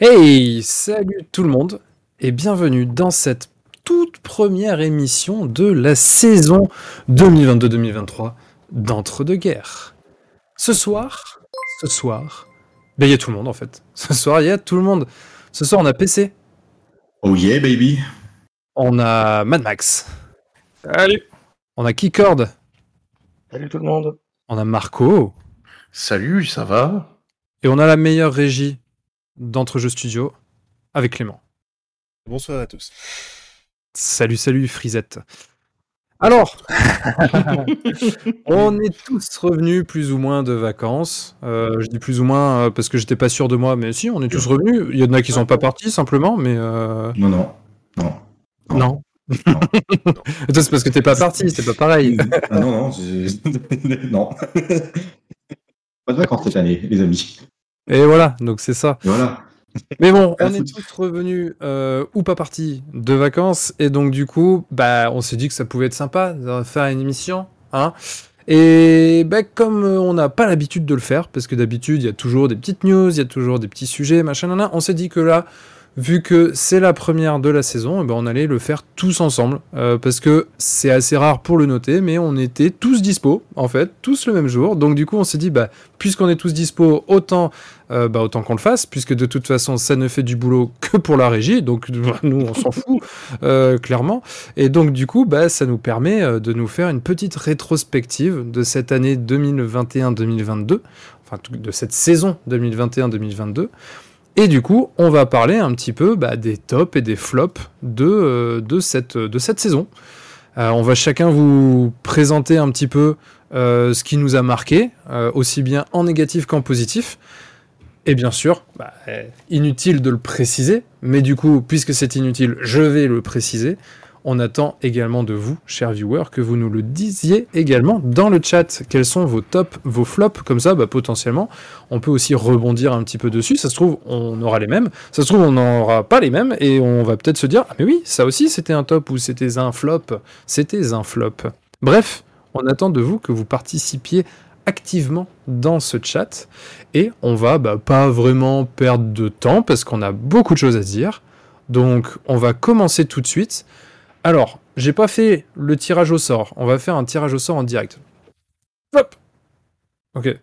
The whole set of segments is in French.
Hey, salut tout le monde et bienvenue dans cette toute première émission de la saison 2022-2023 d'Entre-deux-Guerres. Ce soir, ce soir, ben il y a tout le monde en fait. Ce soir, il y a tout le monde. Ce soir, on a PC, Oh yeah, baby. on a Mad Max, Salut on a Keycord, Salut tout le monde on a Marco Salut, ça va? Et on a la meilleure régie d'Entre-jeux Studio avec Clément. Bonsoir à tous. Salut, salut, Frisette. Alors, on est tous revenus plus ou moins de vacances. Euh, je dis plus ou moins euh, parce que j'étais pas sûr de moi, mais si, on est tous revenus. Il y en a qui sont pas partis simplement, mais euh, Non, non. Non. non. Non. Toi, c'est parce que t'es pas parti, c'est pas pareil. Ah, non, non. non. Pas de vacances cette année, les amis. Et voilà, donc c'est ça. Voilà. Mais bon, on est tous revenus euh, ou pas partis de vacances, et donc du coup, bah, on s'est dit que ça pouvait être sympa de faire une émission, hein. Et bah, comme on n'a pas l'habitude de le faire, parce que d'habitude il y a toujours des petites news, il y a toujours des petits sujets, machin, on s'est dit que là, vu que c'est la première de la saison, eh ben, on allait le faire tous ensemble, euh, parce que c'est assez rare pour le noter, mais on était tous dispo, en fait, tous le même jour. Donc du coup, on s'est dit, bah, puisqu'on est tous dispo, autant euh, bah, autant qu'on le fasse, puisque de toute façon, ça ne fait du boulot que pour la régie, donc nous, on s'en fout, euh, clairement. Et donc, du coup, bah, ça nous permet euh, de nous faire une petite rétrospective de cette année 2021-2022, enfin, de cette saison 2021-2022. Et du coup, on va parler un petit peu bah, des tops et des flops de, euh, de, cette, de cette saison. On va chacun vous présenter un petit peu ce qui nous a marqué, aussi bien en négatif qu'en positif. Et bien sûr, bah, euh, inutile de le préciser, mais du coup, puisque c'est inutile, je vais le préciser. On attend également de vous, chers viewers, que vous nous le disiez également dans le chat. Quels sont vos tops, vos flops? Comme ça, bah, potentiellement, on peut aussi rebondir un petit peu dessus. Ça se trouve, on aura les mêmes. Ça se trouve, on n'aura pas les mêmes. Et on va peut-être se dire, ah mais oui, ça aussi c'était un top ou c'était un flop. C'était un flop. Bref, on attend de vous que vous participiez activement dans ce chat. Et on va bah, pas vraiment perdre de temps parce qu'on a beaucoup de choses à dire. Donc on va commencer tout de suite. Alors, j'ai pas fait le tirage au sort. On va faire un tirage au sort en direct. Hop Ok.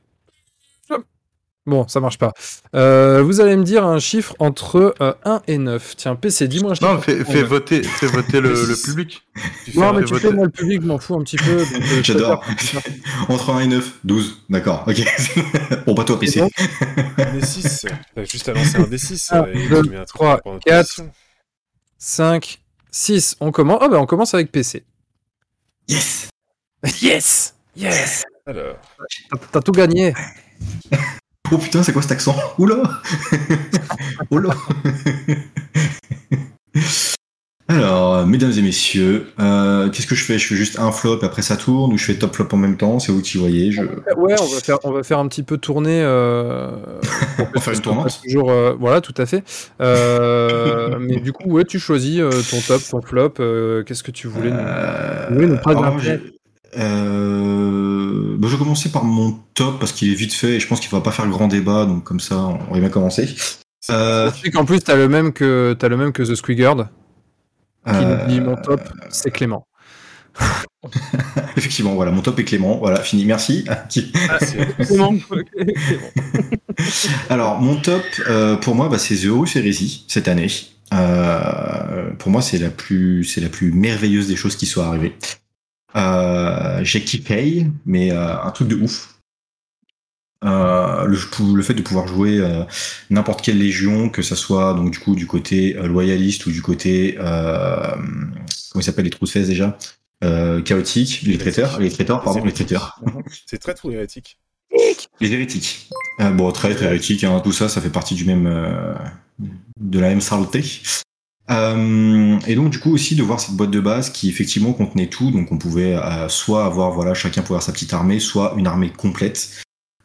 Bon, ça marche pas. Euh, vous allez me dire un chiffre entre euh, 1 et 9. Tiens, PC, dis-moi un chiffre. Non, fais, fais voter, fais voter le, le public. Tu Non, mais tu voter. fais, moi, le public, je m'en fous un petit peu. euh, J'adore. Entre 1 et 9, 12. D'accord, ok. bon, pas toi, PC. Un D6. T'as juste à lancer un D6 Un, et deux, tu mets un truc trois, pour notre quatre. position. 5, 6. On commence. Ah, bah, on commence avec PC. Yes Yes Yes Alors, T'as tout gagné. Oh putain, c'est quoi cet accent? Oula Oula Alors, mesdames et messieurs, euh, qu'est-ce que je fais? Je fais juste un flop, après ça tourne, ou je fais top flop en même temps? C'est vous qui voyez. Je... Ouais, on va faire, on va faire un petit peu tourner. Euh, On va faire une tournante Toujours, euh, voilà, tout à fait. Euh, mais du coup, ouais, tu choisis euh, ton top, ton flop. euh, Qu'est-ce que tu voulais nous- Euh, nous euh, bah, je vais commencer par mon top parce qu'il est vite fait et je pense qu'il ne va pas faire grand débat, donc comme ça on va bien commencer. Euh, Tu sais qu'en plus, t'as le même que t'as le même que The Squigard qui euh, dit mon top, c'est Clément. effectivement, voilà, mon top est Clément, voilà, fini, merci. Ah, Clément. Alors, mon top, euh, pour moi, bah, c'est The Horus Heresy cette année. Euh, pour moi, c'est la plus, c'est la plus merveilleuse des choses qui soient arrivées. Euh, j'ai kiffé, mais euh, un truc de ouf. Euh, le, le fait de pouvoir jouer euh, n'importe quelle légion, que ça soit donc du coup du côté euh, loyaliste ou du côté comment ils s'appellent les trous de fesses déjà? Chaotique, les traiteurs, les traiteurs, pardon, les traiteurs. c'est très trop hérétique. Les hérétiques. Bon, très très hérétique, hein, tout ça, ça fait partie du même de la même saleté. Euh, et donc du coup aussi de voir cette boîte de base qui effectivement contenait tout, donc on pouvait euh, soit avoir voilà chacun pouvait avoir sa petite armée, soit une armée complète.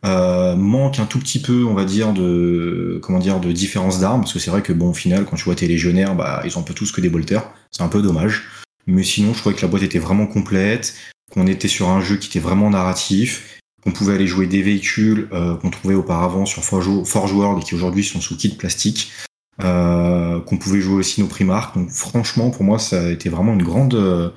Euh, manque un tout petit peu, on va dire, de comment dire, de différence d'armes, parce que c'est vrai que bon, au final, quand tu vois tes légionnaires, bah ils ont peu tous que des bolters, c'est un peu dommage. Mais sinon, je trouvais que la boîte était vraiment complète, qu'on était sur un jeu qui était vraiment narratif, qu'on pouvait aller jouer des véhicules euh, qu'on trouvait auparavant sur Forge World et qui aujourd'hui sont sous kit plastique. Euh, qu'on pouvait jouer aussi nos Primark. Donc franchement, pour moi, ça a été vraiment une grande, euh,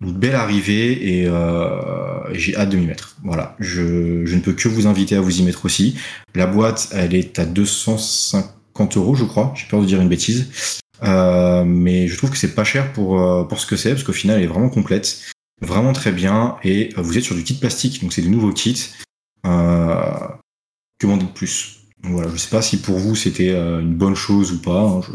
une belle arrivée et, euh, et j'ai hâte de m'y mettre. Voilà, je, ne peux que vous inviter à vous y mettre aussi. La boîte, elle est à 250 euros, je crois. J'ai peur de dire une bêtise. Mais je trouve que c'est pas cher pour, pour ce que c'est, parce qu'au final, elle est vraiment complète, vraiment très bien, et vous êtes sur du kit plastique, donc c'est du nouveau kit. Euh, que demander de plus? Voilà, je sais pas si pour vous c'était euh, une bonne chose ou pas, hein, je,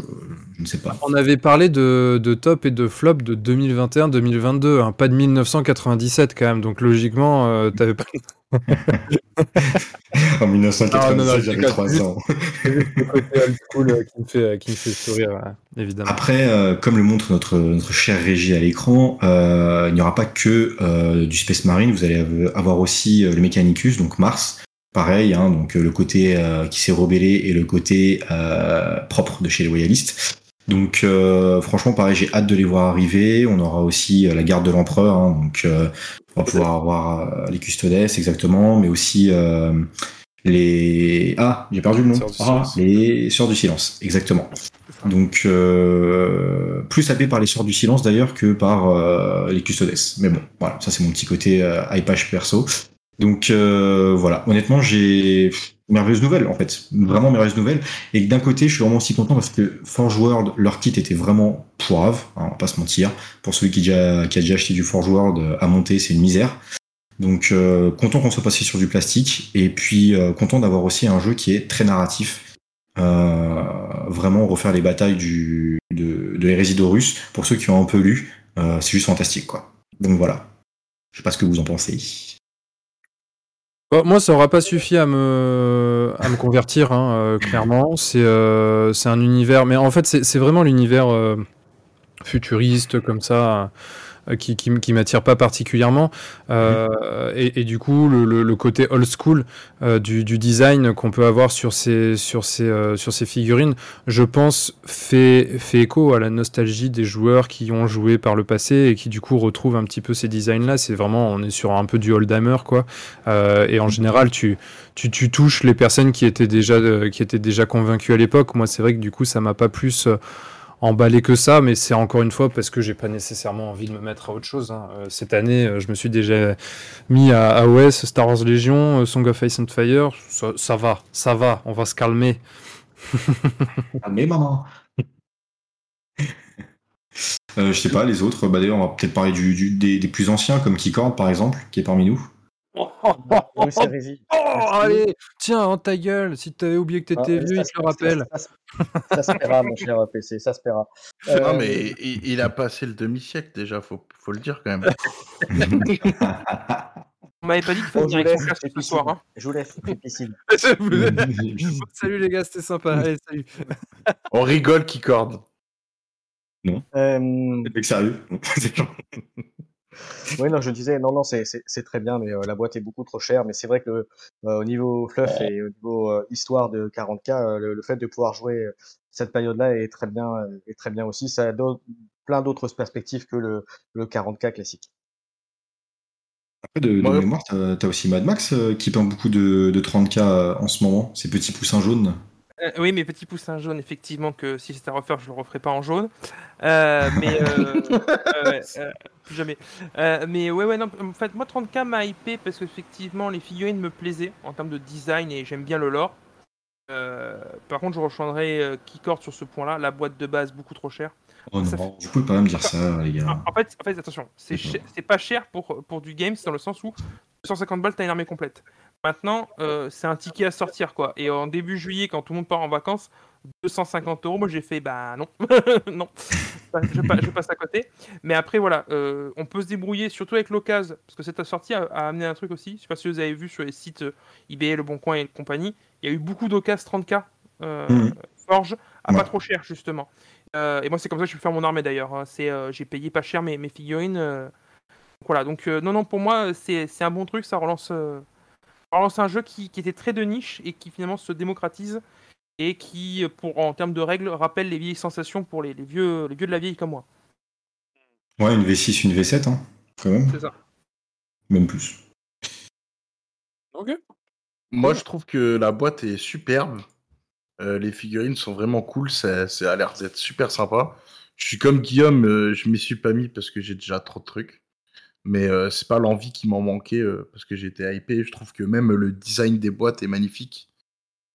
je ne sais pas. On avait parlé de, de top et de flop de 2021-2022, hein, pas de 1997 quand même, donc logiquement, euh, t'avais pas En 1997, Ah, non, non, je j'avais déconne. 3 ans. le côté old school euh, qui me fait, qui me fait sourire, évidemment. Après, euh, comme le montre notre, notre chère régie à l'écran, euh, il n'y aura pas que euh, du Space Marine, vous allez avoir aussi le Mechanicus, donc Mars. Pareil, hein, donc euh, le côté euh, qui s'est rebellé et le côté euh, propre de chez les loyalistes. Donc euh, franchement, pareil, j'ai hâte de les voir arriver. On aura aussi la garde de l'empereur, hein, donc euh, on va pouvoir avoir les custodes exactement, mais aussi euh, les ah j'ai perdu le nom Ah, les sœurs du silence exactement. Donc euh, plus sapé par les sœurs du silence d'ailleurs que par euh, les custodes. Mais bon, voilà, ça c'est mon petit côté euh, hypage perso. Donc euh, voilà, honnêtement j'ai merveilleuse nouvelle en fait, vraiment merveilleuse nouvelle. Et d'un côté, je suis vraiment aussi content parce que Forge World, leur kit était vraiment pourrave, hein, on va pas se mentir. Pour celui qui, a déjà acheté du Forge World euh, à monter, c'est une misère. Donc euh, content qu'on soit passé sur du plastique et puis content d'avoir aussi un jeu qui est très narratif. Vraiment refaire les batailles de, de l'hérésie. Pour ceux qui ont un peu lu, c'est juste fantastique quoi. Donc voilà. Je sais pas ce que vous en pensez. Moi, ça aura pas suffi à me, à me convertir, hein, euh, clairement. C'est euh, un univers, mais en fait, c'est c'est vraiment l'univers euh, futuriste comme ça. Euh, Qui, qui, qui m'attire pas particulièrement. Euh, et, et du coup le, le- le côté old school euh, du, du design qu'on peut avoir sur ces sur ces euh, sur ces figurines je pense fait fait écho à la nostalgie des joueurs qui ont joué par le passé et qui du coup retrouvent un petit peu ces designs là c'est vraiment on est sur un peu du oldtimer quoi. Et en général, tu, tu, tu touches les personnes qui étaient déjà, qui étaient déjà convaincues à l'époque. Moi, c'est vrai que du coup, ça m'a pas plus emballé que ça, mais c'est encore une fois parce que j'ai pas nécessairement envie de me mettre à autre chose. hein. Euh, cette année, euh, je me suis déjà mis à AOS, Star Wars Legion, euh, Song of Ice and Fire. Ça, ça va, ça va, on va se calmer. Mais maman euh, Je sais pas, les autres, bah d'ailleurs on va peut-être parler du, du- des, des plus anciens comme Keycord par exemple, qui est parmi nous. Oui, c'est Rési. Oh, Merci. allez, tiens, en ta gueule, si t'avais oublié que Ah, t'étais vieux, ça il se- te le rappelle. Ça, ça- ça se paiera, mon cher PC, ça se paiera. Non, Euh, mais il, il a passé le demi-siècle déjà, faut, faut le dire quand même. On m'avait pas dit qu'il fallait bon, je vous direction laisse, casque ce soir. Hein. Je vous laisse, salut les gars, c'était sympa. Allez, salut. On rigole qui corde. Euh, Mec sérieux? Oui, non, je disais, non, non, c'est très bien, mais euh, la boîte est beaucoup trop chère. Mais c'est vrai que euh, au niveau fluff et au niveau euh, histoire de 40K, euh, le, le fait de pouvoir jouer cette période-là est très bien, est très bien aussi. Ça a d'autres- plein d'autres perspectives que le, le 40K classique. Après, de, de Ouais. mémoire, t'as as aussi Mad Max euh, qui peint beaucoup de, de 30K euh, en ce moment, ces petits poussins jaunes. Euh, oui, mes petits poussins jaunes, effectivement, que si c'était à refaire, je le referais pas en jaune. Euh, mais euh, euh, plus jamais. Mais ouais, ouais, non. En fait, moi, 30K m'a hypé parce qu'effectivement, les figurines me plaisaient en termes de design et j'aime bien le lore. Par contre, je rejoindrai Keycord sur ce point-là. La boîte de base beaucoup trop chère. Oh non, vous pouvez pas me dire ça, les gars. En fait, en fait attention, c'est c'est pas cher pour, pour du game, c'est dans le sens où 250 balles, t'as une armée complète. Maintenant, euh, c'est un ticket à sortir, quoi. Et en début juillet, quand tout le monde part en vacances, 250 euros, moi j'ai fait, bah non, non, je, pa- je passe à côté. Mais après, voilà, euh, on peut se débrouiller, surtout avec l'occasion, parce que cette sortie a, a amené un truc aussi. Je sais pas si vous avez vu sur les sites euh, eBay, Le Bon Coin et compagnie, il y a eu beaucoup d'occasions 30K euh, Mhm. Forge à Ouais. pas trop cher, justement. Et moi, c'est comme ça que je vais faire mon armée d'ailleurs. hein. C'est, j'ai payé pas cher mes, mes figurines. Donc, voilà, donc non, non, pour moi, c'est, c'est un bon truc. Ça relance, ça relance un jeu qui, qui était très de niche et qui finalement se démocratise et qui, pour, en termes de règles, rappelle les vieilles sensations pour les, les vieux, les vieux de la vieille comme moi. Ouais, une V6, une V7, hein, quand même. C'est ça. Même plus. Ok. Moi, je trouve que la boîte est superbe. Euh, les figurines sont vraiment cool, ça, ça a l'air d'être super sympa. Je suis comme Guillaume, euh, je m'y suis pas mis parce que j'ai déjà trop de trucs. Mais euh, c'est pas l'envie qui m'en manquait euh, parce que j'étais hypé. Je trouve que même le design des boîtes est magnifique.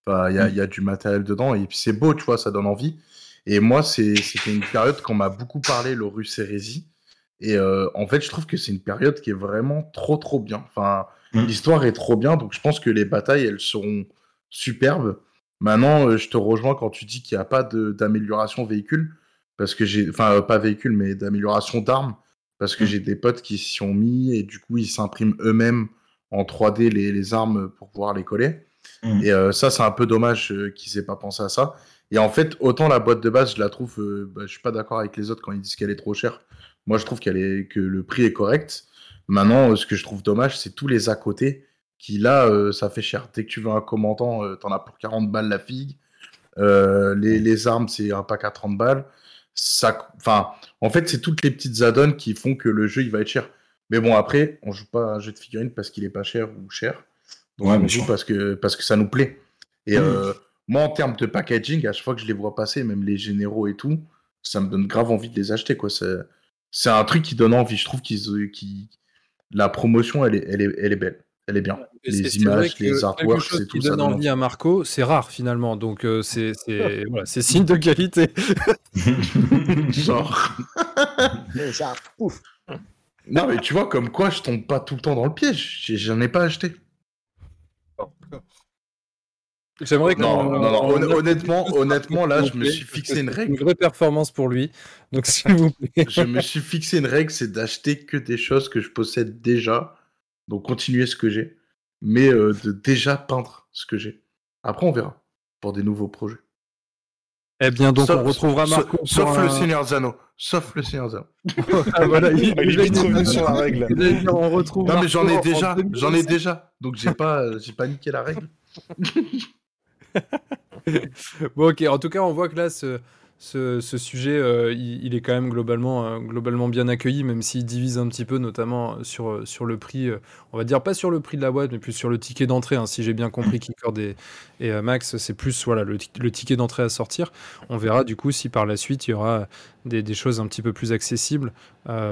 Enfin, il y, a- il y a du matériel dedans et puis c'est beau, tu vois, ça donne envie. Et moi, c'est- c'était une période qu'on m'a beaucoup parlé, l'Horus Hérésie. Et euh, en fait, je trouve que c'est une période qui est vraiment trop, trop bien. Enfin, Mm. l'histoire est trop bien, donc je pense que les batailles, elles seront superbes. Maintenant, je te rejoins quand tu dis qu'il n'y a pas de- d'amélioration véhicule, parce que j'ai, enfin, pas véhicule, mais d'amélioration d'armes, parce que Mm. j'ai des potes qui s'y ont mis et du coup, ils s'impriment eux-mêmes en 3D les, les armes pour pouvoir les coller. Mm. Et euh, ça, c'est un peu dommage euh, qu'ils aient pas pensé à ça. Et en fait, autant la boîte de base, je la trouve, euh, bah, je suis pas d'accord avec les autres quand ils disent qu'elle est trop chère. Moi, je trouve qu'elle est, que le prix est correct. Maintenant, ce que je trouve dommage, c'est tous les à côté qui, là, ça fait cher. Dès que tu veux un commentant, euh, t'en as pour 40 balles la figue. Les, les armes, c'est un pack à 30 balles. Ça, enfin, en fait, c'est toutes les petites add-ons qui font que le jeu, il va être cher. Mais bon, après, on joue pas à un jeu de figurines parce qu'il est pas cher ou cher. Donc, Ouais, on joue sûr. parce que, parce que ça nous plaît. Et euh, moi, en termes de packaging, à chaque fois que je les vois passer, même les généraux et tout, ça me donne grave envie de les acheter. quoi. C'est c'est un truc qui donne envie. Je trouve qu'ils, qu'ils- la promotion, elle est, elle, est, elle est belle. Elle est bien. Et Les images, que les artworks, c'est qui tout ça. donne donne envie à Marco, c'est rare finalement. Donc euh, c'est voilà, signe de qualité. Genre. Mais ça, ouf. Non, mais tu vois, comme quoi je tombe pas tout le temps dans le piège. J'en ai pas acheté. J'aimerais qu'on- Non, non, non, on- hon- honnêtement, tous honnêtement, là, je me suis fixé que une c'est règle. Une vraie performance pour lui. Donc s'il vous plaît. je me suis fixé une règle, c'est d'acheter que des choses que je possède déjà. Donc continuer ce que j'ai. Mais euh, de déjà peindre ce que j'ai. Après, on verra. Pour des nouveaux projets. Eh bien donc Sauf- on retrouvera sauf- Marco. pour Sauf le Seigneur Zano. Sauf le Seigneur Zano. Ah, voilà, il, il est il va vite revenu sur la règle. on retrouve Non, mais j'en ai déjà. J'en ai 2025. déjà. Donc j'ai pas, j'ai pas niqué la règle. Bon, ok. En tout cas, on voit que là, ce, ce, sujet, euh, il, est quand même globalement, euh, globalement bien accueilli, même s'il divise un petit peu, notamment sur, euh, sur le prix. on va dire pas sur le prix de la boîte, mais plus sur le ticket d'entrée. hein, si j'ai bien compris, Kickord et, et Max, c'est plus voilà le, le ticket d'entrée à sortir. On verra du coup si par la suite il y aura des, des choses un petit peu plus accessibles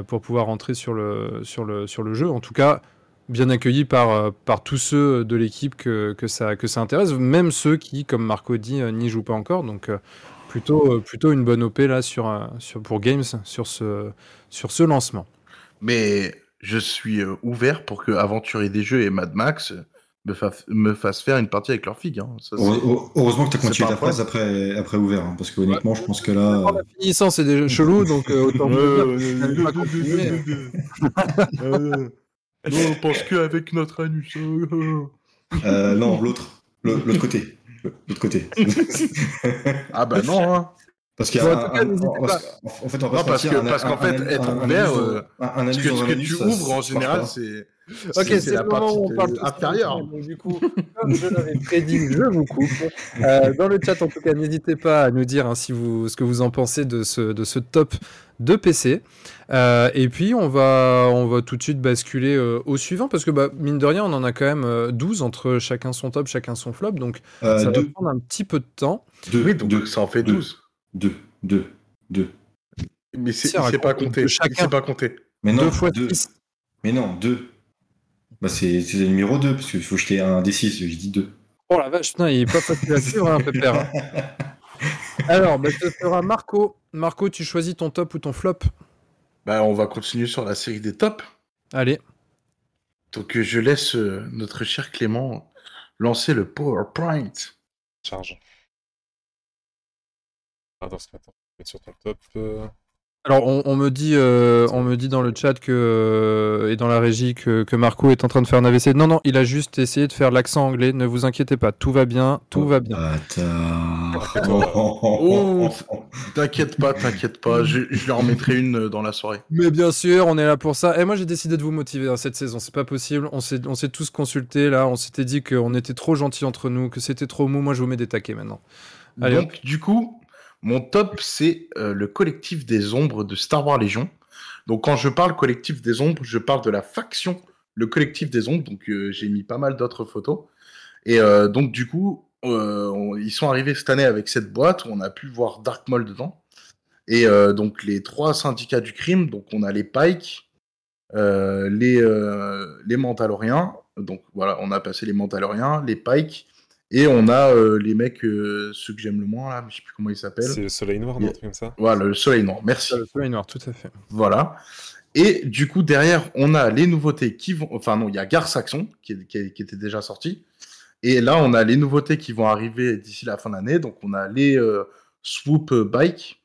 pour pouvoir entrer sur le, sur, le, sur le jeu. En tout cas. Bien accueilli par, par tous ceux de l'équipe que, que, ça, que ça intéresse, même ceux qui, comme Marco dit, n'y jouent pas encore. Donc, plutôt, euh, plutôt une bonne OP là sur, euh, sur, pour Games sur ce, sur ce lancement. Mais je suis euh, ouvert pour que Aventurier des Jeux et Mad Max euh, me, fa- me fassent faire une partie avec leur figue. hein. Ça, Heureusement que tu as continué ta phrase après, après ouvert, hein, parce que honnêtement, je pense que là. En finissant, c'est déjà chelou, donc euh, autant. Euh, non, parce qu'avec notre anus. euh, euh, non, l'autre. L'autre côté. L'autre côté. Ah bah non, hein. Parce qu'il y Bon, a en tout un- cas, un- n'hésitez on va pas. se- en fait, on va Non, se parce qu'en fait, un- être un- un ouvert, euh, un- un Ce que, ce tu ouvres en ça général, c'est. Ok, c'est le moment où on parle ensemble, donc du coup, comme je l'avais prédit, je vous coupe. Euh, dans le chat, en tout cas, n'hésitez pas à nous dire hein, si vous, ce que vous en pensez de ce, de ce top de PC. Euh, et puis, on va, on va tout de suite basculer euh, au suivant, parce que bah, mine de rien, on en a quand même euh, 12 entre chacun son top, chacun son flop, donc Euh, ça va deux, prendre un petit peu de temps. deux, Oui, donc deux, ça en fait deux. 12. deux, deux, deux. Mais c'est- pas Il chacun. pas compter. Mais non, deux fois deux. 6. Mais non, deux. Bah, c'est le numéro 2, parce qu'il faut jeter un D6, j'ai dit 2. Oh la vache, putain, il est pas facile à suivre, hein, Pépère. Alors, bah, ce sera Marco. Marco, tu choisis ton top ou ton flop? Bah, on va continuer sur la série des tops. Allez. Donc, euh, je laisse euh, notre cher Clément lancer le PowerPoint. Charge. Attends, attends. Je sur ton top. euh. Alors, on, on me dit, euh, on me dit dans le chat que, euh, et dans la régie que, que Marco est en train de faire un AVC. Non, non, il a juste essayé de faire l'accent anglais. Ne vous inquiétez pas, tout va bien, tout va bien. Oh. T'inquiète pas, t'inquiète pas. Je, je lui en remettrai une euh, dans la soirée. Mais bien sûr, on est là pour ça. Et moi, j'ai décidé de vous motiver dans cette saison. C'est pas possible. On s'est, on s'est tous consultés là. On s'était dit qu'on était trop gentils entre nous, que c'était trop mou. Moi, je vous mets des taquets maintenant. Allez, Donc, du coup, mon top, c'est euh, le collectif des ombres de Star Wars Légion. Donc, quand je parle collectif des ombres, je parle de la faction, le collectif des ombres. Donc, euh, j'ai mis pas mal d'autres photos. Et euh, donc, du coup, ils sont arrivés cette année avec cette boîte où on a pu voir Dark Maul dedans. Et donc les trois syndicats du crime, donc on a les Pike, les, les Mandaloriens, donc voilà, on a passé les Mandaloriens, les Pike, et on a euh, les mecs, euh, ceux que j'aime le moins là, je sais plus comment ils s'appellent. C'est le soleil noir, un truc comme ça. Voilà, le Soleil Noir, merci. Le soleil noir, tout à fait. Voilà. Et du coup, derrière, on a les nouveautés qui vont. Enfin, non, il y a Gare Saxon qui, est- qui est- qui était déjà sorti. Et là, on a les nouveautés qui vont arriver d'ici la fin de l'année. Donc, on a les euh, Swoop Bike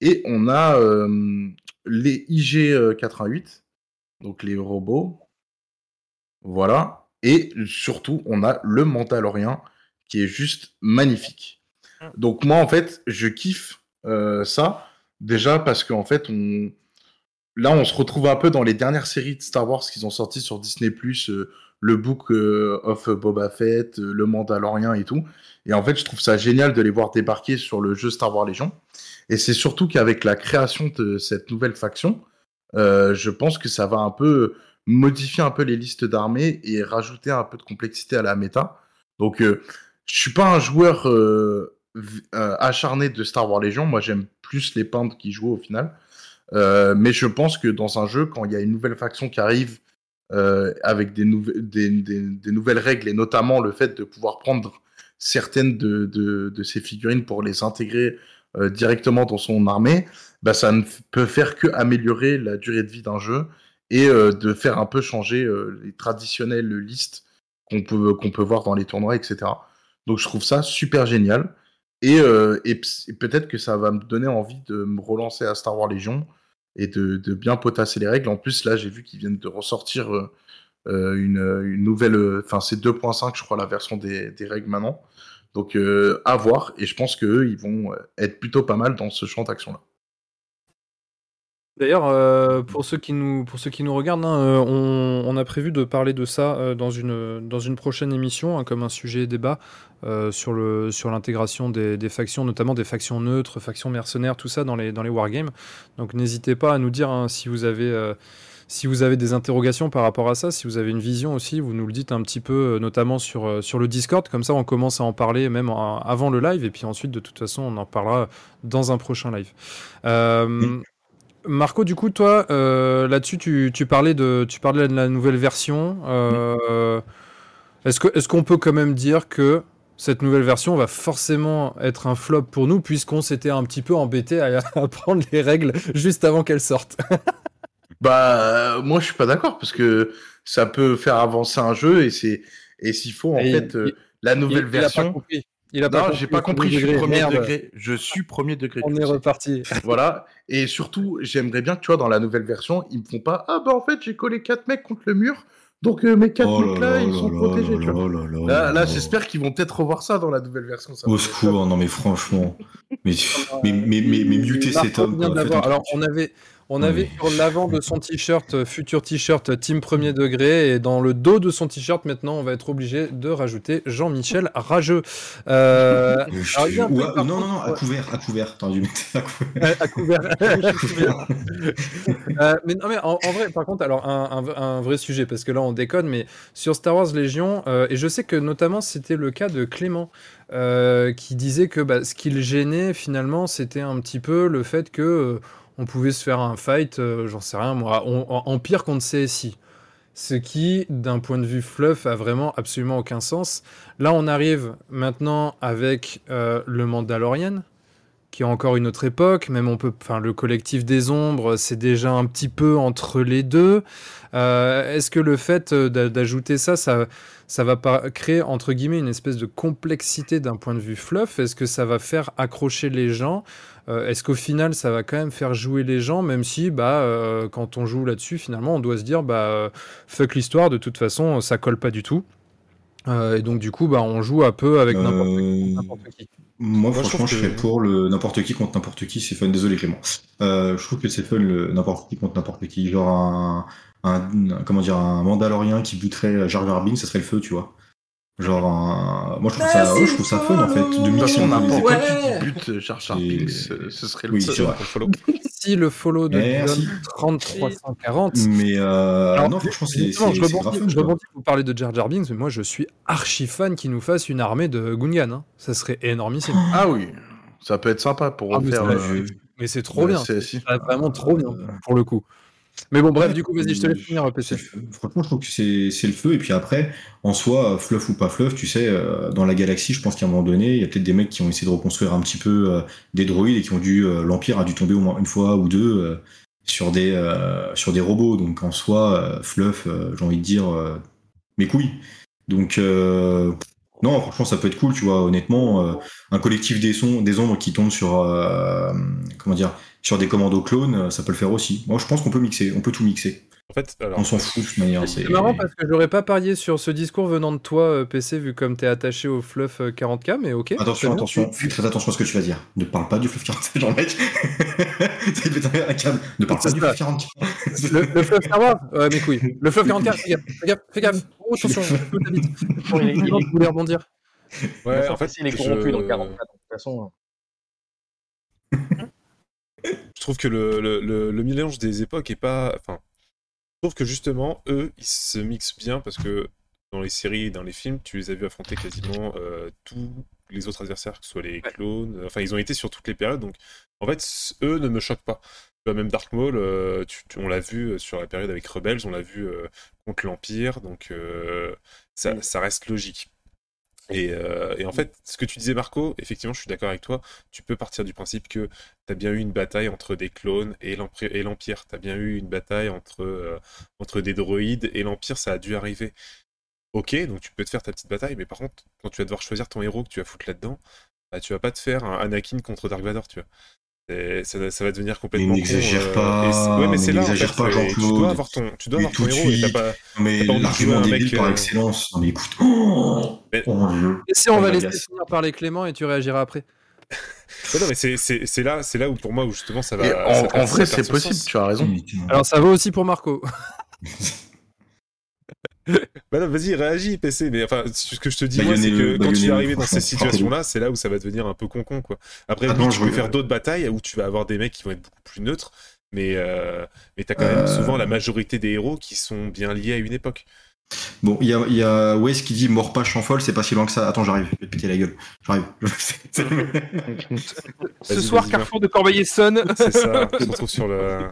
et on a euh, les IG88, donc les robots. Voilà. Et surtout, on a le Mandalorien qui est juste magnifique. Donc, moi, en fait, je kiffe euh, ça. Déjà parce qu'en fait, on là, on se retrouve un peu dans les dernières séries de Star Wars qu'ils ont sorties sur Disney+, euh, le Book euh, of Boba Fett, euh, le Mandalorian et tout. Et en fait, je trouve ça génial de les voir débarquer sur le jeu Star Wars Légion. Et c'est surtout qu'avec la création de cette nouvelle faction, je pense que ça va un peu modifier un peu les listes d'armées et rajouter un peu de complexité à la méta. Donc, euh, je suis pas un joueur euh, euh, acharné de Star Wars Légion. Moi, j'aime plus les peintres qui jouent au final. Euh, mais je pense que dans un jeu, quand il y a une nouvelle faction qui arrive avec des, nouve- des, des- des nouvelles règles, et notamment le fait de pouvoir prendre certaines de, de, ces figurines pour les intégrer directement dans son armée, bah, ça ne peut faire que améliorer la durée de vie d'un jeu et de faire un peu changer les traditionnelles listes qu'on peut, qu'on peut voir dans les tournois, etc. Donc je trouve ça super génial. Et, euh, et peut-être que ça va me donner envie de me relancer à Star Wars Légion et de, bien potasser les règles. En plus, là, j'ai vu qu'ils viennent de ressortir euh, euh, une, nouvelle. Enfin, c'est 2.5, je crois, la version des, règles maintenant. Donc, à voir. Et je pense qu'eux, ils vont être plutôt pas mal dans ce champ d'action-là. D'ailleurs, euh, pour, ceux qui nous, pour ceux qui nous regardent, hein, euh, on, a prévu de parler de ça euh, dans, une, dans une prochaine émission, hein, comme un sujet débat sur sur l'intégration des, factions, notamment des factions neutres, factions mercenaires, tout ça dans les, dans les wargames. Donc n'hésitez pas à nous dire hein, si, vous avez, si vous avez des interrogations par rapport à ça, si vous avez une vision aussi, vous nous le dites un petit peu, notamment sur, sur le Discord, comme ça on commence à en parler même avant le live, et puis ensuite de toute façon on en parlera dans un prochain live. Marco, du coup, toi, euh, là-dessus, tu, tu parlais de, tu parlais de la nouvelle version. euh, Est-ce que, est-ce qu'on peut quand même dire que cette nouvelle version va forcément être un flop pour nous, puisqu'on s'était un petit peu embêté à apprendre les règles juste avant qu'elles sortent? Bah, euh, moi, je suis pas d'accord parce que ça peut faire avancer un jeu et c'est et s'il faut en Et fait il- euh, la nouvelle Il- version. Il a non, j'ai pas compris. Je suis premier Merde. degré. Je suis premier degré. On est reparti. Voilà. Et surtout, j'aimerais bien que tu vois dans la nouvelle version, ils me font pas. Ah bah en fait, j'ai collé quatre mecs contre le mur, donc euh, mes quatre Oh mecs là, ils sont protégés. tu vois. là là là Là, là là. j'espère qu'ils vont peut-être revoir ça dans la nouvelle version. ça Au secours, non mais franchement. Mais, mais, mais, mais, mais muter cet homme. quoi, Alors, on avait, on avait sur l'avant de son t-shirt, euh, futur t-shirt Team Premier Degré, et dans le dos de son t-shirt, maintenant, on va être obligé de rajouter Jean-Michel Rageux. Euh, Euh, alors, il y a non, non, non, à couvert, à couvert. Attends, à couvert. à couvert. Euh, mais non, mais en, en vrai, par contre, alors un, un- un vrai sujet, parce que là on déconne, mais sur Star Wars Légion, euh, et je sais que notamment c'était le cas de Clément, euh, qui disait que bah, ce qui le gênait finalement, c'était un petit peu le fait que euh, on pouvait se faire un fight, euh, j'en sais rien moi, on- en, Empire contre CSI. Ce qui, d'un point de vue fluff, a vraiment absolument aucun sens. Là, on arrive maintenant avec euh, le Mandalorian, qui est encore une autre époque. Même on peut, enfin, le collectif des ombres, c'est déjà un petit peu entre les deux. Euh, Est-ce que le fait d'a- d'ajouter ça, ça, ça va pas créer entre guillemets une espèce de complexité d'un point de vue fluff? Est-ce que ça va faire accrocher les gens? Euh, Est-ce qu'au final, ça va quand même faire jouer les gens, même si, bah, euh, quand on joue là-dessus, finalement, on doit se dire, bah, euh, fuck l'histoire. De toute façon, ça colle pas du tout. Euh, et donc, du coup, bah, on joue un peu avec n'importe qui. Euh, n'importe qui. Moi, franchement, je que- serais pour le n'importe qui contre n'importe qui, c'est fun. Désolé, Clément. Euh, je trouve que c'est fun le n'importe qui contre n'importe qui. Genre un, un, comment dire, un Mandalorien qui bouterait Jar Jar Binks, ça serait le feu, tu vois. Genre un... Moi, je trouve ça, ouais, je trouve ça fun, en fait, de toute façon, n'importe époques. qui bute Jar Jar Et- Binks, euh, ce serait le Oui, seul. follow. Merci le follow de Merci. Guillaume 3340. Mais euh, Alors, non, franchement, c'est je rebondis, je rebondis, vous parlez de Jar Jar Binks, mais moi je suis archi fan qu'il nous fasse une armée de Gungan. hein. Ça serait énormissime. Ah oui, ça peut être sympa pour Ah, mais refaire. euh, Mais c'est trop bien. Vraiment trop bien pour le coup. Mais bon, bref, du coup, vas-y, je te laisse finir, PC. Franchement, je trouve que c'est le feu. Et puis après, en soi, fluff ou pas fluff, tu sais, euh, dans la galaxie, je pense qu'à un moment donné, il y a peut-être des mecs qui ont essayé de reconstruire un petit peu euh, des droïdes et qui ont dû. euh, L'Empire a dû tomber au moins une fois ou deux euh, sur, des, euh, sur des robots. Donc en soi, euh, fluff, euh, j'ai envie de dire, euh, mes couilles. Donc. euh, non, franchement, ça peut être cool, tu vois. Honnêtement, euh, un collectif des sons, des ombres qui tombe sur, euh, comment dire, sur des commandos clones, euh, ça peut le faire aussi. Moi, je pense qu'on peut mixer, on peut tout mixer. En fait, alors, On s'en fout de toute manière. C'est marrant parce que j'aurais pas parié sur ce discours venant de toi, euh, PC, vu comme t'es attaché au fluff euh, 40k, mais ok. Attention, attention, fais très attention à ce que tu vas dire. Ne parle pas du fluff 40, genre mec. Ne parle pas du ça. fluff 40. Le, le fluff Star Wars Ouais, mes couilles. Le fluff 44, fais gaffe, fais gaffe, fais gaffe. Oh, attention, je voulais rebondir. ouais, en fait, il est corrompu je... dans le 44, de toute façon. je trouve que le, le, le, le mélange des époques est pas. Enfin, je trouve que justement, eux, ils se mixent bien parce que dans les séries et dans les films, tu les as vus affronter quasiment euh, tous les autres adversaires, que ce soit les clones. Enfin, ils ont été sur toutes les périodes. Donc, en fait, eux ne me choquent pas. Même Dark Maul, euh, tu- tu- on l'a vu euh, sur la période avec Rebels, on l'a vu euh, contre l'Empire. Donc, ça, ça reste logique. Et, euh, et en fait, ce que tu disais, Marco, effectivement, je suis d'accord avec toi. Tu peux partir du principe que tu as bien eu une bataille entre des clones et l'Empire. Tu as bien eu une bataille entre, euh, entre des droïdes et l'Empire, ça a dû arriver. Ok, donc tu peux te faire ta petite bataille, mais par contre, quand tu vas devoir choisir ton héros que tu vas foutre là-dedans, bah, tu vas pas te faire un Anakin contre Dark Vador, tu vois. Et ça, ça va devenir complètement. con, n'exagère euh, pas, ouais, mais mais c'est là. en n'exagère fait, pas, Tu dois avoir ton, tu dois avoir ton héros et t'as pas. Mais l'argument débile mec, par euh, excellence. Non mais écoute. Oh, Mais- oh. Et si on Oh, va laisser finir par les Cléments et tu réagiras après Ouais, non, mais c'est- c'est c'est là, c'est là où pour moi où justement ça va. Ça en, vrai, c'est possible, sens. tu as raison. Alors ça vaut aussi pour Marco. Bah non, vas-y, réagis, PC. Mais enfin, ce que je te dis, Bah, moi, c'est que quand tu vas arriver dans ces situations-là, c'est là où ça va devenir un peu con-con, quoi. Après, Ah non, tu je peux veux- faire d'autres batailles où tu vas avoir des mecs qui vont être beaucoup plus neutres, mais, euh, mais t'as quand même Euh. souvent la majorité des héros qui sont bien liés à une époque. Bon, il y a, il y a Wes qui dit mort pas folle, c'est pas si loin que ça. Attends, j'arrive, je vais te péter la gueule. J'arrive. Ce soir, Carrefour de Corbeil sonne. C'est ça, on se retrouve sur le.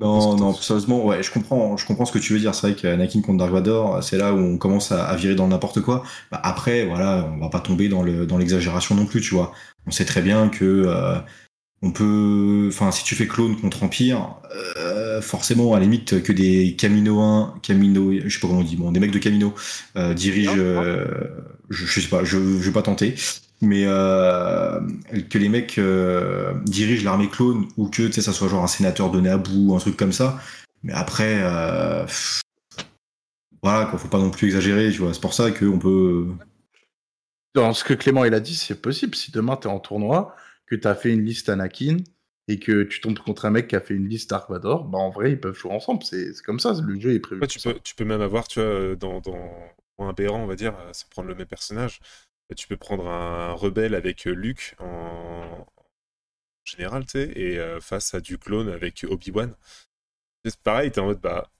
Non, non, sérieusement, ouais, je comprends, je comprends ce que tu veux dire. C'est vrai qu'Anakin contre Dark Vador, c'est là où on commence à, à virer dans n'importe quoi. Bah, après, voilà, on va pas tomber dans le dans l'exagération non plus, tu vois. On sait très bien que euh, on peut, enfin, si tu fais clone contre Empire, euh, forcément, à la limite, que des Caminoins, Camino, je sais pas comment on dit, bon, des mecs de Camino euh, dirigent, euh, je, je sais pas, je, je vais pas tenter, mais euh, que les mecs euh, dirigent l'armée clone ou que tu sais, ça soit genre un sénateur de Naboo, un truc comme ça. Mais après, euh, pff, voilà, quoi, faut pas non plus exagérer, tu vois. C'est pour ça qu'on peut. Dans ce que Clément il a dit, c'est possible. Si demain tu es en tournoi, que tu as fait une liste Anakin et que tu tombes contre un mec qui a fait une liste Dark Vador, bah en vrai ils peuvent jouer ensemble. C'est comme ça, le jeu est prévu. Ouais, tu, peux, tu peux même avoir, tu vois, euh, dans, un Béran, on va dire, sans prendre le même personnage, tu peux prendre un rebelle avec Luke en général, tu sais, et face à du clone avec Obi-Wan. C'est pareil, t'es en mode, bah,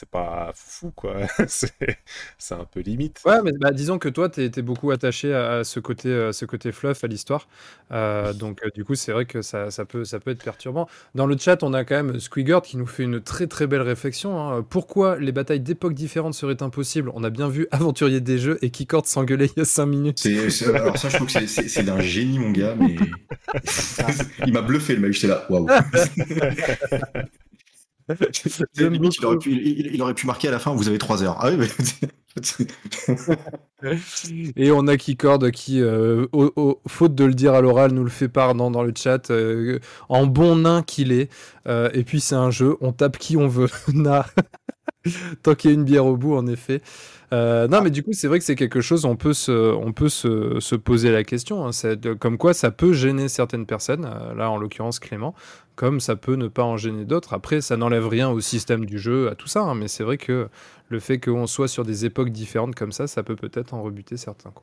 c'est pas fou, quoi. c'est c'est un peu limite. Ouais, mais bah, disons que toi, t'es es beaucoup attaché à, ce côté, euh, ce côté fluff à l'histoire. Euh, donc, euh, du coup, c'est vrai que ça, ça peut, ça peut être perturbant. Dans le chat, on a quand même Squigert qui nous fait une très très belle réflexion. hein. Pourquoi les batailles d'époques différentes seraient impossibles? On a bien vu Aventurier des Jeux et Keycord s'engueuler il y a 5 minutes. Alors ça, je trouve que c'est d'un génie, mon gars, mais il m'a bluffé le mec. J'étais là, waouh. Limite, il, aurait pu, il, il aurait pu marquer à la fin. Vous avez 3 heures. Ah oui, mais Et on a Keycord qui, euh, au- au- faute de le dire à l'oral, nous le fait part dans, dans le chat, euh, en bon nain qu'il est. Euh, et puis c'est un jeu, on tape qui on veut. Na. Tant qu'il y a une bière au bout, en effet. Euh, non, mais du coup, c'est vrai que c'est quelque chose, on peut se, on peut se, se poser la question. hein. Comme quoi ça peut gêner certaines personnes, là en l'occurrence Clément, comme ça peut ne pas en gêner d'autres. Après, ça n'enlève rien au système du jeu, à tout ça, hein, mais c'est vrai que le fait qu'on soit sur des époques différentes comme ça, ça peut peut-être en rebuter certains. quoi.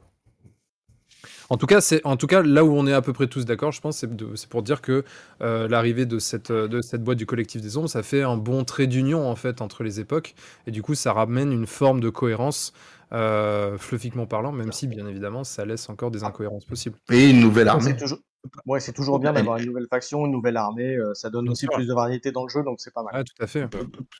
En tout cas, c'est en tout cas là où on est à peu près tous d'accord, je pense, c'est pour dire que euh, l'arrivée de cette euh, de cette boîte du collectif des ombres, ça fait un bon trait d'union en fait entre les époques, et du coup, ça ramène une forme de cohérence euh, fluffiquement parlant, même si bien évidemment, ça laisse encore des incohérences possibles. Et une nouvelle armée. toujours, ouais, c'est toujours bien d'avoir une nouvelle faction, une nouvelle armée. euh, ça donne aussi plus de variété dans le jeu, donc c'est pas mal. Ah, tout à fait.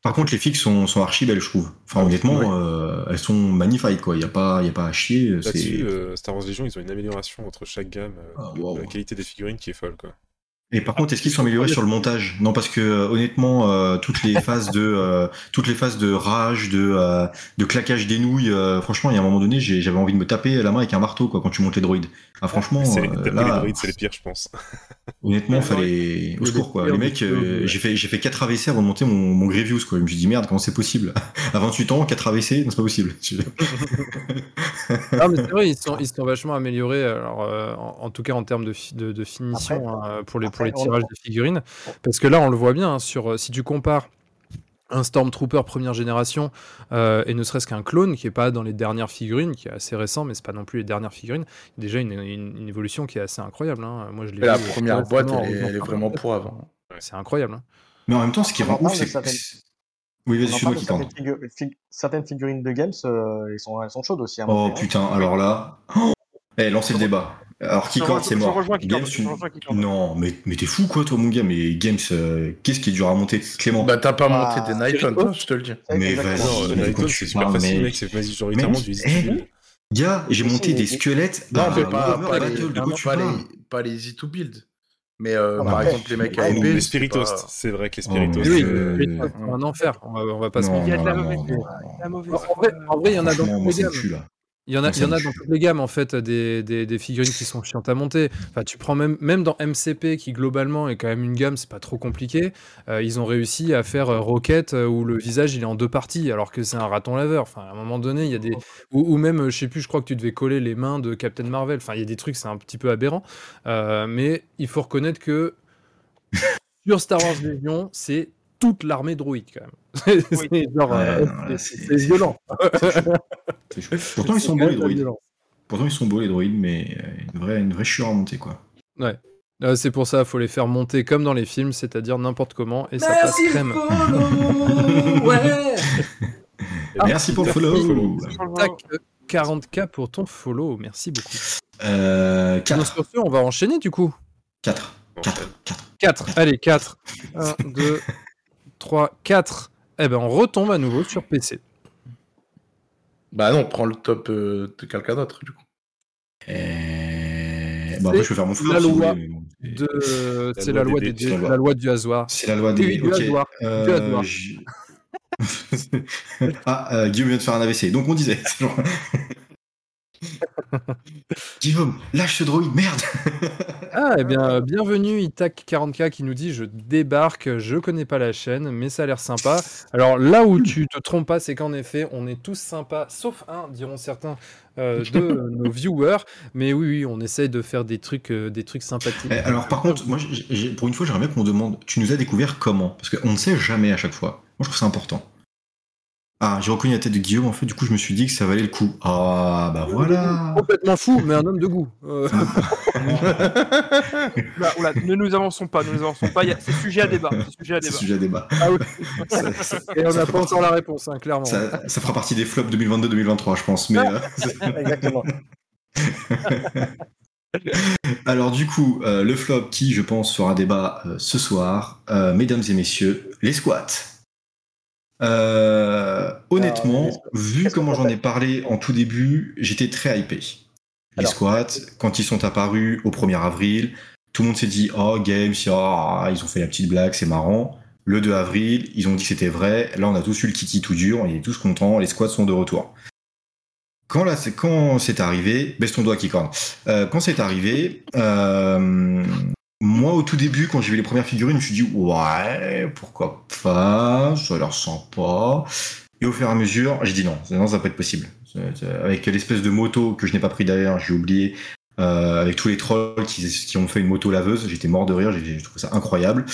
Par contre, les fixes sont, sont archi belles, je trouve. Enfin, honnêtement, Oui. euh, elles sont magnifiques, quoi. Il n'y a, pas- y a pas à chier. Là-dessus, euh, Star Wars Legion, ils ont une amélioration entre chaque gamme. euh, Ah, wow. La qualité des figurines qui est folle, quoi. Et par contre, est-ce qu'ils sont améliorés sur le montage? Non, parce que euh, honnêtement, euh, toutes les phases de euh, toutes les phases de rage, de euh, de claquage des nouilles, euh, franchement, il y a un moment donné, j'avais envie de me taper la main avec un marteau, quoi, quand tu montes les droïdes. Ah, franchement, C'est les, euh, droïdes, c'est les pires, je pense. honnêtement, Ouais, fallait au secours, quoi. Les mecs, euh, j'ai fait j'ai fait 4 AVC avant de monter mon, mon Grievous, quoi. Je me suis dit merde, comment c'est possible? À 28 ans, 4 AVC, non, c'est pas possible. Ah, mais c'est vrai, ils sont, ils sont vachement améliorés, alors, euh, en, en tout cas en termes de, fi- de, de finition hein, pour, les, pour les tirages des figurines. Parce que là, on le voit bien, hein, sur, euh, si tu compares un Stormtrooper première génération euh, et ne serait-ce qu'un clone qui est pas dans les dernières figurines, qui est assez récent, mais c'est pas non plus les dernières figurines, déjà une, une- une évolution qui est assez incroyable. hein. Moi, je l'ai la vu, euh, première boîte, elle est, elle est vraiment avant. C'est incroyable. hein. Mais en même temps, ce qui rend ouf, de c'est que certaines- oui, vas-y, On en suis-moi parle de qui certaines, parle. figu- fig- certaines figurines de games, euh, elles, sont, elles sont chaudes aussi. Oh hein. putain, alors là, eh, lancez le débat. Alors, rejoins- c'est je mort. Games. Non, mais, mais t'es fou quoi, toi, mon gars. Mais Games, euh, qu'est-ce qui est dur à monter, Clément Bah, t'as pas Ah, monté des Nighton, Spirito. je te le dis. Mais vas-y. C'est super facile, mec. C'est majoritairement Mais- du Gars, j'ai monté des squelettes. Non, dans mais pas, pas, les, easy to build. Mais euh, Ah, par bah, exemple, les mecs à épée. Les c'est Spiritos, pas- c'est vrai que les Oh, Spiritos. Oui, euh, oui, c'est un enfer, on va, on va pas se mentir. Il y a de la mauvaise En vrai, il y en a dans moi, les gammes. Il y en a, il y en a dans toutes les gammes en fait des, des, des figurines qui sont chiantes à monter. Enfin, tu prends même même dans MCP qui globalement est quand même une gamme, c'est pas trop compliqué. euh, ils ont réussi à faire euh, Rocket euh, où le visage il est en deux parties alors que c'est un raton laveur. Enfin, à un moment donné, il y a des ou, ou même euh, je sais plus, je crois que tu devais coller les mains de Captain Marvel. Enfin, il y a des trucs c'est un petit peu aberrant. Euh, mais il faut reconnaître que sur Star Wars Legion, c'est toute l'armée droïde quand même. C'est- genre, euh, Ouais, violent. Chaud. Pourtant, ils sont beaux, les droïdes. violence. Pourtant, ils sont beaux, les droïdes, mais euh, une vraie, une vraie chure à monter, quoi. Euh, c'est pour ça, faut les faire monter comme dans les films, c'est-à-dire n'importe comment, et ça passe crème. Merci pour le follow. Tac, euh, 40k pour ton follow, merci beaucoup. Euh, Donc, 4. sur ce, on va enchaîner du coup. 4. Bon, 4. 4. 4, allez, 4. 1, 2, 3, 4. Eh ben, on retombe à nouveau sur PC. Bah non, prends le top euh, de quelqu'un d'autre, du coup. Et... Bon, après, je peux faire mon frère la si loi voulez, mais bon, c'est-. La loi la loi, des des, dés, c'est la loi. la loi du hasard. C'est la loi des. du ok. hasard. Euh, ah, euh, Guillaume vient de faire un AVC. Donc on disait. Guillaume, lâche ce droïde, merde Ah, eh bien, euh, bienvenue Itac40k qui nous dit Je débarque, je connais pas la chaîne, mais ça a l'air sympa. Alors là où tu te trompes pas, c'est qu'en effet, on est tous sympas, sauf un, diront certains, euh, de nos viewers. Mais oui, oui, on essaye de faire des trucs, euh, des trucs sympathiques. Eh, Alors par contre, moi, pour une fois, j'aimerais bien qu'on demande, tu nous as découvert comment? Parce qu'on ne sait jamais à chaque fois. Moi, je trouve ça important. Ah, j'ai reconnu la tête de Guillaume, en fait, du coup, je me suis dit que ça valait le coup. Ah, bah voilà Complètement fou, mais un homme de goût. Euh, Oula, oula, ne nous avançons pas, ne nous avançons pas. C'est sujet à débat. C'est sujet à C'est débat. sujet à débat. Ah oui. Ça- ça- Et on n'a pas partie- encore la réponse, hein, clairement. Ça, ça fera partie des flops 2022-2023, je pense. Mais, euh, Exactement. Alors du coup, euh, le flop qui, je pense, fera débat euh, ce soir, euh, mesdames et messieurs, les squats. Euh, honnêtement, squats. vu comment j'en ai parlé en tout début, j'étais très hypé. Les Alors. squats, quand ils sont apparus au 1er avril, tout le monde s'est dit Oh, Games, ah, ils ont fait la petite blague, c'est marrant. Le 2 avril, ils ont dit que c'était vrai. Là, on a tous eu le kiki tout dur, on est tous contents, les squats sont de retour. Quand, là, c'est, quand c'est arrivé, baisse ton doigt qui corne. Euh, quand c'est arrivé, euh, moi au tout début, quand j'ai vu les premières figurines, je me suis dit ouais, pourquoi pas, ça a l'air sympa. Et au fur et à mesure, j'ai dit non, non, ça pas être possible. Avec l'espèce de moto que je n'ai pas pris d'ailleurs, j'ai oublié. euh, avec tous les trolls qui, qui ont fait une moto laveuse, j'étais mort de rire, j'ai trouvé ça incroyable.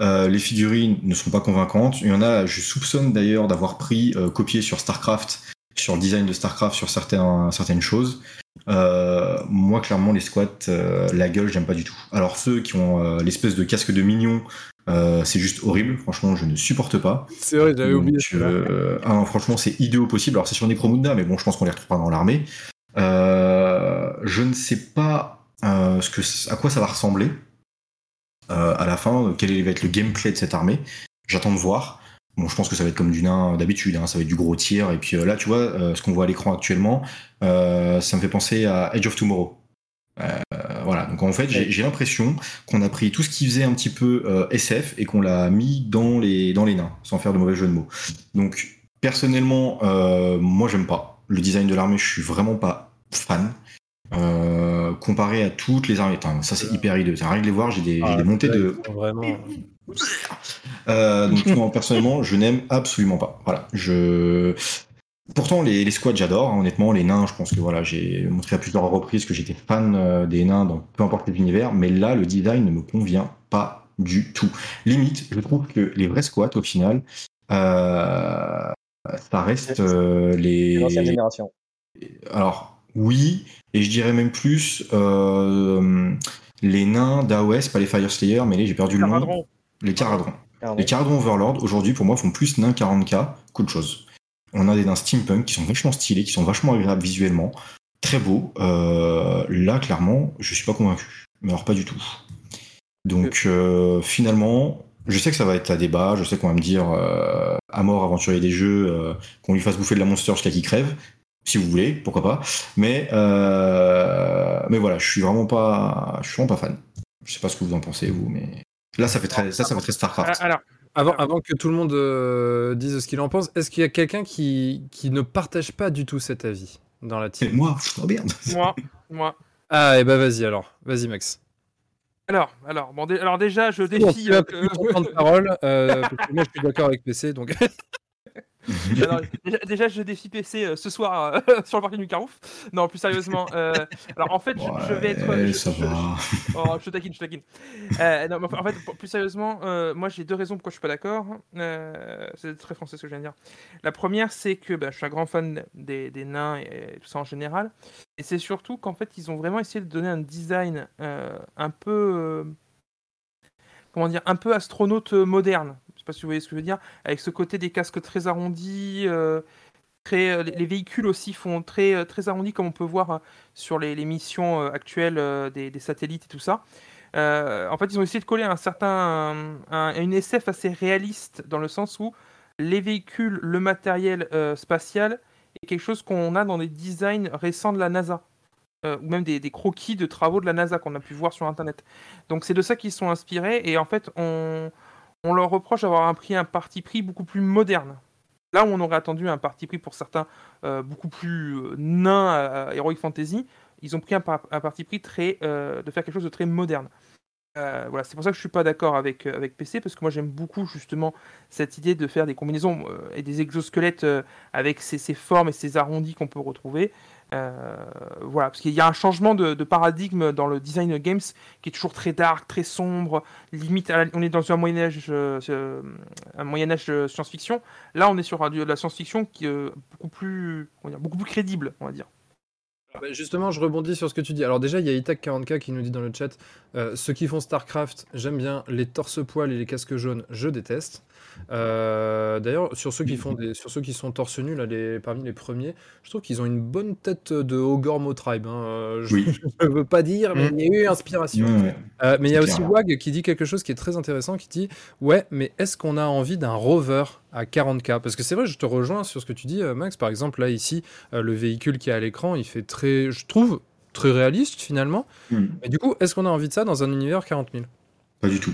Euh, les figurines ne sont pas convaincantes. Il y en a, je soupçonne d'ailleurs d'avoir pris, euh, copié sur StarCraft, sur le design de StarCraft, sur certains, certaines choses. Euh, moi, clairement, les squats, euh, la gueule, j'aime pas du tout. Alors, ceux qui ont euh, l'espèce de casque de mignon, c'est juste horrible. Franchement, je ne supporte pas. C'est vrai, j'avais oublié. Ah non, franchement, c'est idéal possible. Alors, c'est sur Necromunda, mais bon, je pense qu'on les retrouvera dans l'armée. Je ne sais pas ce que, à quoi ça va ressembler à la fin, quel va être le gameplay de cette armée. J'attends de voir. Bon, je pense que ça va être comme du nain d'habitude, hein, ça va être du gros tir. Et puis euh, là, tu vois, euh, ce qu'on voit à l'écran actuellement, euh, ça me fait penser à Edge of Tomorrow. Voilà, donc en fait, j'ai l'impression qu'on a pris tout ce qui faisait un petit peu SF et qu'on l'a mis dans les, dans les nains, sans faire de mauvais jeu de mots. Donc, personnellement, moi, j'aime pas. Le design de l'armée, je suis vraiment pas fan. Euh, comparé à toutes les armées, Attends, ça c'est hyper hideux. Rien que de les voir, j'ai des, Ah, des montées de, Vraiment. euh, donc moi personnellement, je n'aime absolument pas. Voilà, je. Pourtant les, les squads j'adore, hein, honnêtement les nains, je pense que voilà, j'ai montré à plusieurs reprises que j'étais fan euh, des nains dans peu importe les univers, mais là le design ne me convient pas du tout. Limite, je trouve que les vrais squats au final, ça reste l'ancienne les. génération. Alors oui, et je dirais même plus euh, les nains d'AOS, pas les Fire Slayer, mais les j'ai perdu le nom. Les Caradrons. Pardon. Les Caradron Overlord, aujourd'hui, pour moi, font plus nains 40k qu'autre chose. On a des nains steampunk qui sont vachement stylés, qui sont vachement agréables visuellement, très beaux. Euh, là, clairement, je suis pas convaincu. Mais alors, pas du tout. Donc, euh, finalement, je sais que ça va être à débat, je sais qu'on va me dire euh, à mort aventurier des jeux, euh, qu'on lui fasse bouffer de la monster jusqu'à qu'il crève, si vous voulez, pourquoi pas. Mais, euh, mais voilà, je suis vraiment pas, je suis vraiment pas fan. Je sais pas ce que vous en pensez, vous, mais là, ça fait très, ça, ça fait très StarCraft. Ah, Alors, Avant, avant que tout le monde euh, dise ce qu'il en pense, est-ce qu'il y a quelqu'un qui, qui ne partage pas du tout cet avis dans la Et team moi, oh merde. moi, moi. Ah, et bah vas-y alors. Vas-y, Max. Alors, alors, bon, alors déjà, je Bon, défie. as euh, plus temps de parole. euh, parce que moi, je suis d'accord avec PC, donc. Déjà, déjà, je défie PC euh, ce soir euh, sur le parking du Carouf. Non, plus sérieusement. euh, alors, en fait, je, je vais être. Je- ça je- va. Oh, je te taquine, je te taquine. Non, mais en fait, plus sérieusement, moi j'ai deux raisons pourquoi je suis pas d'accord. C'est très français ce que je viens de dire. La première, c'est que bah, je suis un grand fan des, des nains et, tout ça en général. Et c'est surtout qu'en fait, ils ont vraiment essayé de donner un design un peu. comment dire Un peu astronaute moderne. Je sais pas si vous voyez ce que je veux dire. Avec ce côté des casques très arrondis. euh, Très, euh, les les véhicules aussi font très, euh, très arrondis comme on peut voir sur les, missions actuelles des, satellites et tout ça. En fait, ils ont essayé de coller un certain, un- une SF assez réaliste dans le sens où les véhicules, le matériel spatial est quelque chose qu'on a dans des designs récents de la NASA. ou même des, des croquis de travaux de la NASA qu'on a pu voir sur Internet. Donc c'est de ça qu'ils sont inspirés et en fait on, on leur reproche d'avoir pris un parti pris beaucoup plus moderne. Là où on aurait attendu un parti pris pour certains euh, beaucoup plus euh, nain à, Heroic Fantasy, ils ont pris un, par- un parti pris très, euh, de faire quelque chose de très moderne. Voilà, c'est pour ça que je suis pas d'accord avec, PC, parce que moi j'aime beaucoup justement cette idée de faire des combinaisons et des exosquelettes avec ces, ces formes et ces arrondis qu'on peut retrouver. Euh, voilà, parce qu'il y a un changement de, de paradigme dans le design games qui est toujours très dark, très sombre, limite on est dans un Moyen Âge, euh, un Moyen Âge science-fiction. Là, on est sur de la science-fiction qui est euh, beaucoup plus, comment dire, beaucoup plus crédible, on va dire. Bah, Justement, je rebondis sur ce que tu dis. Alors déjà, il y a Itac40k qui nous dit dans le chat, euh, ceux qui font StarCraft, j'aime bien les torse-poils et les casques jaunes, je déteste. Euh, D'ailleurs, sur ceux qui font des, sur ceux qui sont torse nu, là, les, parmi les premiers, je trouve qu'ils ont une bonne tête de Ogre Motribe. Hein. Euh, Je Oui. ne veux pas dire, mais il y a eu inspiration. Euh, mais il y a aussi. Wag qui dit quelque chose qui est très intéressant, qui dit ouais, mais est-ce qu'on a envie d'un rover? À 40k Parce que c'est vrai, je te rejoins sur ce que tu dis, euh, Max. Par exemple, là ici, euh, le véhicule qui est à l'écran, il fait très, je trouve, très réaliste finalement. Hmm. Mais du coup, est-ce qu'on a envie de ça dans un univers 40 000 Pas du tout.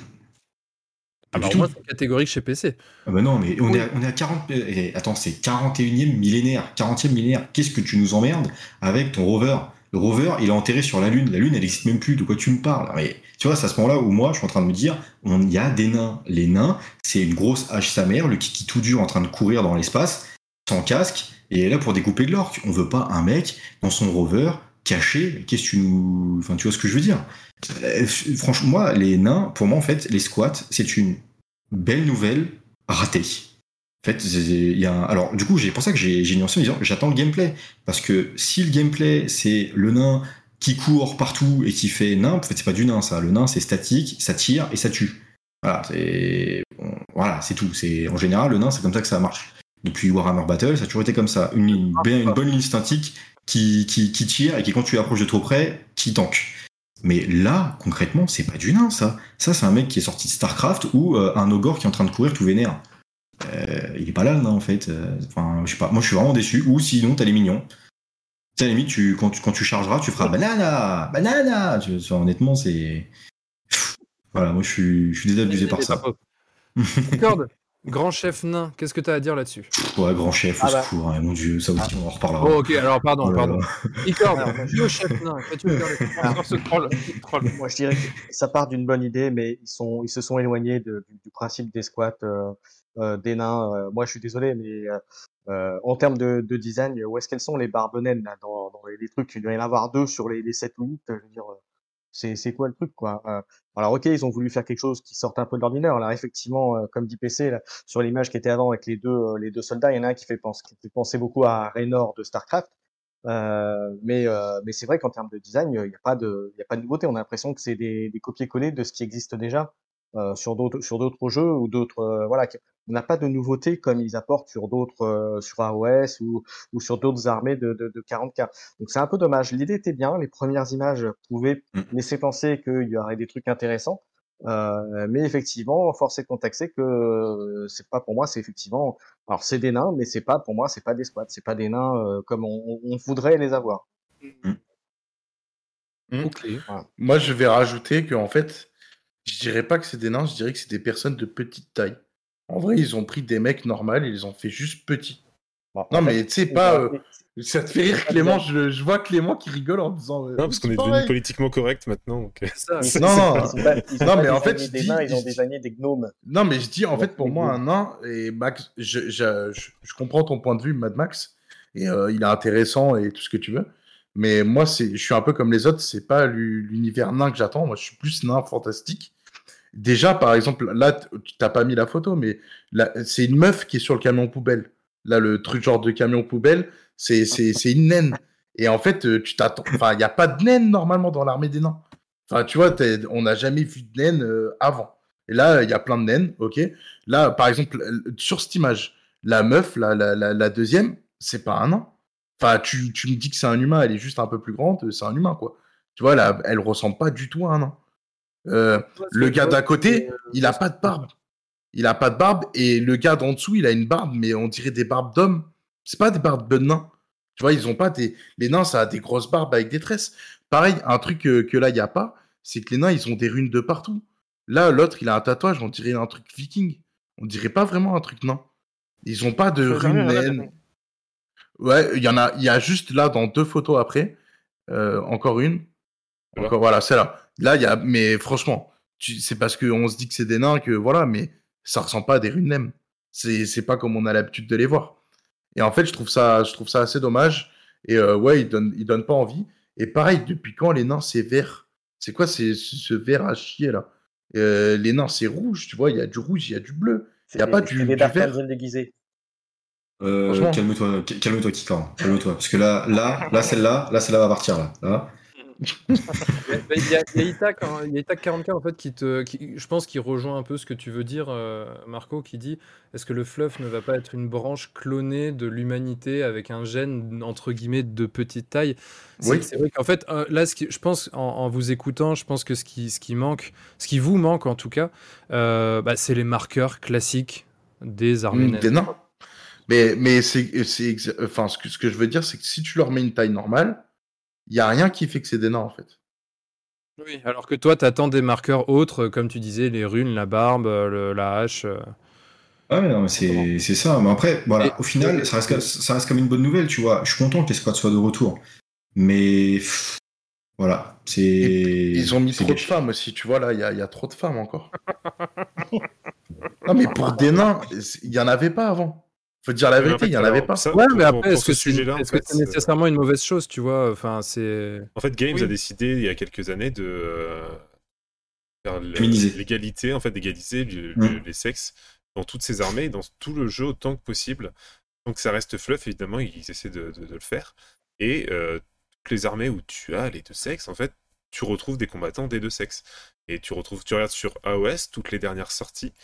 Pas Alors du moi, tout. c'est catégorique chez PC. Ah bah non, mais on, Oui. est, à, on est à 40. eh, Attends, c'est 41e millénaire. 40e millénaire. Qu'est-ce que tu nous emmerdes avec ton rover? Le rover, il est enterré sur la Lune. La Lune, elle n'existe même plus. De quoi tu me parles? Mais tu vois, c'est à ce moment-là où moi, je suis en train de me dire on- y a des nains. Les nains, c'est une grosse hache sa mère, le kiki tout dur en train de courir dans l'espace, sans casque, et là pour découper de l'orque. On veut pas un mec dans son rover caché. Qu'est-ce que tu nous. Enfin, tu vois ce que je veux dire? Euh, Franchement, moi, les nains, pour moi, en fait, les squats, c'est une belle nouvelle ratée. C'est- alors du coup, j'ai pour ça que j'ai nuancé en disant j'attends le gameplay parce que si le gameplay c'est le nain qui court partout et qui fait nain, en fait c'est pas du nain ça. Le nain c'est statique, ça tire et ça tue. Voilà, c'est voilà, c'est tout. C'est en général le nain c'est comme ça que ça marche. Depuis Warhammer Battle, ça a toujours été comme ça, une, bonne ligne statique qui tire et qui quand tu approches de trop près, qui tank. Mais là, concrètement, c'est pas du nain ça. Ça c'est un mec qui est sorti de Starcraft ou euh, un ogre qui est en train de courir tout vénère. Euh, il est pas là, en fait. Euh, Enfin, je sais pas. Moi, je suis vraiment déçu. Ou sinon, t'as les mignons. À la limite, tu, quand, tu, quand tu chargeras, tu feras banana, banana. Tu- tu- honnêtement, c'est. Voilà, moi, je suis, je suis désabusé par ça. grand chef nain, qu'est-ce que tu as à dire là-dessus? Ouais, grand chef, au Ah bah. secours. hein, mon dieu, ça aussi, on en reparlera. Oh, ok, alors pardon, Oh là pardon. moi, je- vieux chef nain, ce troll. Moi, je dirais que ça part d'une bonne idée, mais ils sont, ils se sont éloignés de- du, du principe des squats, euh, euh, des nains. Euh, moi, je suis désolé, mais euh, euh, en termes de, de design, où est-ce qu'elles sont les barbes naines là, dans, dans les, les trucs Il doit y en avoir deux sur les, les 7 ou 8. Je veux dire, euh, c'est, quoi le truc, quoi? Euh, Alors, ok, ils ont voulu faire quelque chose qui sorte un peu de l'ordinaire. Alors, effectivement, euh, comme dit PC, là, sur l'image qui était avant avec les deux, euh, les deux soldats, il y en a un qui fait, penser, qui fait penser beaucoup à Raynor de Starcraft. Euh, mais euh, mais c'est vrai qu'en termes de design, il n'y a pas de y a pas de nouveauté. On a l'impression que c'est des, des copier-coller de ce qui existe déjà sur d'autres sur d'autres jeux ou d'autres euh, voilà. On n'a pas de nouveauté comme ils apportent sur d'autres euh, sur AOS ou ou sur d'autres armées de, de, de 40K. Donc c'est un peu dommage. L'idée était bien. Les premières images pouvaient Mm. laisser penser qu'il y aurait des trucs intéressants. Euh, mais effectivement, force est de contacter que euh, c'est pas pour moi, c'est effectivement, alors c'est des nains, mais c'est pas pour moi, c'est pas des squats, c'est pas des nains euh, comme on, on- on voudrait les avoir. Ok. Moi, je vais rajouter que en fait, je dirais pas que c'est des nains, je dirais que c'est des personnes de petite taille. En vrai, ils ont pris des mecs normaux, ils les ont fait juste petits. Bon, Non, mais tu sais pas, euh, ça te fait rire Clément, je, je vois Clément qui rigole en disant. euh, Non, parce qu'on est devenu politiquement correct maintenant. donc, euh, Ça, Non, non. ils ont pas- ils ont Non, mais en fait, désigné je des dis- nains, ils ont désigné des gnomes. Non, mais je dis, en fait, pour moi, un nain, et Max, je, je, je, je comprends ton point de vue, Mad Max, et euh, il est intéressant et tout ce que tu veux. Mais moi, c'est, je suis un peu comme les autres, c'est pas l'u- l'univers nain que j'attends. Moi, je suis plus nain fantastique. Déjà, par exemple, là, tu t'as pas mis la photo, mais c'est une meuf qui est sur le camion poubelle. Là, le truc genre de camion poubelle, c'est, une naine. Et en fait, euh, tu t'attends. Enfin, il n'y a pas de naine normalement dans l'armée des nains. Enfin, tu vois, on n'a jamais vu de naine euh, avant. Et là, il y a plein de naines, ok. Là, par exemple, sur cette image, la meuf, la, deuxième, c'est pas un nain. Enfin, tu, tu me dis que c'est un humain, elle est juste un peu plus grande, euh, c'est un humain, quoi. Tu vois, là, elle ressemble pas du tout à un nain. Euh, le gars d'à côté, il a pas de barbe. Il a pas de barbe, et le gars d'en dessous, il a une barbe, mais on dirait des barbes d'hommes. C'est pas des barbes de nains. Tu vois, ils ont pas des. Les nains, ça a des grosses barbes avec des tresses. Pareil, un truc que, que là, il y a pas, c'est que les nains, ils ont des runes de partout. Là, l'autre, il a un tatouage, on dirait un truc viking. On dirait pas vraiment un truc nain. Ils ont pas de runes. Ouais, il y en a, il y a juste là dans deux photos après, euh, encore une, Voilà. encore voilà, celle-là. Là, il y a, mais franchement, tu- c'est parce qu'on se dit que c'est des nains que voilà, mais ça ressemble pas à des runes. C'est, c'est pas comme on a l'habitude de les voir. Et en fait, je trouve ça, je trouve ça assez dommage. Et euh, ouais, ils donnent, ils donnent pas envie. Et pareil, depuis quand les nains c'est vert? C'est quoi c'est ce ce vert à chier là? Euh, Les nains c'est rouge, tu vois, il y a du rouge, il y a du bleu. C'est Y a des- pas du- du vert Angels déguisés. Euh, calme-toi, cal- calme-toi, Kika. Calme-toi. Parce que là, là, là, celle-là, là, celle-là va partir, là. Là. Il y a, il y a Itac, hein, il y a Itac 40K en fait qui te, qui- je pense qu'il rejoint un peu ce que tu veux dire, euh, Marco, qui dit est-ce que le fluff ne va pas être une branche clonée de l'humanité avec un gène entre guillemets de petite taille? C'est Oui. c'est vrai qu'en fait euh, là, ce qui, je pense en, en vous écoutant, je pense que ce qui, ce qui manque, ce qui vous manque en tout cas, euh, bah, c'est les marqueurs classiques des armées Mm. Mais, mais c'est, c'est exa- enfin, ce que, ce que je veux dire, c'est que si tu leur mets une taille normale, il y a rien qui fait que c'est des nains, en fait. Oui, alors que toi, tu attends des marqueurs autres, euh, comme tu disais, les runes, la barbe, euh, le- la hache. euh. Ah mais non, mais c'est c'est ça. Mais après, voilà, Et- au final, ça reste, ça reste comme une bonne nouvelle, tu vois. Je suis content que les squads soient de retour. Mais pff, voilà, c'est. Ils ont mis c'est trop de femmes aussi, tu vois, là, il y a, il y a trop de femmes encore. non, mais pour des nains, il y en avait pas avant. Faut dire la vérité, il y en avait pas. ça, Ouais, mais après, est-ce ce que c'est euh, nécessairement une mauvaise chose, tu vois? Enfin, c'est. En fait, Games Oui. a décidé il y a quelques années de euh, faire l'égalité, en fait, d'égaliser le- Mm. le- les sexes dans toutes ces armées, dans tout le jeu autant que possible. Donc ça reste fluff, évidemment, ils essaient de, de- de le faire. Et euh, toutes les armées où tu as les deux sexes, en fait, tu retrouves des combattants des deux sexes. Et tu retrouves, tu regardes sur AOS toutes les dernières sorties,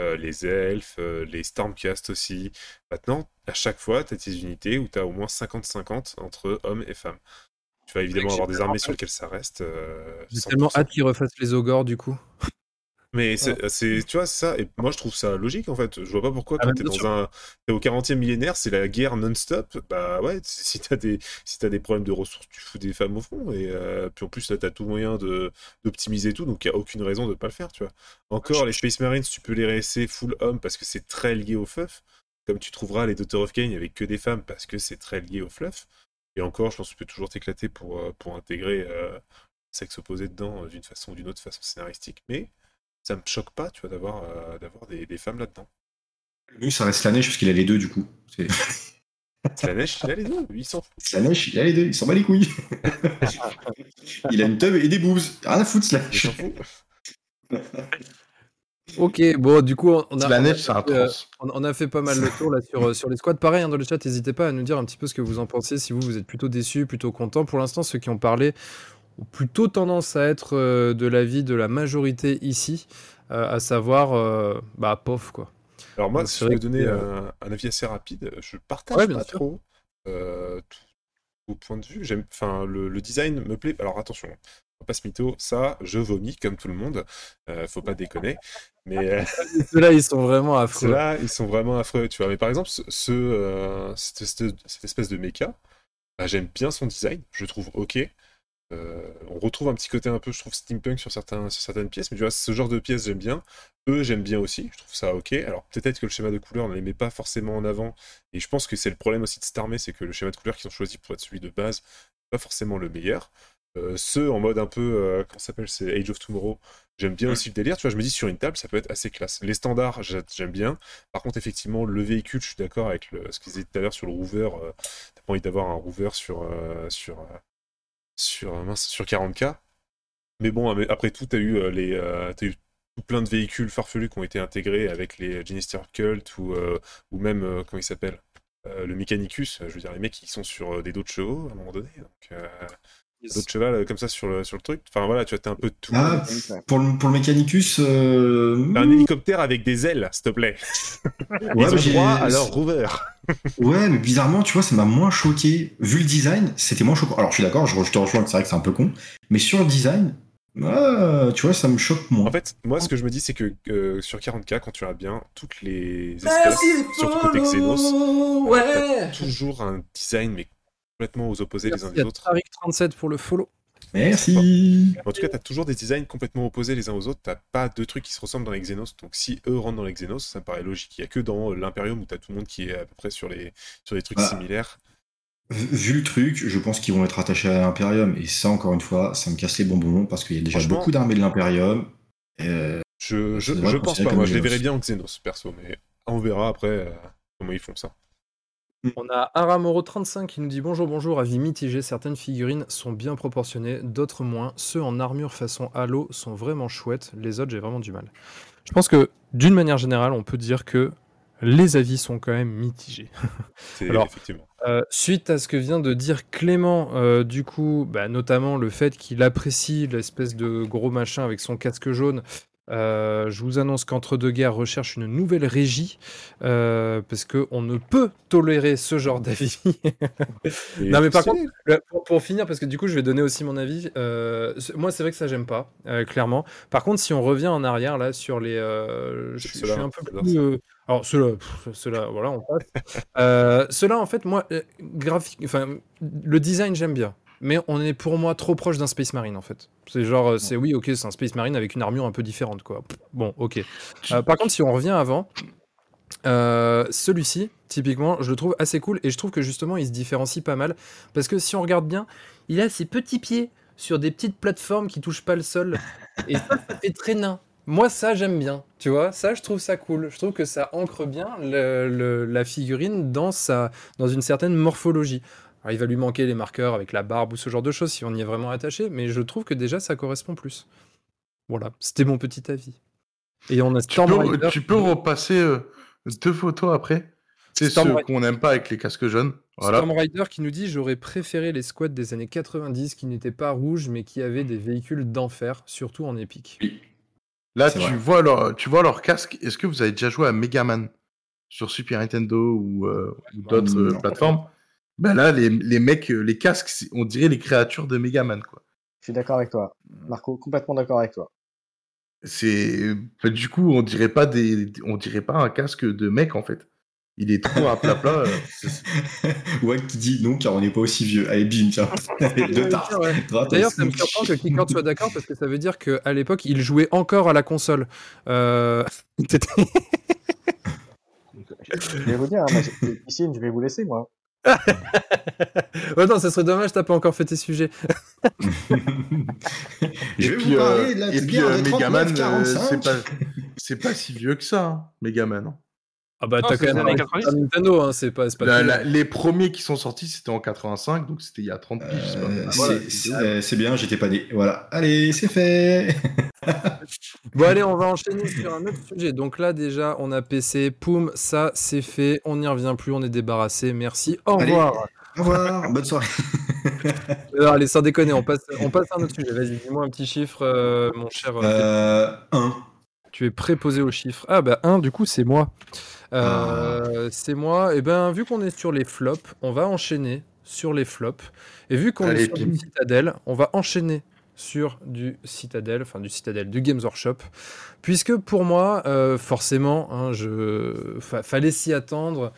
euh, les elfes, euh, les Stormcast aussi. Maintenant, à chaque fois, tu as tes unités où tu as au moins 50-50 entre hommes et femmes. Tu vas évidemment avoir des armées sur lesquelles ça reste. euh, J'ai 100%. tellement hâte qu'ils refassent les ogres du coup. Mais c'est, c'est- tu vois, ça, et moi je trouve ça logique en fait. Je vois pas pourquoi Ah, quand bah, t'es dans sûr. un. T'es au 40e millénaire, c'est la guerre non-stop. Bah ouais, si t'as des, si t'as des problèmes de ressources, tu fous des femmes au fond. Et euh, puis en plus, là, t'as tout moyen de, d'optimiser tout, donc y a aucune raison de pas le faire, tu vois. Encore, les Space Marines, tu peux les laisser full homme parce que c'est très lié au fluff. Comme tu trouveras les Daughter of Cain avec que des femmes parce que c'est très lié au fluff. Et encore, je pense que tu peux toujours t'éclater pour, euh, pour intégrer euh, le sexe opposé dedans euh, d'une façon ou d'une autre façon scénaristique. Mais ça me choque pas, tu vois, d'avoir euh, d'avoir des, des femmes là-dedans. Lui, ça reste la neige parce qu'il a les deux du coup. C'est la neige, il a les deux, il s'en fout. c'est la neige, il a les deux, il s'en bat les couilles. il a une tub et des boobs. Rien à foutre. Ok, bon, du coup, on a, la on a neige, c'est un fait, euh, on, a fait pas mal le tour là sur, euh, sur les squads. Pareil, hein, dans le chat, n'hésitez pas à nous dire un petit peu ce que vous en pensez, si vous, vous êtes plutôt déçus, plutôt contents. Pour l'instant, ceux qui ont parlé ont plutôt tendance à être euh, de l'avis de la majorité ici, euh, à savoir, euh, bah, pof, quoi. Alors moi, Donc, si je peux donner euh, un, un avis assez rapide, je partage Ouais, pas sûr. trop au point de vue. J'aime, enfin, le, le design me plaît. Alors attention, faut pas se mytho, ça, je vomis comme tout le monde. Euh, faut pas déconner. Mais euh, Ceux-là, ils sont vraiment affreux. ceux-là, ils sont vraiment affreux, tu vois. Mais par exemple, ce, ce, euh, cette, espèce de mecha, bah, j'aime bien son design, je le trouve ok. Euh, on retrouve un petit côté un peu, je trouve, steampunk sur, certains, sur certaines pièces, mais tu vois, ce genre de pièces, j'aime bien. Eux, j'aime bien aussi, je trouve ça ok. Alors, peut-être que le schéma de couleur, on ne les met pas forcément en avant, et je pense que c'est le problème aussi de cette armée, c'est que le schéma de couleur qu'ils ont choisi pour être celui de base, pas forcément le meilleur. Euh, ceux en mode un peu, euh, comment ça s'appelle, c'est Age of Tomorrow, j'aime bien aussi le délire, tu vois, je me dis sur une table, ça peut être assez classe. Les standards, j'a- j'aime bien. Par contre, effectivement, le véhicule, je suis d'accord avec le, ce qu'ils disaient tout à l'heure sur le rover, euh, t'as pas envie d'avoir un rover sur, sur, sur, euh, mince, sur 40K. Mais bon, après tout, t'as eu, euh, les, euh, t'as eu tout plein de véhicules farfelus qui ont été intégrés avec les Genister Cult ou, euh, ou même, euh, comment il s'appelle Euh, Le Mechanicus, je veux dire, les mecs qui sont sur euh, des dos de chevaux à un moment donné. Donc, euh, dos de cheval euh, comme ça sur le, sur le truc. Enfin voilà, tu t'as un peu de tout. Ah, pour le, pour le Mechanicus, euh... Un hélicoptère avec des ailes, s'il te plaît. ouais, Ils ont droit à leur rover. ouais, mais bizarrement, tu vois, ça m'a moins choqué. Vu le design, c'était moins choquant. Alors, je suis d'accord, je, je te rejoins que c'est vrai que c'est un peu con, mais sur le design, ah, tu vois, ça me choque moins. En fait, moi, ce que je me dis, c'est que euh, sur 40K, quand tu regardes bien, toutes les espèces, surtout côté Xenos, euh, t'as toujours un design, mais complètement aux opposés les uns Merci des autres. Tariq37 pour le follow. Merci. En tout cas, t'as toujours des designs complètement opposés les uns aux autres. T'as pas deux trucs qui se ressemblent dans les Xenos. Donc, si eux rentrent dans les Xenos, ça me paraît logique. Il y a que dans euh, l'Imperium où t'as tout le monde qui est à peu près sur les, sur des trucs Ah. similaires. Vu le truc, je pense qu'ils vont être attachés à l'Imperium, et ça, encore une fois, ça me casse les bonbons parce qu'il y a déjà beaucoup d'armées de l'Imperium. Euh, Je, je, je pense pas. Moi, je les verrais bien en Xenos, perso. Mais on verra après euh, comment ils font ça. On a Aramoro35 qui nous dit bonjour, bonjour, avis mitigé. Certaines figurines sont bien proportionnées, d'autres moins. Ceux en armure façon Halo sont vraiment chouettes. Les autres, j'ai vraiment du mal. Je pense que d'une manière générale, on peut dire que les avis sont quand même mitigés. Alors, effectivement. Euh, suite à ce que vient de dire Clément, euh, du coup, bah, notamment le fait qu'il apprécie l'espèce de gros machin avec son casque jaune, euh, je vous annonce qu'Entre deux guerres recherche une nouvelle régie euh, parce qu'on ne peut tolérer ce genre d'avis. Non, mais par contre, le- pour, pour finir, parce que du coup, je vais donner aussi mon avis. euh, moi, c'est vrai que ça, j'aime pas, euh, clairement. Par contre, si on revient en arrière, là, sur les. euh, je, suis un peu plus. euh, alors, pff, ceux-là, voilà, on passe. Euh, ceux-là, en fait, moi, euh, graphique. Enfin, le design, j'aime bien. Mais on est pour moi trop proche d'un Space Marine, en fait. C'est genre, euh, c'est oui, ok, c'est un Space Marine avec une armure un peu différente, quoi. Bon, ok. Euh, par contre, si on revient avant, euh, celui-ci, typiquement, je le trouve assez cool et je trouve que justement, il se différencie pas mal parce que si on regarde bien, il a ses petits pieds sur des petites plateformes qui touchent pas le sol et ça, ça fait très nain. Moi, ça, j'aime bien. Tu vois, ça, je trouve ça cool. Je trouve que ça ancre bien le- le- la figurine dans, sa, dans une certaine morphologie. Alors, il va lui manquer les marqueurs avec la barbe ou ce genre de choses si on y est vraiment attaché, mais je trouve que déjà, ça correspond plus. Voilà, c'était mon petit avis. Et on a Tu Storm peux, Rider. tu peux repasser euh, deux photos après C'est Storm ceux Rider. qu'on n'aime pas avec les casques jaunes. Voilà. Storm Rider qui nous dit J'aurais préféré les squads des années 90 qui n'étaient pas rouges mais qui avaient des véhicules d'enfer, surtout en épique. Là, tu vrai. vois, leur, tu vois leur casque. Est-ce que vous avez déjà joué à Mega Man sur Super Nintendo ou, euh, ou d'autres euh, Non. plateformes? Ben là, les, les mecs, euh, les casques, on dirait les créatures de Mega Man, quoi. Je suis d'accord avec toi. Marco, complètement d'accord avec toi. C'est enfin, du coup, on dirait pas des, on dirait pas un casque de mec en fait. Il est trop à plat plat. euh, Ouais, qui dit non, car on n'est pas aussi vieux. Allez, bim, tiens. Deux tartes. Ouais. D'ailleurs, ça me surprend que Kickard soit d'accord parce que ça veut dire qu'à l'époque, il jouait encore à la console. Euh... Je vais vous dire, hein, moi, je vais vous laisser, moi. oh non, ça serait dommage, t'as pas encore fait tes sujets. Je Et vais puis, vous euh, parler de la et puis euh, des Megaman, 39, euh, c'est 45. pas, si vieux que ça, hein, Megaman. Ah bah t'as c'est quand les même années un 90. Nintendo, hein, c'est pas, La- la- les premiers qui sont sortis, c'était en 85, donc c'était il y a 30 piges. Euh, voilà, c'est- bien, j'étais pas né. Voilà. Allez, c'est fait. Bon allez, on va enchaîner sur un autre sujet. Donc là déjà, on a PC, poum, ça c'est fait, on n'y revient plus, on est débarrassé. Merci, au Allez. revoir. Au revoir. Bonne soirée. Alors, allez, sans déconner, on passe, on passe à un autre sujet. Vas-y, dis-moi un petit chiffre, euh, mon cher. euh, Euh, un. Tu es préposé au chiffre. Ah bah 1, du coup, c'est moi. Euh, C'est moi. Et ben, vu qu'on est sur les flops, on va enchaîner sur les flops. Et vu qu'on est sur du. Citadel, on va enchaîner sur du Citadel, enfin du Citadel, du Games Workshop. Puisque pour moi, euh, forcément, hein, je... fa- fallait s'y attendre.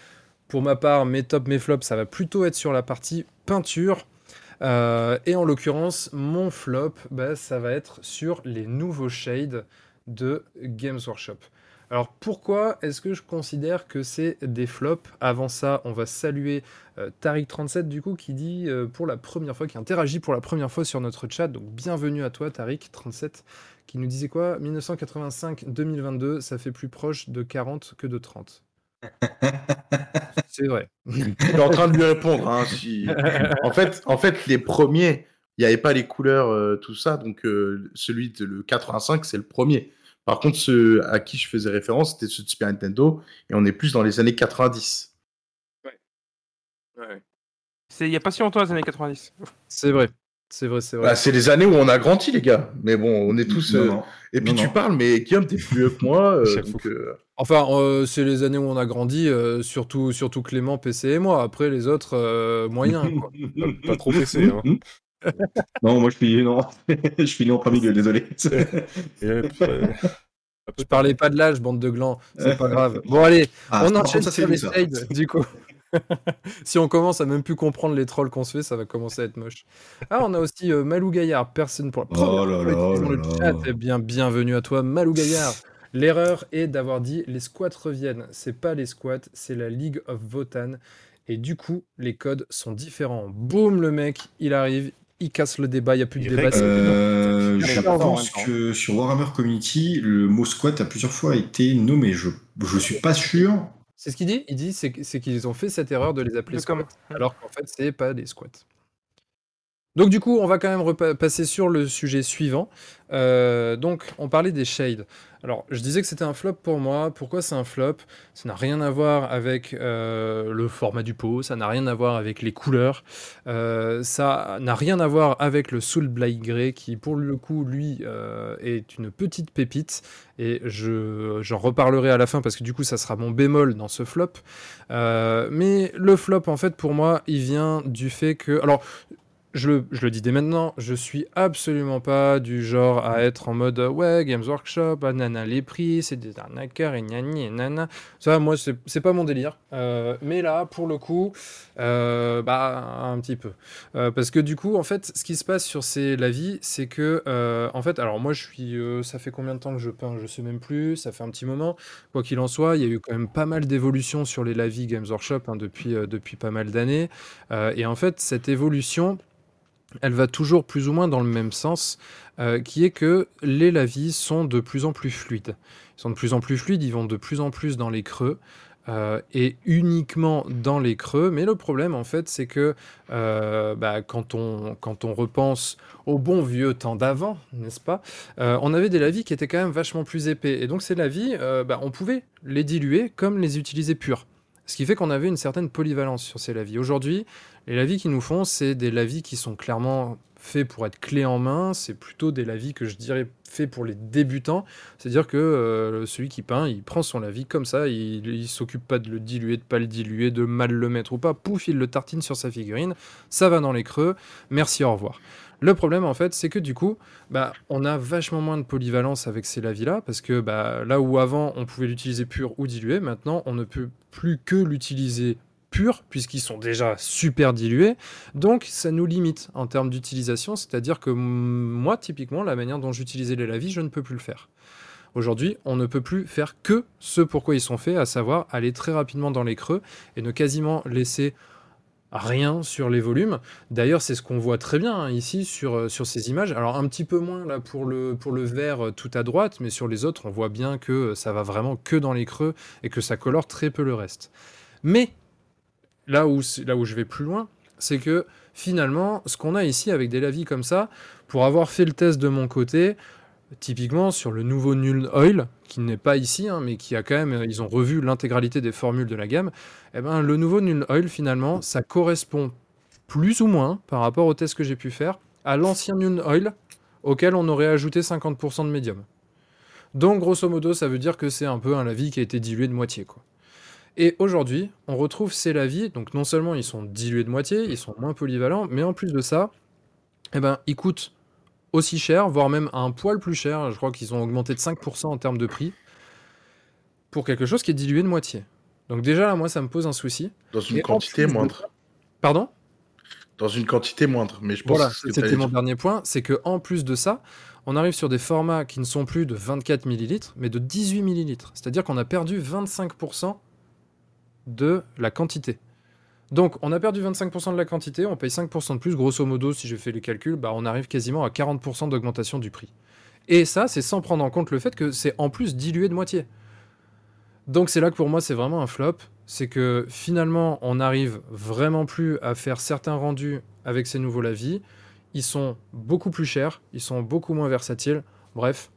Pour ma part, mes tops, mes flops, ça va plutôt être sur la partie peinture. Euh, et en l'occurrence, mon flop, bah, ça va être sur les nouveaux shades de Games Workshop. Alors pourquoi est-ce que je considère que c'est des flops? Avant ça, on va saluer euh, Tariq37 du coup qui dit euh, pour la première fois, qui interagit pour la première fois sur notre chat. Donc bienvenue à toi Tariq37 qui nous disait quoi? 1985-2022, ça fait plus proche de 40 que de 30. c'est vrai. Je suis en train de lui répondre. hein, si- en, fait, en fait, les premiers, il n'y avait pas les couleurs, euh, tout ça. Donc, celui de le 85, c'est le premier. Par contre, ceux à qui je faisais référence, c'était ceux de Super Nintendo. Et on est plus dans les années 90. C'est il y a pas si longtemps, les années 90. C'est vrai. C'est vrai, c'est vrai. Bah, c'est les années où on a grandi, les gars. Mais bon, on est tous. Non, euh, non. Et puis Non, tu non. parles, mais Guillaume, t'es plus vieux que moi. euh, donc, euh, Enfin, euh, c'est les années où on a grandi, euh, surtout, surtout Clément, PC et moi. Après, les autres, euh, moyens. quoi. Pas trop PC, hein. Non, moi je suis non, je suis né en premier lieu, désolé. Euh, Je parlais pas de l'âge, bande de glands. C'est pas grave. Bon, allez, Ah, on enchaîne ça sur les shades, du coup. si on commence à même plus comprendre les trolls qu'on se fait, ça va commencer à être moche. Ah, on a aussi euh, Malou Gaillard, personne pour la Oh là là utilisant le chat. Eh bien, bienvenue à toi, Malou Gaillard. L'erreur est d'avoir dit les squats reviennent. C'est pas les squats, c'est la League of Votan. Et du coup, les codes sont différents. Boum, le mec, il arrive, il casse le débat, il n'y a plus de Il débat. Euh, je pense que sur Warhammer Community, le mot squat a plusieurs fois été nommé. Je je suis pas sûr. C'est ce qu'il dit. Il dit c'est c'est qu'ils ont fait cette erreur de les appeler squats, alors qu'en fait c'est pas des squats. Donc du coup, on va quand même repasser sur le sujet suivant. Euh, donc, on parlait des shades. Alors, je disais que c'était un flop pour moi. Pourquoi c'est un flop? Ça n'a rien à voir avec euh, le format du pot, ça n'a rien à voir avec les couleurs, euh, ça n'a rien à voir avec le Soul Blight Grey qui, pour le coup, lui, est une petite pépite. Et je, j'en reparlerai à la fin parce que du coup, ça sera mon bémol dans ce flop. Mais le flop, en fait, pour moi, il vient du fait que... Alors, je le, dis dès maintenant, je suis absolument pas du genre à être en mode ouais, Games Workshop, ah, nana, les prix, c'est des arnaqueurs et gnani et nana. Ça, moi, c'est pas mon délire. Euh, mais là, pour le coup, euh, bah, un petit peu. Euh, parce que du coup, en fait, ce qui se passe sur ces lavis, c'est que, euh, en fait, alors moi, je suis. euh, ça fait combien de temps que je peins? Je sais même plus, ça fait un petit moment. Quoi qu'il en soit, il y a eu quand même pas mal d'évolutions sur les lavis Games Workshop hein, depuis, euh, depuis pas mal d'années. Euh, et en fait, cette évolution elle va toujours plus ou moins dans le même sens, euh, qui est que les lavis sont de plus en plus fluides. Ils sont de plus en plus fluides, ils vont de plus en plus dans les creux. euh, et uniquement dans les creux. Mais le problème, en fait, c'est que euh, bah, quand, on, repense au bon vieux temps d'avant, n'est-ce pas On avait des lavis qui étaient quand même vachement plus épais. Et donc ces lavis, bah, on pouvait les diluer comme les utiliser purs. Ce qui fait qu'on avait une certaine polyvalence sur ces lavis. Aujourd'hui, les lavis qui nous font, c'est des lavis qui sont clairement faits pour être clés en main. C'est plutôt des lavis que je dirais faits pour les débutants. C'est-à-dire que euh, celui qui peint, il prend son lavis comme ça, il, il s'occupe pas de le diluer, de pas le diluer, de mal le mettre ou pas. Pouf, il le tartine sur sa figurine. Ça va dans les creux. Merci, au revoir. Le problème, en fait, c'est que du coup, bah, on a vachement moins de polyvalence avec ces lavis-là, parce que bah, là où avant on pouvait l'utiliser pur ou dilué, maintenant on ne peut plus que l'utiliser pur, puisqu'ils sont déjà super dilués. Donc ça nous limite en termes d'utilisation, c'est-à-dire que moi, typiquement, la manière dont j'utilisais les lavis, je ne peux plus le faire. Aujourd'hui, on ne peut plus faire que ce pourquoi ils sont faits, à savoir aller très rapidement dans les creux et ne quasiment laisser rien sur les volumes. D'ailleurs, c'est ce qu'on voit très bien hein, ici sur, euh, sur ces images. Alors un petit peu moins là pour le, pour le vert euh, tout à droite, mais sur les autres, on voit bien que euh, ça va vraiment que dans les creux et que ça colore très peu le reste. Mais là où, là où je vais plus loin, c'est que finalement, ce qu'on a ici avec des lavis comme ça, pour avoir fait le test de mon côté, typiquement sur le nouveau Null Oil, qui n'est pas ici, hein, mais qui a quand même, ils ont revu l'intégralité des formules de la gamme, eh ben, le nouveau Null Oil, finalement, ça correspond plus ou moins, par rapport au test que j'ai pu faire, à l'ancien Null Oil, auquel on aurait ajouté 50% de médium. Donc, grosso modo, ça veut dire que c'est un peu un lavis qui a été dilué de moitié, quoi. Et aujourd'hui, on retrouve ces lavis, donc non seulement ils sont dilués de moitié, ils sont moins polyvalents, mais en plus de ça, eh ben, ils coûtent aussi cher, voire même un poil plus cher. Je crois qu'ils ont augmenté de 5% en termes de prix pour quelque chose qui est dilué de moitié. Donc déjà là, moi, ça me pose un souci. Dans une quantité moindre. Pardon? Dans une quantité moindre, mais je pense voilà, c'était mon dernier point, c'est que en plus de ça, on arrive sur des formats qui ne sont plus de 24 millilitres, mais de 18 millilitres. C'est-à-dire qu'on a perdu 25% de la quantité. Donc, on a perdu 25% de la quantité, on paye 5% de plus. Grosso modo, si je fais les calculs, bah, on arrive quasiment à 40% d'augmentation du prix. Et ça, c'est sans prendre en compte le fait que c'est en plus dilué de moitié. Donc, c'est là que pour moi, c'est vraiment un flop. C'est que finalement, on n'arrive vraiment plus à faire certains rendus avec ces nouveaux lavis. Ils sont beaucoup plus chers, ils sont beaucoup moins versatiles. Bref,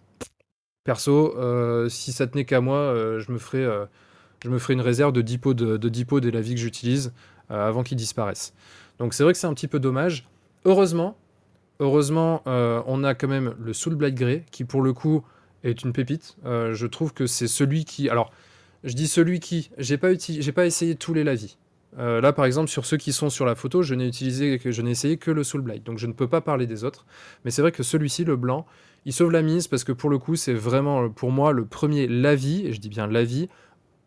perso, euh, si ça tenait qu'à moi, euh, je, me ferais, euh, je me ferais une réserve de 10 pots, de, de 10 pots des lavis que j'utilise. Euh, avant qu'ils disparaissent. Donc c'est vrai que c'est un petit peu dommage. Heureusement, heureusement, euh, on a quand même le Soul Blade Grey qui pour le coup est une pépite. Euh, je trouve que c'est celui qui, alors je dis celui qui, j'ai pas pas essayé tous les lavis. là, par exemple, sur ceux qui sont sur la photo, je n'ai utilisé, je n'ai essayé que le Soul Blade, donc je ne peux pas parler des autres. Mais c'est vrai que celui-ci, le blanc, il sauve la mise parce que pour le coup, c'est vraiment pour moi le premier lavis, et je dis bien lavis,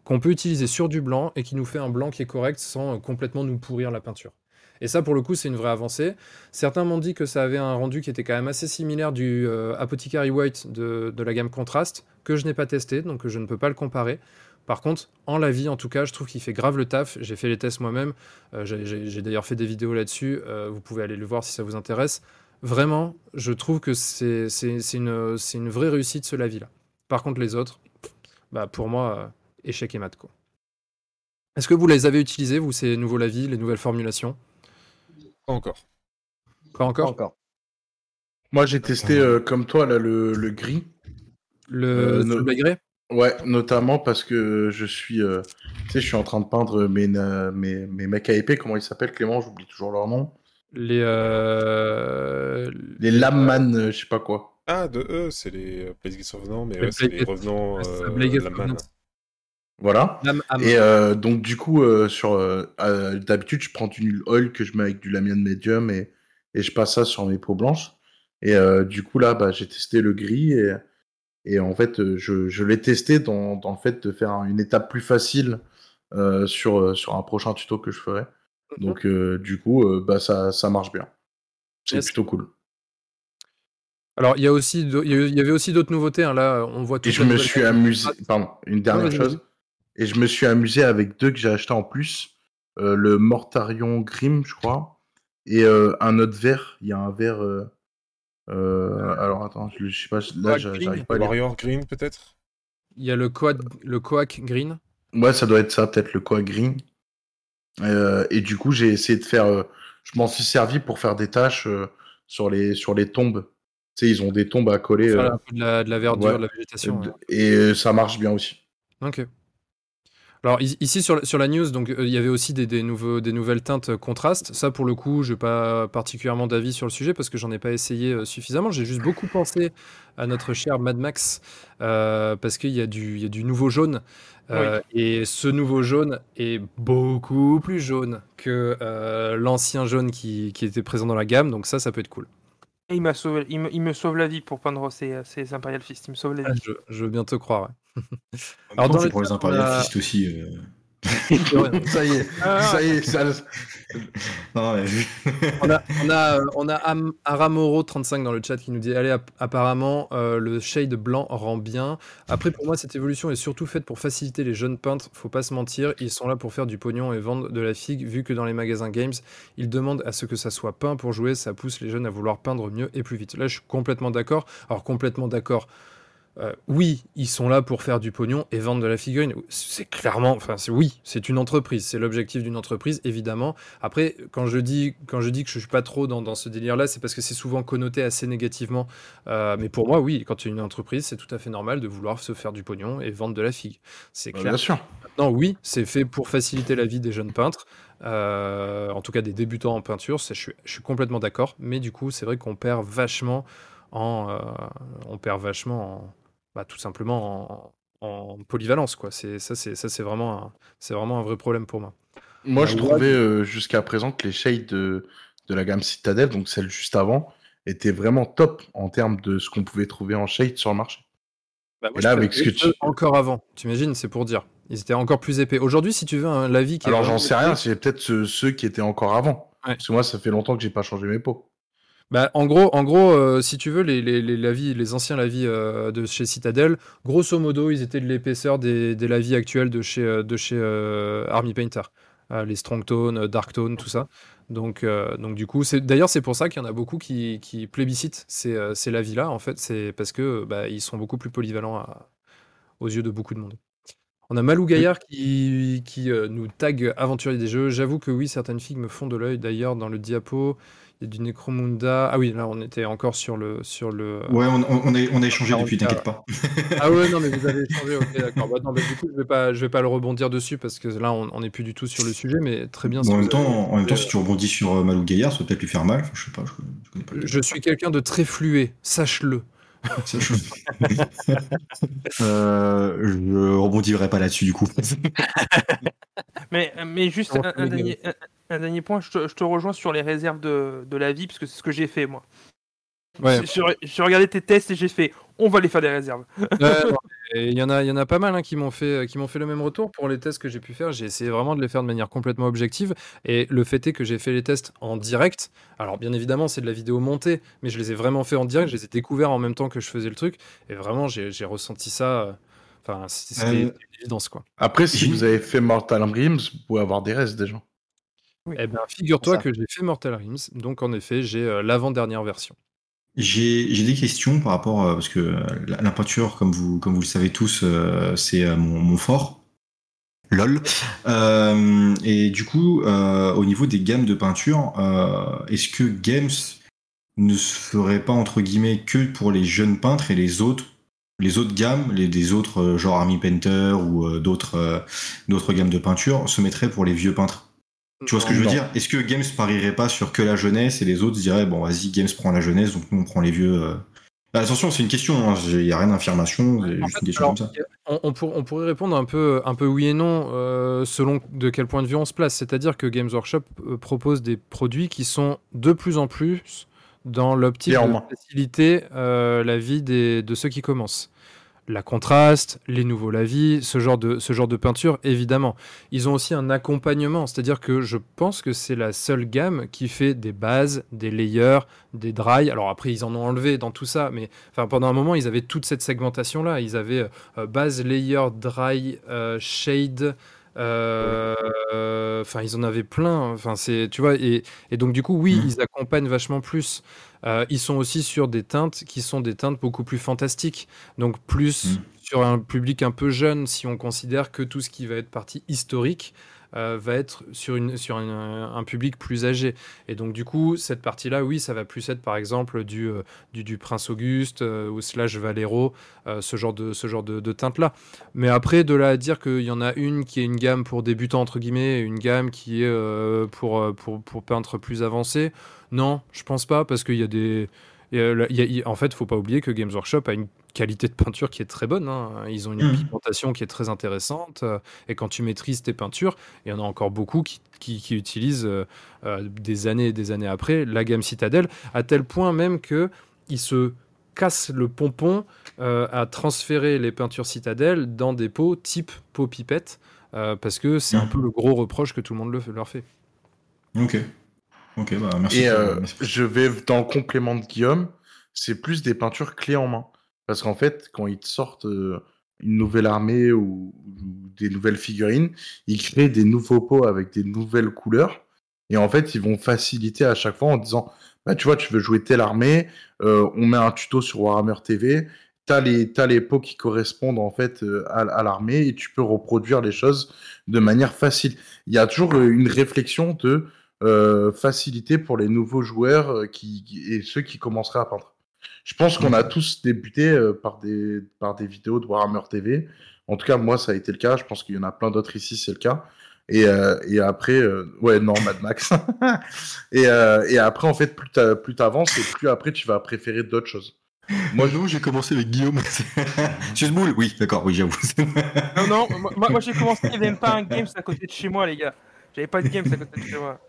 qu'on peut utiliser sur du blanc et qui nous fait un blanc qui est correct sans euh, complètement nous pourrir la peinture. Et ça, pour le coup, c'est une vraie avancée. Certains m'ont dit que ça avait un rendu qui était quand même assez similaire du euh, Apothecary White de, la gamme Contrast, que je n'ai pas testé, donc je ne peux pas le comparer. Par contre, en la vie, en tout cas, je trouve qu'il fait grave le taf. J'ai fait les tests moi-même. Euh, j'ai d'ailleurs fait des vidéos là-dessus. vous pouvez aller le voir si ça vous intéresse. Vraiment, je trouve que c'est une, une vraie réussite ce lavis-là. Par contre, les autres, bah, pour moi, échec et mat. Quoi. Est-ce que vous les avez utilisés, vous, ces nouveaux lavis, les nouvelles formulations? Pas encore. Pas encore, encore. Moi, j'ai testé euh, comme toi là, le, le gris. Le, euh, gris? Ouais, notamment parce que je suis, euh, tu sais, je suis en train de peindre mes, mes, mes mecs à épée, comment ils s'appellent, Clément? J'oublie toujours leur nom. Les, les Lamman, je sais pas quoi. Ah, de eux, c'est les Plagueis Revenants, mais ouais, c'est les Revenants Voilà. Et euh, donc du coup, euh, sur euh, d'habitude, je prends du nul oil que je mets avec du lamian medium et, et je passe ça sur mes peaux blanches. Et du coup là, bah, j'ai testé le gris et, et en fait, je, je l'ai testé dans, dans, le fait de faire une étape plus facile sur, sur un prochain tuto que je ferai. Mhm. Donc du coup, bah, ça, ça marche bien. C'est plutôt cool. Alors, il y, a aussi, il y avait aussi d'autres nouveautés. Hein. Là, on voit tout Et je me suis amusé. Pardon, une dernière chose. Et je me suis amusé avec deux que j'ai acheté en plus. Euh, le Mortarion Grim, je crois. Et euh, un autre verre. Il y a un verre. Euh, alors attends, je, sais pas. Là, j'arrive pas à Warrior Green, peut-être? Il y a le Coac, le Green. Ouais, ça doit être ça, peut-être le Coa Green. Euh, et du coup, j'ai essayé de faire. euh, je m'en suis servi pour faire des tâches euh, sur, les, sur les tombes. Tu sais, ils ont des tombes à coller. Euh, peu de la, de la verdure, ouais. de la végétation. ouais. Et euh, ça marche bien aussi. Ok. Alors ici sur, la- sur la news, donc euh, il y avait aussi des, des nouveaux, des nouvelles teintes euh, contrastes. Ça pour le coup, je n'ai pas particulièrement d'avis sur le sujet parce que j'en ai pas essayé euh, suffisamment. J'ai juste beaucoup pensé à notre cher Mad Max euh, parce qu'il y, a du- y a du nouveau jaune. Et ce nouveau jaune est beaucoup plus jaune que l'ancien jaune qui, qui était présent dans la gamme. Donc ça, ça peut être cool. Et il, m'a sauvé, il, me, il me sauve la vie pour peindre ces, ces Imperial Fist. Il me sauve la vie. Je, je veux bien te croire. ouais. Alors, dans le pour les Imperial a- Fist aussi. euh, ça y est, Ah, ça y est, ça- Non, mais vu- On a, on a, euh, on a Am- Aramoro35 dans le chat qui nous dit Allez, app- apparemment, euh, le shade blanc rend bien. Après, pour moi, cette évolution est surtout faite pour faciliter les jeunes peintres. Faut pas se mentir, ils sont là pour faire du pognon et vendre de la figue, vu que dans les magasins games, ils demandent à ce que ça soit peint pour jouer. Ça pousse les jeunes à vouloir peindre mieux et plus vite. Là, je suis complètement d'accord. Alors, complètement d'accord. Euh, oui, ils sont là pour faire du pognon et vendre de la figurine. C'est clairement, enfin, c'est oui, c'est une entreprise, c'est l'objectif d'une entreprise, évidemment. Après, quand je dis, quand je dis que je suis pas trop dans, dans ce délire-là, c'est parce que c'est souvent connoté assez négativement. Euh, mais pour moi, oui, quand tu es une entreprise, c'est tout à fait normal de vouloir se faire du pognon et vendre de la figue. C'est Bah, clair. bien sûr. Maintenant, oui, c'est fait pour faciliter la vie des jeunes peintres, euh, en tout cas des débutants en peinture. Je suis, je suis complètement d'accord. Mais du coup, c'est vrai qu'on perd vachement en, euh, on perd vachement en, bah, tout simplement en, en polyvalence, quoi. C'est ça, c'est ça, c'est vraiment, un, c'est vraiment un vrai problème pour moi. Moi, La je trouvais euh, jusqu'à présent que les shades de, de la gamme Citadel, donc celle juste avant, étaient vraiment top en termes de ce qu'on pouvait trouver en shade sur le marché. Bah, moi, Et là, avec ce que préférais tu- Encore avant, t'imagines, c'est pour dire. Ils étaient encore plus épais. Aujourd'hui, si tu veux un lavis qui est Alors, j'en sais rien, c'est peut-être ceux, ceux qui étaient encore avant. Ouais. Parce que moi, ça fait longtemps que j'ai pas changé mes pots. Bah, en gros, en gros euh, si tu veux, les, les, les lavis, les anciens lavis euh, de chez Citadel, grosso modo, ils étaient de l'épaisseur des, des lavis actuels de chez, euh, de chez euh, Army Painter. Les Strong Tone, euh, Dark Tone, tout ça. Donc, donc du coup, d'ailleurs, c'est pour ça qu'il y en a beaucoup qui, qui plébiscitent ces, ces lavis-là, en fait. C'est parce que bah, ils sont beaucoup plus polyvalents à- aux yeux de beaucoup de monde. On a Malou Gaillard qui, qui nous tag aventurier des jeux. J'avoue que oui, certaines figues me font de l'œil. D'ailleurs, dans le diapo, du Necromunda. Ah oui, là, on était encore sur le. Sur le... Ouais, on, on- a, on a échangé depuis, 40K, t'inquiète pas. Ah ouais, non, mais vous avez changé. Ok, d'accord. Bah, non, bah, du coup, je vais pas, je vais pas le rebondir dessus parce que là, on n'est plus du tout sur le sujet, mais très bien. Bon, en, même temps, avez- en même temps, si tu rebondis sur euh, Malou Gaillard, ça va peut-être lui faire mal. Enfin, je sais pas, je, je connais pas le Je suis quelqu'un de très flué, sache-le. Je... euh, je rebondirai pas là-dessus du coup. Mais, mais juste un, dernier, un, un dernier point, je te, je te rejoins sur les réserves de, de la vie, parce que c'est ce que j'ai fait moi. Ouais. Regardé tes tests et j'ai fait, on va les faire des réserves. et Il y en a, il y en a pas mal hein, qui m'ont fait, qui m'ont fait le même retour pour les tests que j'ai pu faire. J'ai essayé vraiment de les faire de manière complètement objective. Et le fait est que j'ai fait les tests en direct. Alors bien évidemment, c'est de la vidéo montée, mais je les ai vraiment fait en direct. Je les ai découverts en même temps que je faisais le truc. Et vraiment, j'ai j'ai ressenti ça. euh, Enfin, c'était Euh, une évidence quoi. Après, si vous avez fait Mortal Dreams, vous pouvez avoir des restes déjà. Eh ben, figure-toi que j'ai fait Mortal Rims. Donc en effet, j'ai euh, l'avant-dernière version. J'ai des questions par rapport euh, parce que euh, la, peinture, comme vous comme vous le savez tous, euh, c'est euh, mon, fort. Lol. Et du coup, au niveau des gammes de peinture, est-ce que Games ne se ferait pas entre guillemets que pour les jeunes peintres et les autres les autres gammes, les des autres genre Army Painter ou d'autres gammes de peinture se mettraient pour les vieux peintres? Tu vois ce que je veux Non. dire? Est-ce que Games parierait pas sur que la jeunesse et les autres se diraient bon vas-y Games prend la jeunesse donc nous on prend les vieux euh. Bah, Attention c'est une question, il n'y a rien d'affirmation, c'est juste fait, une question alors, comme ça. On, on pour- on pourrait répondre un peu, un peu oui et non euh, selon de quel point de vue on se place. C'est-à-dire que Games Workshop euh, propose des produits qui sont de plus en plus dans l'optique de faciliter euh, la vie des, de ceux qui commencent. La contraste, les nouveaux lavis, ce genre de, ce genre de peinture, évidemment. Ils ont aussi un accompagnement, c'est-à-dire que je pense que c'est la seule gamme qui fait des bases, des layers, des dry. Alors après, ils en ont enlevé dans tout ça, mais enfin, pendant un moment, ils avaient toute cette segmentation-là. Ils avaient euh, base, layer, dry, euh, shade. euh, Enfin, ils en avaient plein. Enfin, c'est, tu vois, et, et donc du coup, oui, Mhm. ils accompagnent vachement plus. Euh, ils sont aussi sur des teintes qui sont des teintes beaucoup plus fantastiques, donc plus Mhm. sur un public un peu jeune si on considère que tout ce qui va être partie historique euh, va être sur, une, sur une- un public plus âgé. Et donc, du coup, cette partie-là, oui, ça va plus être par exemple du, euh, du, du Prince Auguste euh, ou slash Valero, ce genre de, ce genre de, de teinte-là. Mais après, de là à dire qu'il y en a une qui est une gamme pour débutants, entre guillemets, et une gamme qui est pour, pour, pour peintres plus avancés, non, je pense pas, parce qu'il y a des. il y a- il y a- il en fait, faut pas oublier que Games Workshop a une qualité de peinture qui est très bonne. hein. Ils ont une Mhm. pigmentation qui est très intéressante. euh, Et quand tu maîtrises tes peintures, il y en a encore beaucoup qui, qui- qui utilisent euh, euh, des années et des années après la gamme Citadel, à tel point même que ils se cassent le pompon à transférer les peintures Citadel dans des pots type pot pipette, parce que c'est un Mhm. peu le gros reproche que tout le monde le- leur fait. Ok. Ok, bah merci. Et euh, merci. je vais dans le complément de Guillaume, c'est plus des peintures clés en main. Parce qu'en fait, quand ils te sortent euh, une nouvelle armée ou, ou des nouvelles figurines, ils créent des nouveaux pots avec des nouvelles couleurs. Et en fait, ils vont faciliter à chaque fois en disant, bah, tu vois, tu veux jouer telle armée, euh, on met un tuto sur Warhammer TV, les, t'as les pots qui correspondent en fait à, à l'armée et tu peux reproduire les choses de manière facile. Il y a toujours une réflexion de euh, facilité pour les nouveaux joueurs euh, qui, qui- et ceux qui commenceraient à peindre. Je pense qu'on a tous débuté euh, par, des, par des vidéos de Warhammer TV. En tout cas, moi, ça a été le cas. Je pense qu'il y en a plein d'autres ici, c'est le cas. Et, euh, et après, euh, ouais, non, Mad Max. et, euh, et après, en fait, plus t'a- plus t'avances et plus après, tu vas préférer d'autres choses. Moi, non, j'ai commencé avec Guillaume. Susboule Oui, d'accord, oui, j'avoue. Non, non, moi, moi, moi, j'ai commencé, il n'y avait même pas un Games à côté de chez moi, les gars. J'avais pas de Games à côté de chez moi.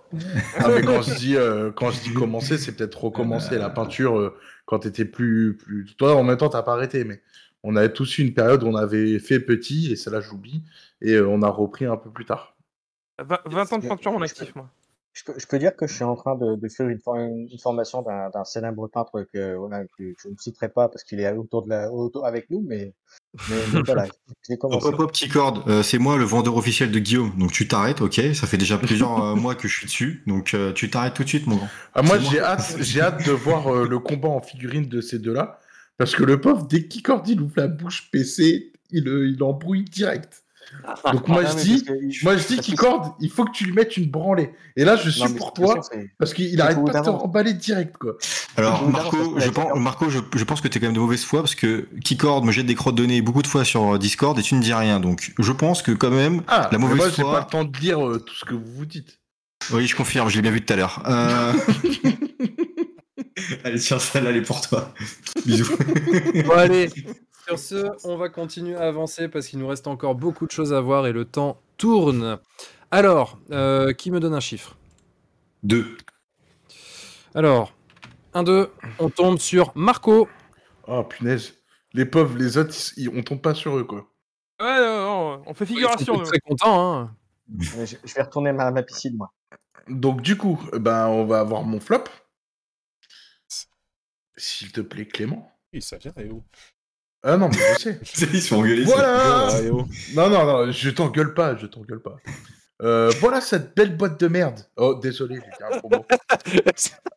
Ah, mais quand je dis, euh, quand je dis commencer, c'est peut-être recommencer la peinture euh, quand t'étais plus, plus. Toi, en même temps, t'as pas arrêté, mais on avait tous eu une période où on avait fait petit, et celle-là, j'oublie, et euh, on a repris un peu plus tard. 20, 20 ans de peinture mon actif, moi. Je peux, je peux dire que je suis en train de, de faire une, for- une formation d'un célèbre peintre que, voilà, que je ne citerai pas parce qu'il est autour de la, autour avec nous, mais, mais, mais voilà, j'ai Hop, commencé. hop, hop, petit corde. Euh, c'est moi le vendeur officiel de Guillaume. Donc tu t'arrêtes, ok Ça fait déjà plusieurs euh, mois que je suis dessus. Donc euh, tu t'arrêtes tout de suite, mon grand. Ah, moi, j'ai hâte, j'ai hâte de voir euh, le combat en figurine de ces deux-là, parce que le pauvre, dès qu'Icord il ouvre la bouche PC, il, il embrouille direct. Donc moi, Ah, je dis, que- moi, je dis il faut que tu lui mettes une branlée. Et là, je suis Non, pour toi, parce qu'il arrête pas de te remballer direct, quoi. Alors Marco, je pense, Marco, je, je pense que t'es quand même de mauvaise foi parce que Keycord me jette des crottes de nez beaucoup de fois sur Discord et tu ne dis rien. Donc je pense que quand même, Ah, La mauvaise moi, j'ai foi. pas le temps de lire euh, tout ce que vous vous dites. oui, je confirme, je l'ai bien vu tout à l'heure. Euh... Allez, tiens, celle-là, elle est pour toi. Bisous. Bon, allez, sur ce, on va continuer à avancer parce qu'il nous reste encore beaucoup de choses à voir et le temps tourne. Alors, euh, qui me donne un chiffre? Deux. Alors, 1, 2, on tombe sur Marco. Oh, punaise. Les pauvres, les autres, ils- on tombe pas sur eux, quoi. Ouais, non, non, on fait figuration. Nous. très content. Hein. Je, je vais retourner à ma piscine, moi. Donc, du coup, euh, ben, on va avoir mon flop. S'il te plaît, Clément. Oui, ça vient, et oh. Ah non, mais je sais. Ils se font engueuler. Voilà. Non, non, non, je t'engueule pas, je t'engueule pas. Euh, voilà cette belle boîte de merde. Oh, désolé, j'ai dit un gros mot.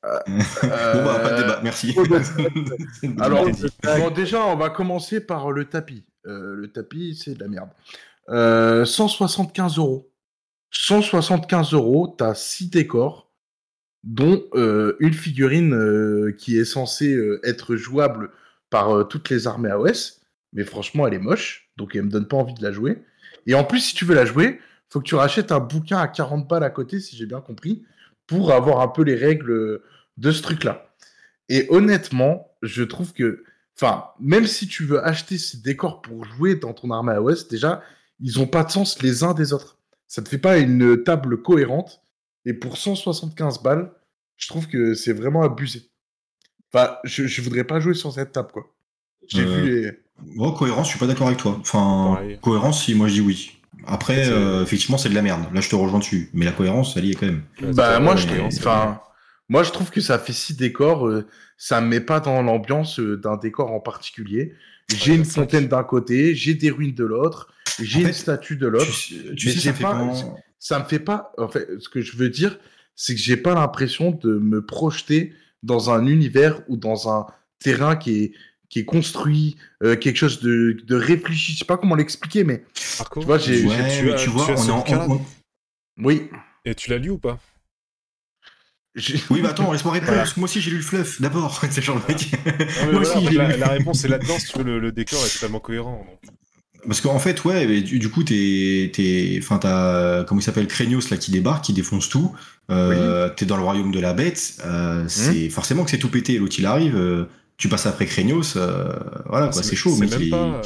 Euh, Bon bah, pas de débat, merci. Alors, bon, déjà, on va commencer par le tapis. Euh, le tapis, c'est de la merde. Euh, 175 euros. 175 euros, t'as 6 décors, dont euh, une figurine euh, qui est censée euh, être jouable par euh, toutes les armées AOS. Mais franchement, elle est moche, donc elle me donne pas envie de la jouer. Et en plus, si tu veux la jouer, faut que tu rachètes un bouquin à 40 balles à côté, si j'ai bien compris, pour avoir un peu les règles de ce truc-là. Et honnêtement, je trouve que, enfin, même si tu veux acheter ces décors pour jouer dans ton armée AOS, déjà, ils ont pas de sens les uns des autres. Ça te fait pas une table cohérente. Et pour 175 balles, je trouve que c'est vraiment abusé. Enfin, je, je voudrais pas jouer sur cette table, quoi. J'ai Euh, vu les. Cohérence, je suis pas d'accord avec toi. Enfin, Pareil. cohérence, si moi je dis oui. Après, euh, effectivement, c'est de la merde. Là, je te rejoins dessus. Mais la cohérence, elle y est quand même. Bah, moi, je enfin, moi, je trouve que ça fait six décors. euh, ça me met pas dans l'ambiance euh, d'un décor en particulier. J'ai Ouais, une fontaine d'un côté, j'ai des ruines de l'autre, j'ai En une fait, statue de l'autre. Tu, tu Mais sais, ça pas- pas... Ça me fait pas. En fait, ce que je veux dire, c'est que j'ai pas l'impression de me projeter dans un univers ou dans un terrain qui est qui est construit, euh, quelque chose de, de réfléchi. Je sais pas comment l'expliquer, mais Marco, tu vois, j'ai. Ouais, tu tu vois, tu as on ce est en- on- on- Oui. Et tu l'as lu ou pas? J'ai- Oui, bah attends, laisse-moi répondre, Voilà. parce que moi aussi j'ai lu le fluff, d'abord. C'est genre le mec. Moi voilà, aussi, la, la réponse est là-dedans, si tu veux, le, le décor est totalement cohérent. donc. Parce qu'en fait, ouais, mais du, du coup, t'es, t'es, enfin, t'as, comment il s'appelle, Krenios là qui débarque, qui défonce tout. Euh, T'es dans le royaume de la bête. Euh, c'est forcément que c'est tout pété. L'autre il arrive, euh, tu passes après Krenios, euh, voilà quoi, c'est chaud. C'est mec, même il est- pas. euh,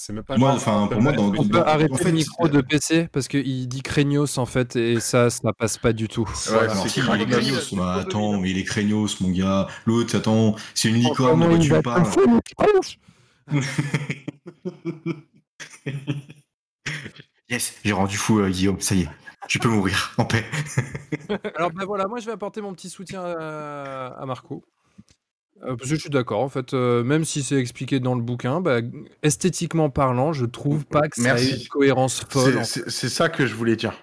C'est même pas. Moi, enfin, pour moi, dans- On peut dans- arrêter en fait, le micro de PC parce qu'il dit Craignos en fait et ça, ça passe pas du tout. Ouais, Alors, si, Krenios. il est. Bah, attends, mais il est Krenios, mon gars. L'autre, attends, c'est une licorne, de tu parles Yes, j'ai rendu fou, euh, Guillaume, ça y est. Tu peux mourir en paix. Alors ben voilà, moi je vais apporter mon petit soutien à, à Marco. Euh, parce que je suis d'accord, en fait, euh, même si c'est expliqué dans le bouquin, bah, esthétiquement parlant, je trouve pas que ça Merci. ait une cohérence folle. C'est- en C'est c'est ça que je voulais dire.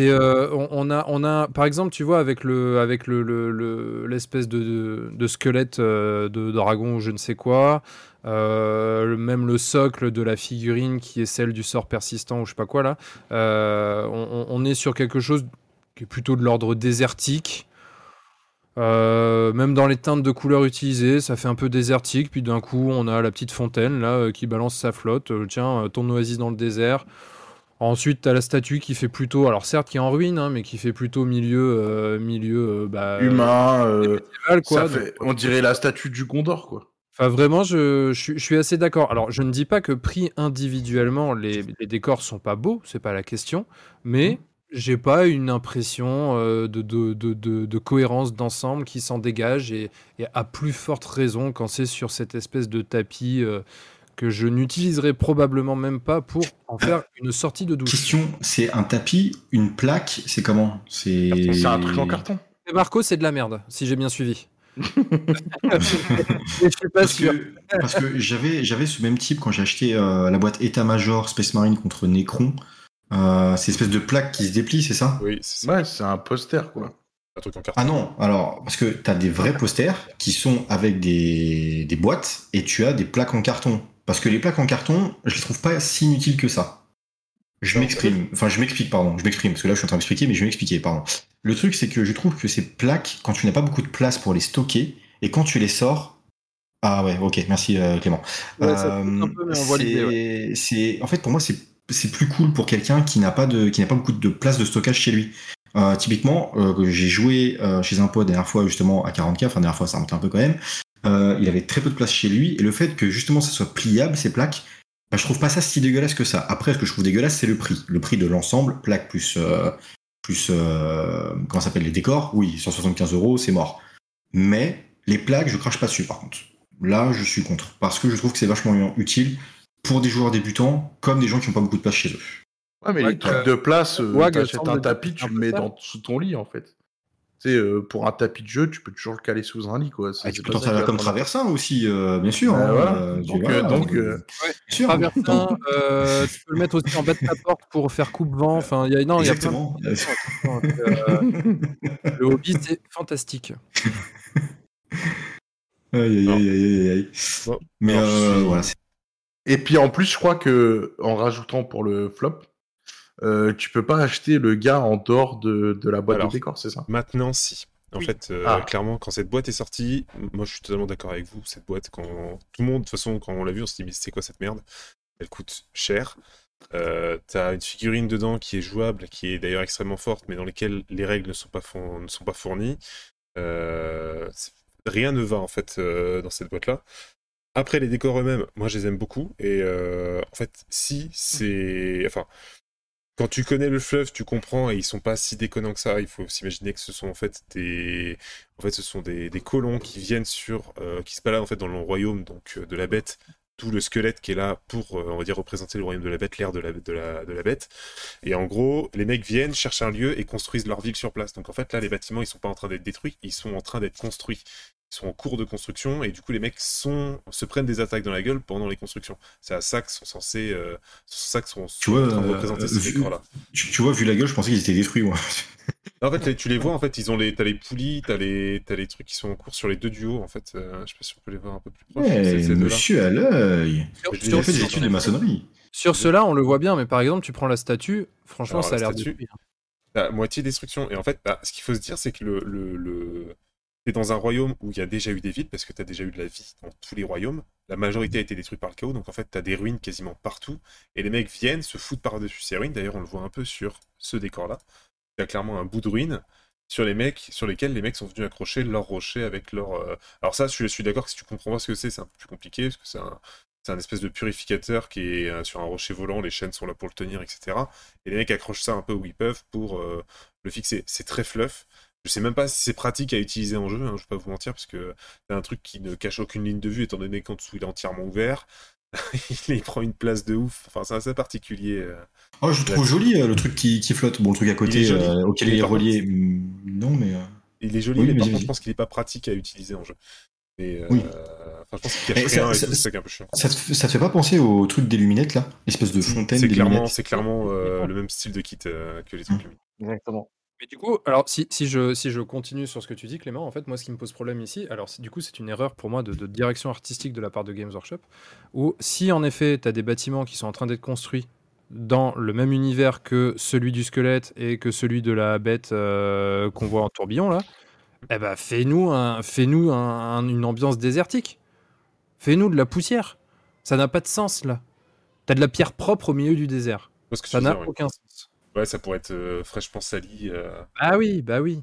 Euh, on, a par exemple tu vois avec le avec le le- le- l'espèce de, squelette euh, de dragon ou je ne sais quoi euh, même le socle de la figurine qui est celle du sort persistant ou je sais pas quoi là on, est sur quelque chose qui est plutôt de l'ordre désertique même dans les teintes de couleurs utilisées, ça fait un peu désertique. Puis d'un coup, on a la petite fontaine là qui balance sa flotte. Tiens, ton oasis dans le désert. Ensuite, tu as la statue qui fait plutôt, alors certes qui est en ruine, hein, mais qui fait plutôt milieu, euh, milieu euh, bah, Humain, euh, médiéval, quoi. ça fait- on dirait la statue du Gondor, quoi. Enfin, vraiment, je, je, suis- je suis assez d'accord. Alors, je ne dis pas que pris individuellement, les, les décors sont pas beaux, c'est pas la question, mais j'ai pas une impression euh, de, de, de, de- de cohérence d'ensemble qui s'en dégage et, et à plus forte raison quand c'est sur cette espèce de tapis euh, que je n'utiliserai probablement même pas pour en faire une sortie de douche. Question, c'est un tapis, une plaque, c'est comment? C'est un truc en carton. Et Marco, c'est de la merde, si j'ai bien suivi. Et je suis pas Parce sûr. que, parce que j'avais, j'avais ce même type quand j'ai acheté euh, la boîte État-Major Space Marine contre Necron. Euh, c'est espèce de plaque qui se déplie, c'est ça? Oui, c'est ça. Ouais, c'est un poster, quoi. Un truc en carton. Ah non, alors, parce que tu as des vrais posters qui sont avec des, des boîtes et tu as des plaques en carton. Parce que les plaques en carton, je les trouve pas si inutiles que ça. Je m'exprime, enfin je m'explique, pardon, je m'exprime, parce que là je suis en train de m'expliquer, mais je vais m'expliquer, pardon. Le truc c'est que je trouve que ces plaques, quand tu n'as pas beaucoup de place pour les stocker, et quand tu les sors, ah ouais, ok, merci euh, Clément. Ouais, voit c'est- en fait pour moi c'est plus cool pour quelqu'un qui n'a pas de, qui n'a pas beaucoup de place de stockage chez lui. Euh, typiquement, euh, j'ai joué euh, chez un pote dernière fois justement à 40k, enfin dernière fois ça remonte un peu quand même. Euh, il avait très peu de place chez lui et le fait que justement ça soit pliable ces plaques, bah, je trouve pas ça si dégueulasse que ça. Après, ce que je trouve dégueulasse, c'est le prix, le prix de l'ensemble, plaque plus euh, plus euh, comment ça s'appelle les décors. Oui, 175 euros, c'est mort. Mais les plaques, je crache pas dessus par contre. Là, je suis contre parce que je trouve que c'est vachement utile pour des joueurs débutants comme des gens qui ont pas beaucoup de place chez eux. Ouais, mais Ouais, les trucs euh, de place, euh, Wag t'achètes semble un tapis, tu le mets dans, sous ton lit, en fait. Tu sais, euh, pour un tapis de jeu, tu peux toujours le caler sous un lit, quoi. Ah, tu peux t'en servir va comme traversin aussi, euh, bien sûr. Hein, voilà. Donc, voilà, donc, bien sûr. Traversin, tu peux le mettre aussi en bas de ta porte pour faire coupe-vent. Enfin, il y a, non, il y a plein de- Exactement. Donc, euh, le hobby, c'est fantastique. Aïe, aïe, aïe, aïe, aïe, aïe. Bon. Mais Alors, euh, voilà, Et puis en plus, je crois que en rajoutant pour le flop, euh, tu peux pas acheter le gars en dehors de, de la boîte Alors. de décor, c'est ça? Maintenant, si. En Oui. fait, euh, Ah. clairement, quand cette boîte est sortie, moi je suis totalement d'accord avec vous. Cette boîte, quand tout le monde, de toute façon, quand on l'a vu, on s'est dit, mais c'est quoi cette merde? Elle coûte cher. Euh, T'as une figurine dedans qui est jouable, qui est d'ailleurs extrêmement forte, mais dans lesquelles les règles ne sont pas, ne sont pas fournies. Euh, rien ne va en fait euh, dans cette boîte-là. Après, les décors eux-mêmes, moi je les aime beaucoup. Et euh, en fait, si c'est. Enfin, quand tu connais le fleuve, tu comprends et ils sont pas si déconnants que ça. Il faut s'imaginer que ce sont en fait des, en fait, ce sont des, colons qui viennent sur, euh, qui se baladent en fait dans le royaume donc euh, de la bête. Tout le squelette qui est là pour, euh, on va dire, représenter le royaume de la bête, l'air de la, de, la, de la bête. Et en gros, les mecs viennent, cherchent un lieu et construisent leur ville sur place. Donc en fait, là, les bâtiments, ils sont pas en train d'être détruits, ils sont en train d'être construits. Ils sont en cours de construction et du coup, les mecs sont, se prennent des attaques dans la gueule pendant les constructions. C'est à ça que sont censés, euh, c'est ça que sont, Tu vois, en train de euh, représenter euh, ces vu- décors-là. tu, tu vois, vu la gueule, je pensais qu'ils étaient détruits, moi. En fait, tu les vois, en fait, ils ont les, t'as les poulies, t'as les, t'as les trucs qui sont en cours sur les deux duos, en fait. euh, je sais pas si on peut les voir un peu plus proche. Ces- monsieur à l'œil. A fait des études de maçonnerie. Sur cela, on le voit bien, mais par exemple, tu prends la statue, franchement, Alors, ça a la l'air statue, détruit. hein. T'as moitié destruction. Et en fait, bah, ce qu'il faut se dire, c'est que le, le, le... dans un royaume où il y a déjà eu des villes, parce que t'as déjà eu de la vie dans tous les royaumes. La majorité a été détruite par le chaos, donc en fait, t'as des ruines quasiment partout. Et les mecs viennent se foutre par-dessus ces ruines. D'ailleurs, on le voit un peu sur ce décor-là. Il y a clairement un bout de ruine sur les mecs, sur lesquels les mecs sont venus accrocher leur rocher avec leur. euh, Alors ça, je suis d'accord que si tu comprends pas ce que c'est, c'est un peu plus compliqué parce que c'est un, c'est un espèce de purificateur qui est euh, sur un rocher volant. Les chaînes sont là pour le tenir, etc. Et les mecs accrochent ça un peu où ils peuvent pour euh, le fixer. C'est très fluff. Je sais même pas si c'est pratique à utiliser en jeu. Hein, je vais pas vous mentir parce que c'est un truc qui ne cache aucune ligne de vue étant donné qu'en dessous il est entièrement ouvert. il, prend une place de ouf. Enfin, c'est assez particulier. euh. Oh, je le trouve joli, euh, le truc qui, qui flotte. Bon, le truc à côté, euh, auquel Il il est relié, hmm, non, mais. euh, Il est joli, Oui, mais par contre, je pense qu'il est pas pratique à utiliser en jeu. Et, euh, Oui. Enfin, je pense qu'il cache ça- rien et ça- tout, c'est un peu chiant. Ça te, ça te fait pas penser au truc des luminettes, là? L'espèce de fontaine C'est clairement, euh, le même style de kit euh, que les trucs lumineux. Exactement. Mais du coup, alors si, si, je, si je continue sur ce que tu dis, Clément, en fait, moi, ce qui me pose problème ici, alors c'est- du coup, c'est une erreur pour moi de, de direction artistique de la part de Games Workshop, où si en effet, tu as des bâtiments qui sont en train d'être construits dans le même univers que celui du squelette et que celui de la bête euh, qu'on voit en tourbillon, là, eh ben, fais-nous un, fais-nous un- un- une ambiance désertique. Fais-nous de la poussière. Ça n'a pas de sens, là. T'as de la pierre propre au milieu du désert. Je vois ce que Ça n'a aucun sens. Ouais, ça pourrait être euh, fraîchement sali. euh, Ah oui, bah oui.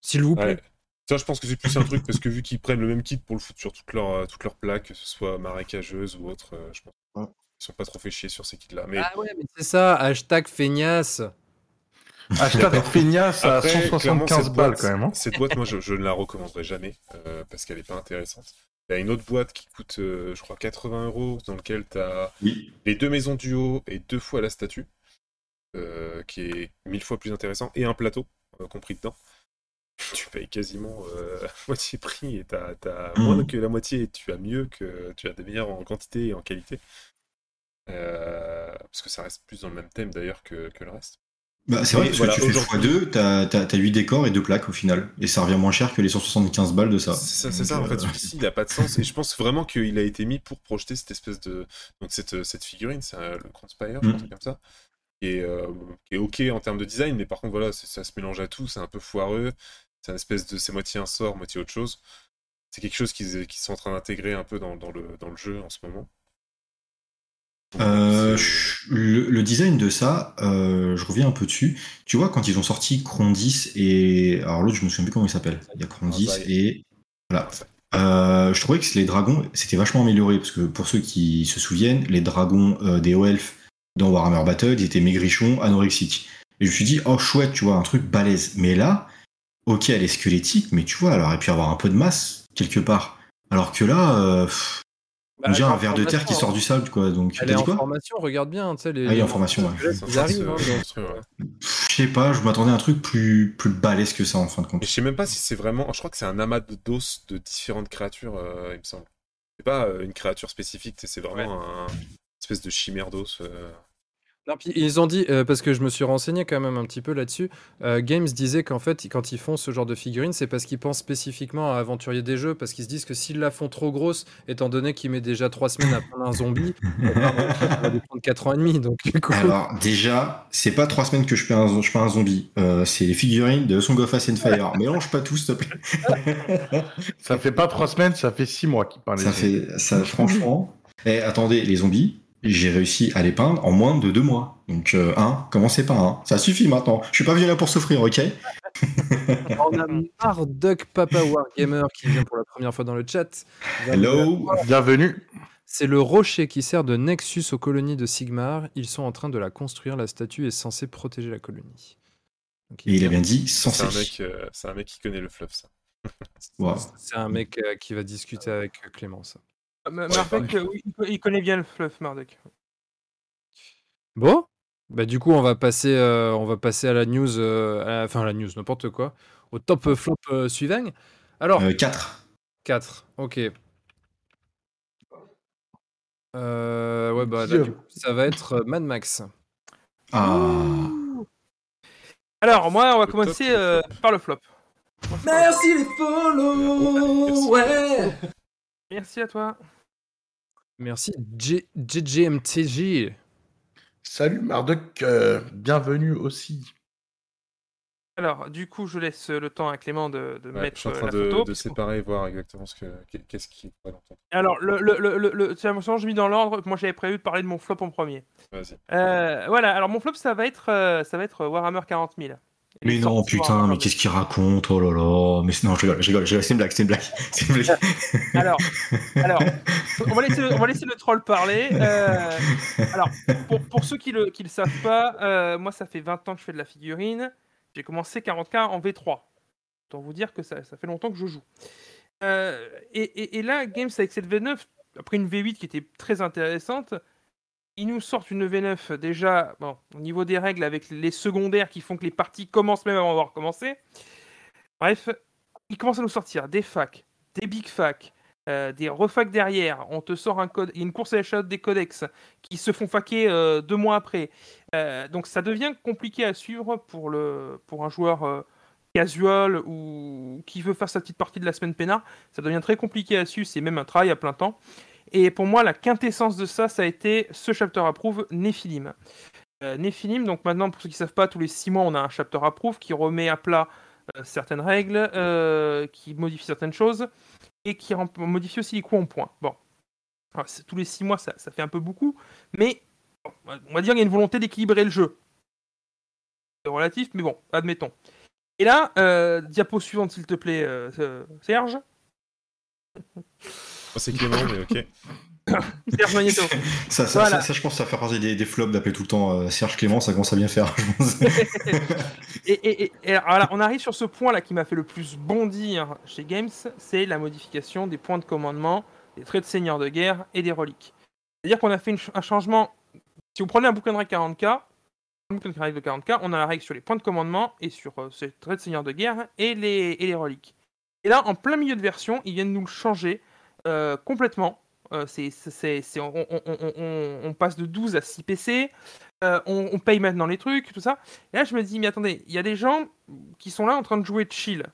S'il vous plaît. Ouais. Ça, je pense que c'est plus un truc parce que vu qu'ils prennent le même kit pour le foutre sur toutes leurs euh, toutes leurs plaques, que ce soit marécageuse ou autre, euh, je pense qu'ils sont pas trop fait chier sur ces kits-là. Mais Ah ouais, mais c'est ça, hashtag feignasse. Hashtag feignasse à Après, clairement, 175 cette balles boîte, quand même. hein. Cette boîte, moi, je, je ne la recommanderai jamais euh, parce qu'elle est pas intéressante. Il y a une autre boîte qui coûte, euh, je crois, 80 euros, dans lequel tu as Oui. les deux maisons du haut et deux fois la statue, euh, qui est mille fois plus intéressant, et un plateau euh, compris dedans. Tu payes quasiment euh, moitié prix et t'as as Mhm. moins que la moitié et tu as mieux que tu as des meilleurs en quantité et en qualité. Euh, parce que ça reste plus dans le même thème d'ailleurs que, que le reste. Bah, c'est vrai, parce voilà, que tu fais aujourd'hui- x2, t'as as, 8 décors et 2 plaques au final. Et ça revient moins cher que les 175 balles de ça. C'est ça. En fait, euh, celui-ci, il a pas de sens. Et je pense vraiment qu'il a été mis pour projeter cette espèce de. Donc, cette, cette figurine, c'est le Grand Spire, Mm. un truc comme ça. Qui est, euh, qui est ok en termes de design, mais par contre, voilà, ça se mélange à tout. C'est un peu foireux. C'est une espèce de. C'est moitié un sort, moitié autre chose. C'est quelque chose qu'ils qu'ils sont en train d'intégrer un peu dans, dans le, dans le jeu en ce moment. Euh, le, le design de ça, euh, je reviens un peu dessus. Tu vois, quand ils ont sorti Crondis et. Alors l'autre, je me souviens plus comment il s'appelle. Il y a Crondis Zai. et. Voilà. Euh, je trouvais que les dragons, c'était vachement amélioré. Parce que pour ceux qui se souviennent, les dragons des Elf dans Warhammer Battle, ils étaient maigrichons, anorexiques. Et je me suis dit, oh chouette, tu vois, un truc balèze. Mais là, ok, elle est squelettique, mais tu vois, elle aurait pu avoir un peu de masse quelque part. Alors que là, euh, pff, Bah, on dirait elle un en ver de terre qui sort du sable, quoi. Donc, Elle t'as est dit en quoi formation, regarde bien, tu sais, les. Ah, il est en formation, ouais. Ils arrivent, hein. Pff, Je sais pas, je m'attendais à un truc plus, plus balèze que ça en fin de Et compte. je sais même pas si c'est vraiment. Je crois que c'est un amas de d'os de différentes créatures, euh, il me semble. C'est pas euh, une créature spécifique, c'est vraiment un espèce de chimère d'os. euh. Non, puis ils ont dit, euh, parce que je me suis renseigné quand même un petit peu là-dessus, euh, Games disait qu'en fait, quand ils font ce genre de figurines, c'est parce qu'ils pensent spécifiquement à aventurier des jeux, parce qu'ils se disent que s'ils la font trop grosse, étant donné qu'ils mettent déjà trois semaines à prendre un zombie, euh, pardon, ça va lui prendre quatre ans et demi. Donc, du coup, Alors, déjà, c'est pas trois semaines que je fais un, je fais un zombie. Euh, c'est les figurines de Song of Ice and Fire. Mélange pas tout, s'il te plaît. Ça fait pas trois semaines, ça fait six mois qu'il parle. Ça fait, ça, franchement. Et attendez, les zombies, j'ai réussi à les peindre en moins de deux mois. Donc, euh, un, commencez par un. Ça suffit maintenant. Je suis pas venu là pour souffrir, ok? On a Marduk Papa Wargamer qui vient pour la première fois dans le chat. Hello Bienvenue. C'est le rocher qui sert de nexus aux colonies de Sigmar. Ils sont en train de la construire. La statue est censée protéger la colonie. Donc, Et il a bien dit C'est censé. un, mec, euh, c'est un mec qui connaît le fluff, ça. Wow. C'est un mec euh, qui va discuter avec Clément, ça. Ah, Ma- Marduk, oui, il co- il connaît bien le fluff, Marduk. Bon, bah du coup on va passer, euh, on va passer à la news, euh, à la- enfin la news, n'importe quoi, au top flop euh, suivant. Alors, Euh, 4. 4, ok. Euh, ouais, bah là, du coup, ça va être Mad Max. Ah. Alors, moi, on va Le commencer top, le euh, flop. par le flop. Merci les follow Ouais Merci à toi. Merci J- JJMTJ. Salut Marduk, euh, bienvenue aussi. Alors, du coup, je laisse le temps à Clément de, de Ouais, mettre je suis en euh, train la de, photo. séparer et voir exactement ce que qu'est- qu'est-ce qui l'entendre. Alors, le, le, le, le, le- tiens, je mis dans l'ordre. Moi, j'avais prévu de parler de mon flop en premier. Vas-y. Euh, voilà, alors mon flop, ça va être, ça va être Warhammer 40 000. Mais non, putain, mais qu'est-ce qu'il raconte Oh là là. Mais non, je rigole, je rigole, je rigole, c'est une blague, c'est une blague. Une blague. Alors, alors on, va laisser, on va laisser le troll parler. Euh, alors, pour, pour ceux qui le, qui le savent pas, euh, moi, ça fait 20 ans que je fais de la figurine. J'ai commencé 40K en V3. Autant vous dire que ça, ça fait longtemps que je joue. Euh, et, et- et là, Games avec cette V9, après une V8 qui était très intéressante, ils nous sortent une V9 déjà, bon, au niveau des règles, avec les secondaires qui font que les parties commencent même avant d'avoir commencé. Bref, ils commencent à nous sortir des facs, des big facs, euh, des refacs derrière. On te sort un code, une course à l'échalote des codex qui se font faquer euh, deux mois après. Euh, donc ça devient compliqué à suivre pour, le, pour un joueur casual ou qui veut faire sa petite partie de la semaine peinard. Ça devient très compliqué à suivre, c'est même un travail à plein temps. Et pour moi, la quintessence de ça, ça a été ce chapter approve Nephilim. Euh, Nephilim, donc maintenant, pour ceux qui ne savent pas, tous les six mois, on a un chapter approve qui remet à plat euh, certaines règles, euh, qui modifie certaines choses et qui modifie aussi les coups en points. Bon, tous les six mois, ça, fait un peu beaucoup, mais on va dire qu'il y a une volonté d'équilibrer le jeu. C'est relatif, mais bon, admettons. Et là, euh, diapo suivante, s'il te plaît, Serge. Moi, c'est Clément, mais ok. Serge Magneto. Ça, ça, Voilà. ça, ça, je pense ça fait partie des, des flops d'appeler tout le temps euh, Serge Clément, ça commence à bien faire, je pense. Et, et- et- et alors, voilà, on arrive sur ce point là qui m'a fait le plus bondir chez Games, c'est la modification des points de commandement, des traits de seigneur de guerre et des reliques. C'est-à-dire qu'on a fait une un changement. Si vous prenez un bouquin de règle 40K, un bouquin de 40K, on a la règle sur les points de commandement et sur euh, ces traits de seigneur de guerre et les, et les reliques. Et là, en plein milieu de version, ils viennent nous le changer complètement. On, passe de 12 à 6 PC. euh, on, paye maintenant les trucs, tout ça. Et là, je me dis, mais attendez, il y a des gens qui sont là en train de jouer chill.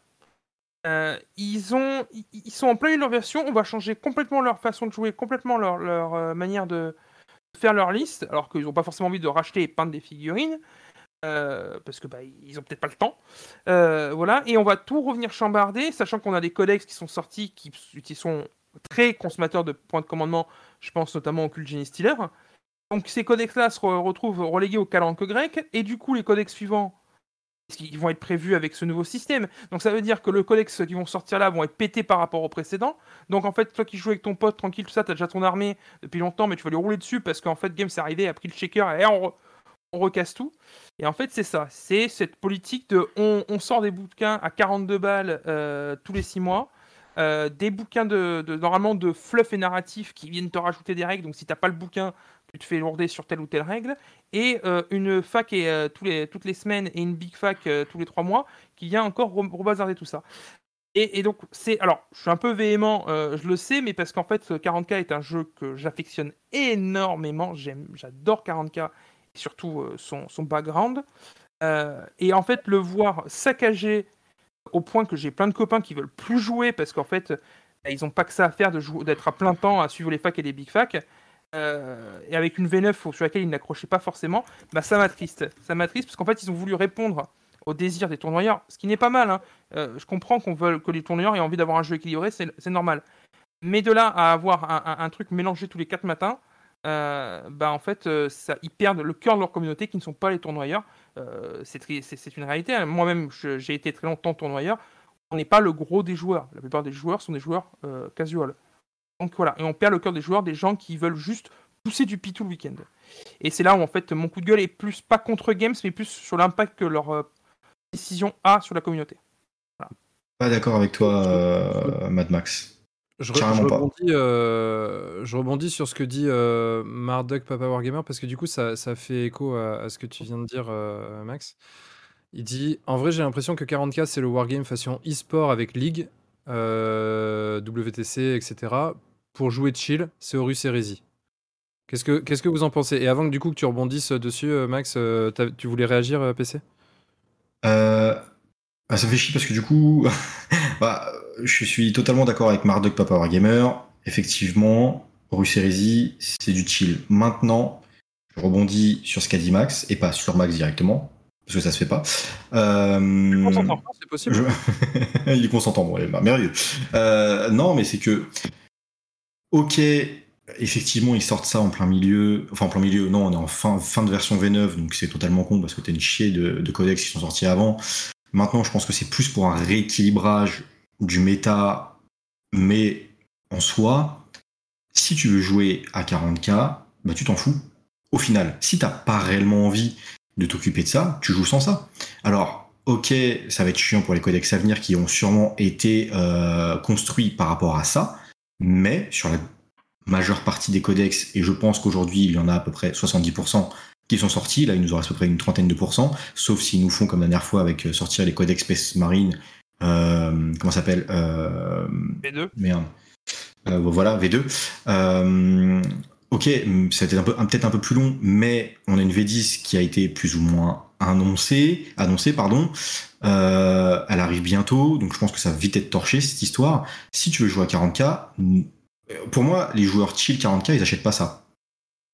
Euh, ils, ont, ils, sont en plein de leur version, on va changer complètement leur façon de jouer, complètement leur, leur euh, manière de faire leur liste, alors qu'ils n'ont pas forcément envie de racheter et peindre des figurines, parce que bah, ils ont peut-être pas le temps. Voilà, et on va tout revenir chambarder, sachant qu'on a des codex qui sont sortis, qui, qui sont très consommateurs de points de commandement, je pense notamment au Cult Genie Stealer. Donc ces codex-là se re- retrouvent relégués au calanque grec, et du coup les codex suivants, ils vont être prévus avec ce nouveau système. Donc ça veut dire que le codex qui vont sortir là vont être pétés par rapport au précédent. Donc en fait, toi qui joues avec ton pote tranquille, tout ça, t'as déjà ton armée depuis longtemps, mais tu vas lui rouler dessus parce qu'en fait, Game s'est arrivé, a pris le shaker et on, re- on recasse tout. Et en fait, c'est ça. C'est cette politique de on, on sort des bouquins à 42 balles euh, tous les 6 mois. Euh, des bouquins de, normalement de fluff et narratif qui viennent te rajouter des règles. Donc si t'as pas le bouquin, tu te fais lourder sur telle ou telle règle. Et euh, une fac et, euh, les, toutes les semaines et une big fac euh, tous les 3 mois qui vient encore re- rebazarder tout ça. Et, donc, c'est. Alors, je suis un peu véhément, je le sais, mais parce qu'en fait, 40K est un jeu que j'affectionne énormément. J'aime, j'adore 40K, et surtout son, son background. Et en fait, le voir saccagé au point que j'ai plein de copains qui veulent plus jouer parce qu'en fait, bah, ils n'ont pas que ça à faire d'être à plein temps à suivre les facs et les big facs. euh, et avec une V9 sur laquelle ils n'accrochaient pas forcément, bah ça m'attriste. Ça m'attriste parce qu'en fait, ils ont voulu répondre au désir des tournoyeurs, ce qui n'est pas mal. hein. Euh, je comprends qu'on veut que les tournoyeurs aient envie d'avoir un jeu équilibré, c'est normal. Mais de là à avoir un, truc mélangé tous les quatre matins, euh, bah en fait, ils perdent le cœur de leur communauté qui ne sont pas les tournoyeurs. Euh, c'est une réalité. hein. Moi-même, j'ai été très longtemps tournoyeur. On n'est pas le gros des joueurs. La plupart des joueurs sont des joueurs euh, casual. Donc voilà, et on perd le cœur des joueurs, des gens qui veulent juste pousser du pitou le week-end. Et c'est là où en fait mon coup de gueule est plus pas contre Games, mais plus sur l'impact que leur euh, décision a sur la communauté. Pas d'accord avec toi, euh, Mad Max. Je, re- je Carrément pas. rebondis, euh, je rebondis sur ce que dit euh, Marduk Papa Wargamer parce que du coup ça, ça fait écho à, à ce que tu viens de dire euh, Max. Il dit en vrai j'ai l'impression que 40k c'est le wargame façon e-sport avec League, WTC etc. Pour jouer chill c'est Horus Heresy. Qu'est-ce que qu'est-ce que vous en pensez? Et avant que du coup que tu rebondisses dessus Max, tu voulais réagir PC ah, ça fait chier parce que du coup, bah, je suis totalement d'accord avec Marduk Papa Gamer. Effectivement, Russérésie, c'est du chill. Maintenant, je rebondis sur ce qu'a dit Max et pas sur Max directement parce que ça se fait pas. Euh, On s'entend pas, c'est possible. je- Il est consentant, bon, bah, merveilleux. Euh, non, mais c'est que, ok, effectivement, ils sortent ça en plein milieu. Enfin, en plein milieu, non, on est en fin, fin de version V9, donc c'est totalement con parce que t'as une chier de, de codex qui sont sortis avant. Maintenant, je pense que c'est plus pour un rééquilibrage du méta, mais en soi, si tu veux jouer à 40k, bah tu t'en fous. Au final, si t'as pas réellement envie de t'occuper de ça, tu joues sans ça. Alors, ok, ça va être chiant pour les codex à venir qui ont sûrement été euh, construits par rapport à ça, mais sur la majeure partie des codex, et je pense qu'aujourd'hui il y en a à peu près 70% qui sont sortis, là il nous en reste à peu près une trentaine de pourcents, sauf s'ils nous font comme la dernière fois avec euh, sortir les codex Space Marine, euh, comment ça s'appelle euh, B2. Merde. Euh, voilà, V2. Euh, ok, c'était un peu, un- peut-être un peu plus long, mais on a une V10 qui a été plus ou moins annoncée, annoncée, pardon. Elle arrive bientôt, donc je pense que ça va vite être torché cette histoire. Si tu veux jouer à 40k, mm, pour moi, les joueurs chill 40k, ils achètent pas ça.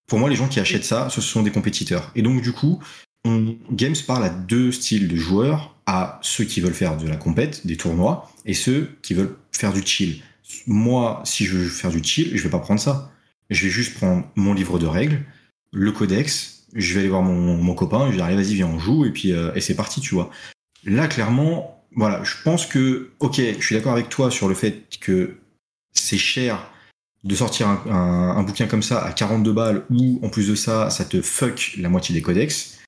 Pour moi, les gens qui achètent ça, ce sont des compétiteurs. Et donc, du coup, on, Games parle à deux styles de joueurs, à ceux qui veulent faire de la compète, des tournois, et ceux qui veulent faire du chill. Moi, si je veux faire du chill, je vais pas prendre ça. Je vais juste prendre mon livre de règles, le codex, je vais aller voir mon, mon copain, je vais dire, allez, vas-y, viens, on joue, et puis, euh, et c'est parti, tu vois. Là, clairement, voilà, je pense que, ok, je suis d'accord avec toi sur le fait que c'est cher de sortir un, un- un bouquin comme ça à 42 balles ou en plus de ça, ça te fuck la moitié des codex.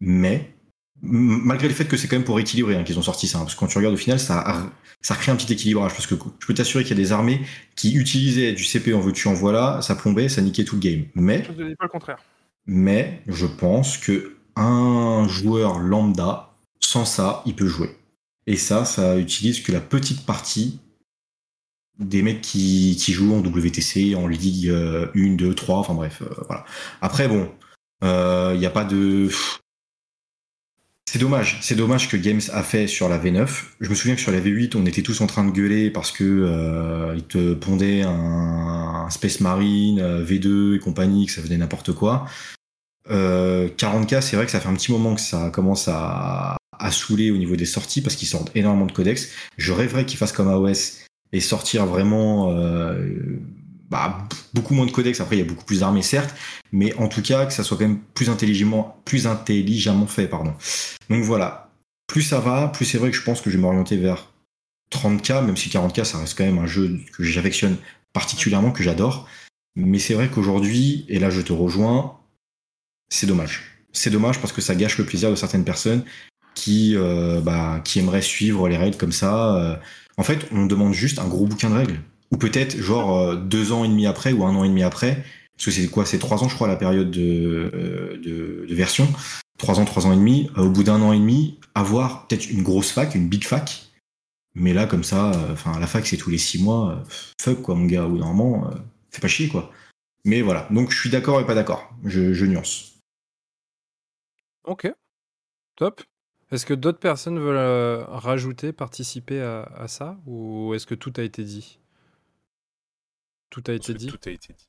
Mais malgré le fait que c'est quand même pour équilibrer hein, qu'ils ont sorti ça, hein, parce que quand tu regardes au final, ça, crée un petit équilibrage. Parce que je peux t'assurer qu'il y a des armées qui utilisaient du CP en veux-tu en voilà, ça plombait, ça niquait tout le game. Mais Je ne dis pas le contraire. mais je pense que un joueur lambda, sans ça, il peut jouer. Et ça, ça utilise que la petite partie des mecs qui, jouent en WTC, en Ligue euh, 1, 2, 3, enfin bref, euh, voilà. Après, bon, il n'y a pas de... C'est dommage, c'est dommage que Games a fait sur la V9. Je me souviens que sur la V8, on était tous en train de gueuler parce que euh, ils te pondaient un, Space Marine, euh, V2 et compagnie, que ça faisait n'importe quoi. Euh, 40K, c'est vrai que ça fait un petit moment que ça commence à, à saouler au niveau des sorties parce qu'ils sortent énormément de codex. Je rêverais qu'ils fassent comme AOS et sortir vraiment euh, bah, beaucoup moins de codex. Après, il y a beaucoup plus d'armées, certes, mais en tout cas, que ça soit quand même plus intelligemment, plus intelligemment fait. Pardon. Donc voilà. Plus ça va, plus c'est vrai que je pense que je vais m'orienter vers 30K, même si 40K, ça reste quand même un jeu que j'affectionne particulièrement, que j'adore. Mais c'est vrai qu'aujourd'hui, et là je te rejoins, c'est dommage. C'est dommage parce que ça gâche le plaisir de certaines personnes qui, euh, bah, qui aimeraient suivre les règles comme ça. euh. En fait, on demande juste un gros bouquin de règles. Ou peut-être genre euh, deux ans et demi après ou un an et demi après. Parce que c'est quoi? C'est trois ans, je crois, la période de, euh, de, version. Trois ans, trois ans et demi. Au bout d'un an et demi, avoir peut-être une grosse fac, une big fac. Mais là, comme ça, euh, enfin, la fac, c'est tous les six mois. fuck, quoi, mon gars. Ou normalement, fais pas chier, quoi. Mais voilà. Donc, je suis d'accord et pas d'accord. Je, je nuance. Ok, top. Est-ce que d'autres personnes veulent euh, rajouter, participer à, à ça? Ou est-ce que tout a été dit? Tout a été dit? Tout a été dit?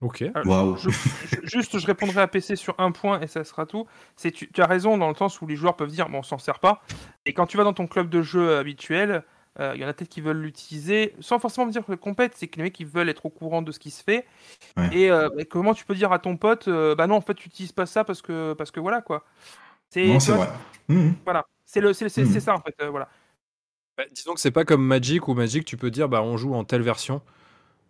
Ok. Waouh. Je- je- juste, je répondrai à PC sur un point et ça sera tout. C'est tu, tu as raison dans le sens où les joueurs peuvent dire bon, on s'en sert pas. Et quand tu vas dans ton club de jeu habituel, euh, il y en a peut-être qui veulent l'utiliser sans forcément me dire que compète, c'est que les mecs qui veulent être au courant de ce qui se fait. Ouais. Et euh, bah, comment tu peux dire à ton pote, euh, bah non, en fait, tu n'utilises pas ça parce que parce que voilà quoi. C'est Non, vrai. Mhm. Voilà, c'est le, c'est c'est- c'est ça en fait. euh, voilà. Bah, disons que c'est pas comme Magic où Magic tu peux dire bah on joue en telle version.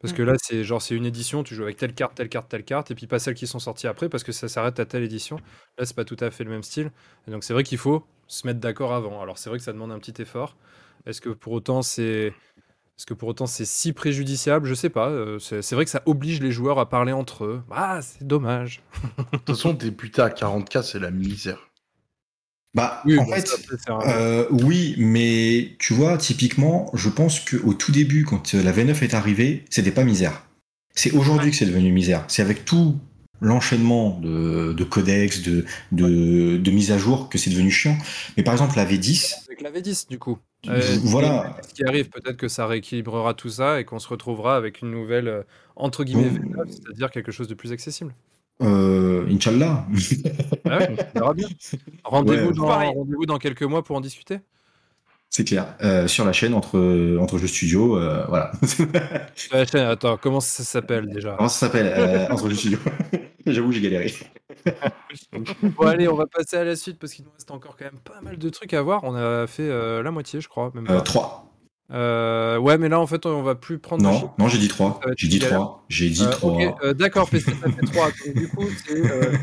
Parce Mm. que là c'est genre c'est une édition, tu joues avec telle carte, telle carte, telle carte, et puis pas celles qui sont sorties après parce que ça s'arrête à telle édition. Là c'est pas tout à fait le même style. Et donc c'est vrai qu'il faut se mettre d'accord avant. Alors c'est vrai que ça demande un petit effort. Est-ce que pour autant c'est est-ce que pour autant c'est si préjudiciable? Je sais pas. euh, C'est c'est vrai que ça oblige les joueurs à parler entre eux. Ah c'est dommage. De toute façon, débuter à 40k, c'est la misère. Bah, Oui, en fait, euh, oui, mais tu vois, typiquement, je pense qu'au tout début, quand euh, la V9 est arrivée, c'était pas misère. C'est aujourd'hui que c'est devenu misère. C'est avec tout l'enchaînement de, de codex, de, de, de mise à jour que c'est devenu chiant. Mais par exemple, la V10, Avec la V10, du coup. voilà. Ce qui arrive, peut-être que ça rééquilibrera tout ça et qu'on se retrouvera avec une nouvelle, euh, entre guillemets, Oh. V9, c'est-à-dire quelque chose de plus accessible. Euh, Inch'Allah. Ah ouais. Rendez-vous Ouais. dans, quelques mois pour en discuter? C'est clair. Euh, sur la chaîne entre, entre jeux studio, euh, voilà. La chaîne, attends, comment ça s'appelle déjà? Comment ça s'appelle euh, Entre jeux studio? J'avoue, j'ai galéré. Bon, allez, on va passer à la suite parce qu'il nous reste encore quand même pas mal de trucs à voir. On a fait euh, la moitié, je crois. Même Euh, pas. 3. Euh, ouais, mais là, en fait, on va plus prendre. Non, non, j'ai dit 3. Ça va être J'ai dit galère. 3. J'ai dit Euh, 3. ok, euh, d'accord, PC, ça fait 3. Donc, du coup, c'est euh,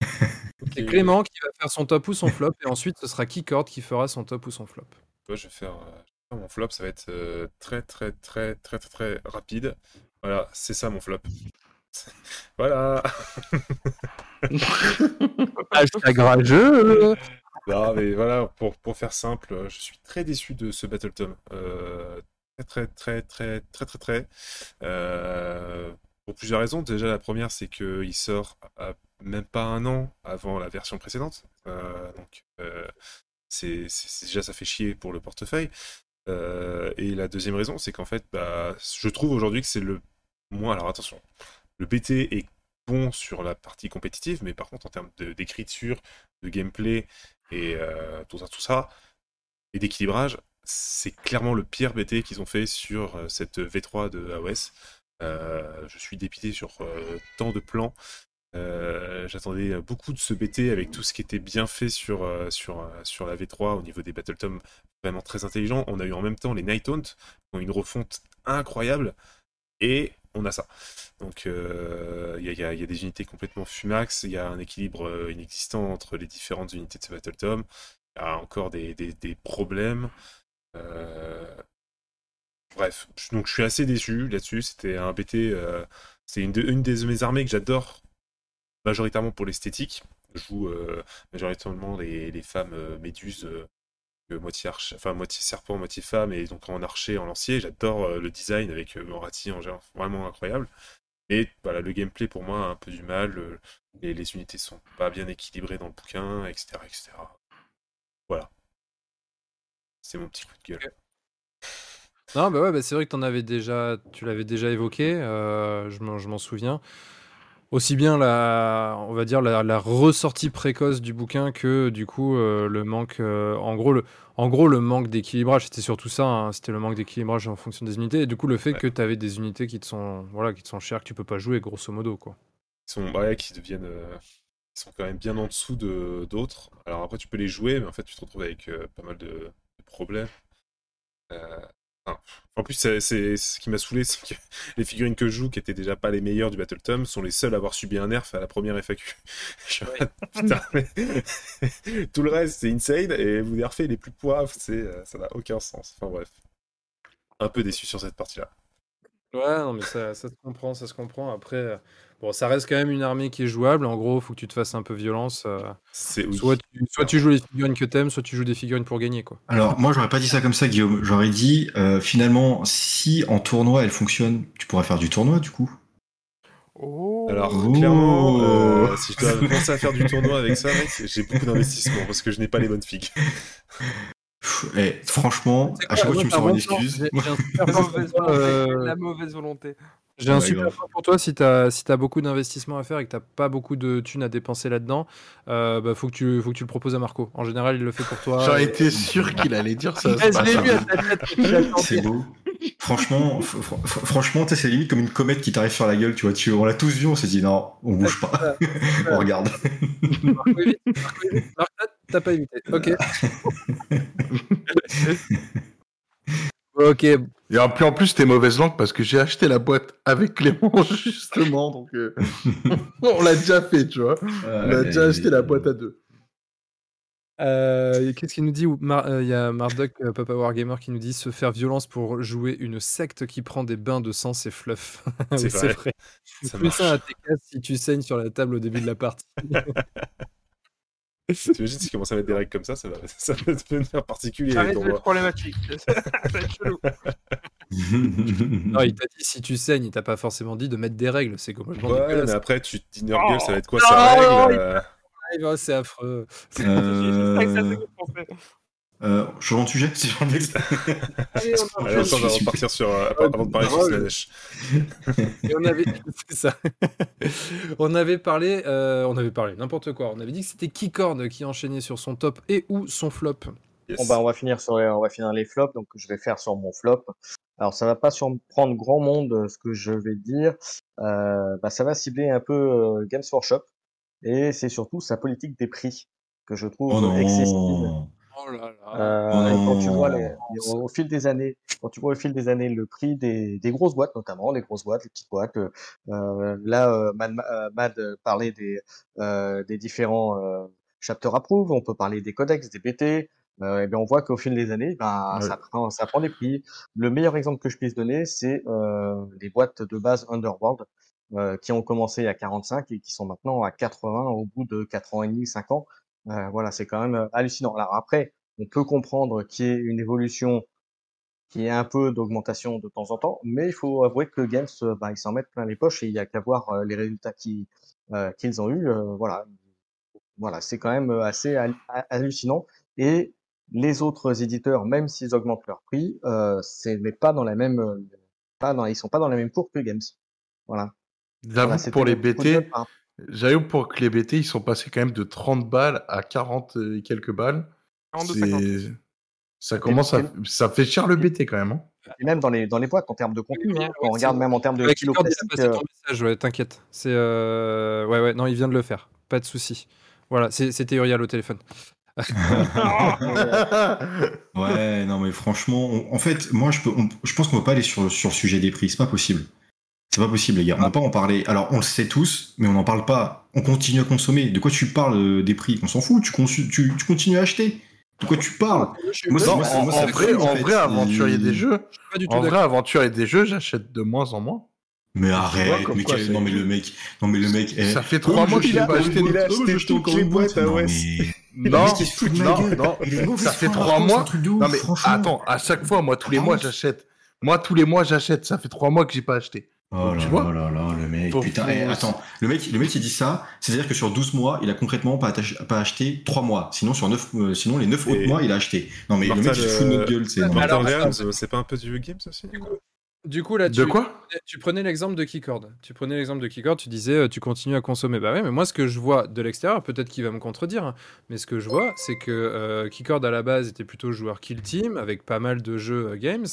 Clément. Qui va faire son top ou son flop, et ensuite, ce sera Keycord qui fera son top ou son flop. Moi, je vais faire, euh, mon flop, ça va être euh, très très très très très très rapide. Voilà, c'est ça mon flop. voilà. Hashtag rageux Non, voilà, pour, pour faire simple, euh, je suis très déçu de ce Battle Tom. Euh, très, très, très, très, très, très, très. Euh, pour plusieurs raisons. Déjà, la première, c'est qu'il sort même pas un an avant la version précédente. Euh, donc, c'est déjà, ça fait chier pour le portefeuille. Et la deuxième raison, c'est qu'en fait, bah, je trouve aujourd'hui que c'est le moins. Alors attention, le BT est bon sur la partie compétitive, mais par contre, en termes d'écriture, de gameplay et euh, tout ça, tout ça, et d'équilibrage, c'est clairement le pire BT qu'ils ont fait sur euh, cette V3 de AOS. Euh, je suis dépité sur tant de plans. J'attendais beaucoup de ce BT avec tout ce qui était bien fait sur, la V3 au niveau des Battle Tom vraiment très intelligents. On a eu en même temps les Night qui ont une refonte incroyable, et on a ça. Donc euh, il y, a- il y a- des unités complètement fumax, il y a un équilibre euh, inexistant entre les différentes unités de ce Battle Tom, il y a encore des, des- problèmes. Euh, Bref, donc je suis assez déçu là-dessus. C'était un BT, euh, c'est une, de- une des mes armées que j'adore majoritairement pour l'esthétique. Je joue euh, majoritairement les, les femmes euh, méduses, euh, euh, moitié, enfin, moitié serpent, moitié femme, et donc en archer, en lancier. J'adore euh, le design avec euh, Morati en général, vraiment incroyable. Mais voilà, le gameplay pour moi a un peu du mal. les, les unités sont pas bien équilibrées dans le bouquin, etc. etc. Voilà. C'est mon petit coup de gueule. Non, bah ouais, bah c'est vrai que avais déjà, tu l'avais déjà évoqué, euh, je m'en souviens. Aussi bien la, on va dire la, la ressortie précoce du bouquin que du coup euh, le manque, euh, en gros le, en gros le manque d'équilibrage, c'était surtout ça, hein, c'était le manque d'équilibrage en fonction des unités et du coup le fait Ouais. que tu avais des unités qui te sont, voilà, qui te sont chères, que tu peux pas jouer grosso modo quoi. Ils sont, ouais, qui deviennent, euh, ils sont quand même bien en dessous de d'autres. Alors après, tu peux les jouer, mais en fait, tu te retrouves avec pas mal de, de problèmes. Enfin, en plus, c'est ce qui m'a saoulé, c'est que les figurines que je joue, qui étaient déjà pas les meilleures du Battle Tom, sont les seules à avoir subi un nerf à la première FAQ. Je suis en mode, putain, mais tout le reste, c'est insane, et vous nerfez les plus poivres, c'est, euh, ça n'a aucun sens. Enfin bref, un peu déçu sur cette partie-là. Ouais, non mais ça, ça se comprend, ça se comprend. Après, euh, bon, ça reste quand même une armée qui est jouable. En gros, faut que tu te fasses un peu violence. euh, C'est soit, tu, soit tu joues les figurines que t'aimes, soit tu joues des figurines pour gagner quoi. Alors, moi, j'aurais pas dit ça comme ça, Guillaume. J'aurais dit, euh, finalement, si en tournoi elle fonctionne, tu pourrais faire du tournoi, du coup. Oh. Alors clairement, euh, si je dois commencer à faire du tournoi avec ça, mec, j'ai beaucoup d'investissement parce que je n'ai pas les bonnes figues. Eh, franchement, à chaque fois que tu me sors une excuse. J'ai- j'ai un super mauvaise euh, La mauvaise volonté. J'ai un super plan pour toi si t'as si as beaucoup d'investissement à faire et que t'as pas beaucoup de thunes à dépenser là-dedans, euh, bah, faut que tu faut que tu le proposes à Marco. En général, il le fait pour toi. J'aurais Euh, été sûr qu'il allait dire ça. c'est tu beau. Franchement, fr- fr- fr- franchement, tu c'est limite comme une comète qui t'arrive sur la gueule, tu vois. Tu, on l'a tous vu, on s'est dit non, on bouge pas, on regarde. Marco évite, Marco évite. T'as pas évité. Ok. ok. Et en plus, en plus, t'es mauvaise langue parce que j'ai acheté la boîte avec Clément, justement. Donc, euh, on l'a déjà fait, tu vois. On a déjà acheté la boîte à deux. Euh, Qu'est-ce qu'il nous dit Mar- euh, Il y a Marduk, euh, Papa Wargamer, qui nous dit se faire violence pour jouer une secte qui prend des bains de sang, c'est fluff. C'est vrai. Ça Plus marche. ça à tes cases si tu saignes sur la table au début de la partie. T'imagines si commence à mettre des règles comme ça, ça va, ça va devenir particulier Ça risque d'être problématique. ça va être chelou. Non, il t'a dit si tu saignes, il t'a pas forcément dit de mettre des règles. C'est complètement Ouais, mais après, tu te dis Oh. Nurgle, ça va être quoi Non, sa non, règle euh, Ah, c'est affreux. Euh, Euh, changeons de sujet, le next. Allez, on va repartir sur. euh, avant de parler drôle. Slanesh. Et on avait, c'est ça. on avait parlé, euh, on avait parlé n'importe quoi. On avait dit que c'était Keycord qui enchaînait sur son top et ou son flop. Yes. Bon, bah, on va finir sur les, on va finir les flops, donc je vais faire sur mon flop. Alors ça va pas surprendre grand monde euh, ce que je vais dire. Euh, bah, ça va cibler un peu euh, Games Workshop et c'est surtout sa politique des prix que je trouve Oh excessive. Oh là là. Euh, et quand tu vois les, les- au, fil des années, quand tu vois au fil des années le prix des, des grosses boîtes notamment, les grosses boîtes, les petites boîtes. euh, euh, là, euh, Mad, Mad parlait des euh, des différents euh, chapter approve. On peut parler des codex, des BT. Euh, et bien on voit qu'au fil des années, ben, Ouais. ça prend ça prend des prix. Le meilleur exemple que je puisse donner, c'est euh, les boîtes de base Underworld. euh, qui ont commencé à 45 et qui sont maintenant à 80 au bout de 4 ans et demi, 5 ans. Euh, voilà, c'est quand même hallucinant. Alors après, on peut comprendre qu'il y ait une évolution, qu'il y ait un peu d'augmentation de temps en temps, mais il faut avouer que Games, bah, ils s'en mettent plein les poches et il y a qu'à voir les résultats qui- euh, qu'ils ont eu. euh, voilà, voilà, c'est quand même assez hal- ha- hallucinant. Et les autres éditeurs, même s'ils augmentent leur prix, euh, c'est mais pas dans la même, pas dans, ils sont pas dans la même cour que Games. Voilà. J'avoue Voilà, pour les BT, j'avoue pour que les BT, ils sont passés quand même de 30 balles à 40 et quelques balles. 42,50. C'est- Ça commence à... Ça fait cher le BT quand même. hein. Et même dans les, dans les boîtes en termes de contenu, Oui, hein, ouais, quand on regarde même en termes de Ouais, kilos Keycord, il a plastique, passé euh, ton message, ouais, t'inquiète. C'est euh... ouais ouais, non, il vient de le faire. Pas de souci. Voilà, c'était Uriel au téléphone. Ouais, non, mais franchement, on- en fait, moi, je, peux, on- je pense qu'on peut pas aller sur, sur le sujet des prix. C'est pas possible. C'est pas possible, les gars. On peut pas en parler. Alors, on le sait tous, mais on n'en parle pas. On continue à consommer. De quoi tu parles euh, des prix? On s'en fout. Tu, tu, tu continues à acheter. De quoi tu parles? Moi, Non, en, moi, en vrai, en aventurier Et- des jeux, Pas du tout en vrai, aventurier des jeux, j'achète de moins en moins. Mais arrête, mais quoi, quel- c'est- non mais le mec, non mais le mec, eh, Ça fait oh, trois mois que je- j'ai pas acheté il a acheté Oh, toutes les boîtes. Non, non, non. Mauvais Ça fait trois mois. Non mais attends, à chaque fois, moi tous les Ah, mois j'achète. Moi tous les mois j'achète. Ça fait trois mois que j'ai pas acheté. Oh là Tu vois là là là, le mec, Faut- putain, eh, attends, le mec, le mec il dit ça, c'est-à-dire que sur 12 mois, il a concrètement pas, attaché- pas acheté 3 mois, sinon sur 9, euh, sinon les 9 autres mois, il a acheté. Non mais Martin, le mec il fout de notre le- gueule, c'est... Martin c'est pas un peu du Games aussi Du coup, du coup, là, tu, De quoi tu prenais l'exemple de Keycord. Tu prenais l'exemple de Keycord, tu disais euh, tu continues à consommer. Bah ouais, mais moi ce que je vois de l'extérieur, peut-être qu'il va me contredire, hein, mais ce que je vois, c'est que euh, Keycord à la base était plutôt joueur kill team avec pas mal de jeux euh, games.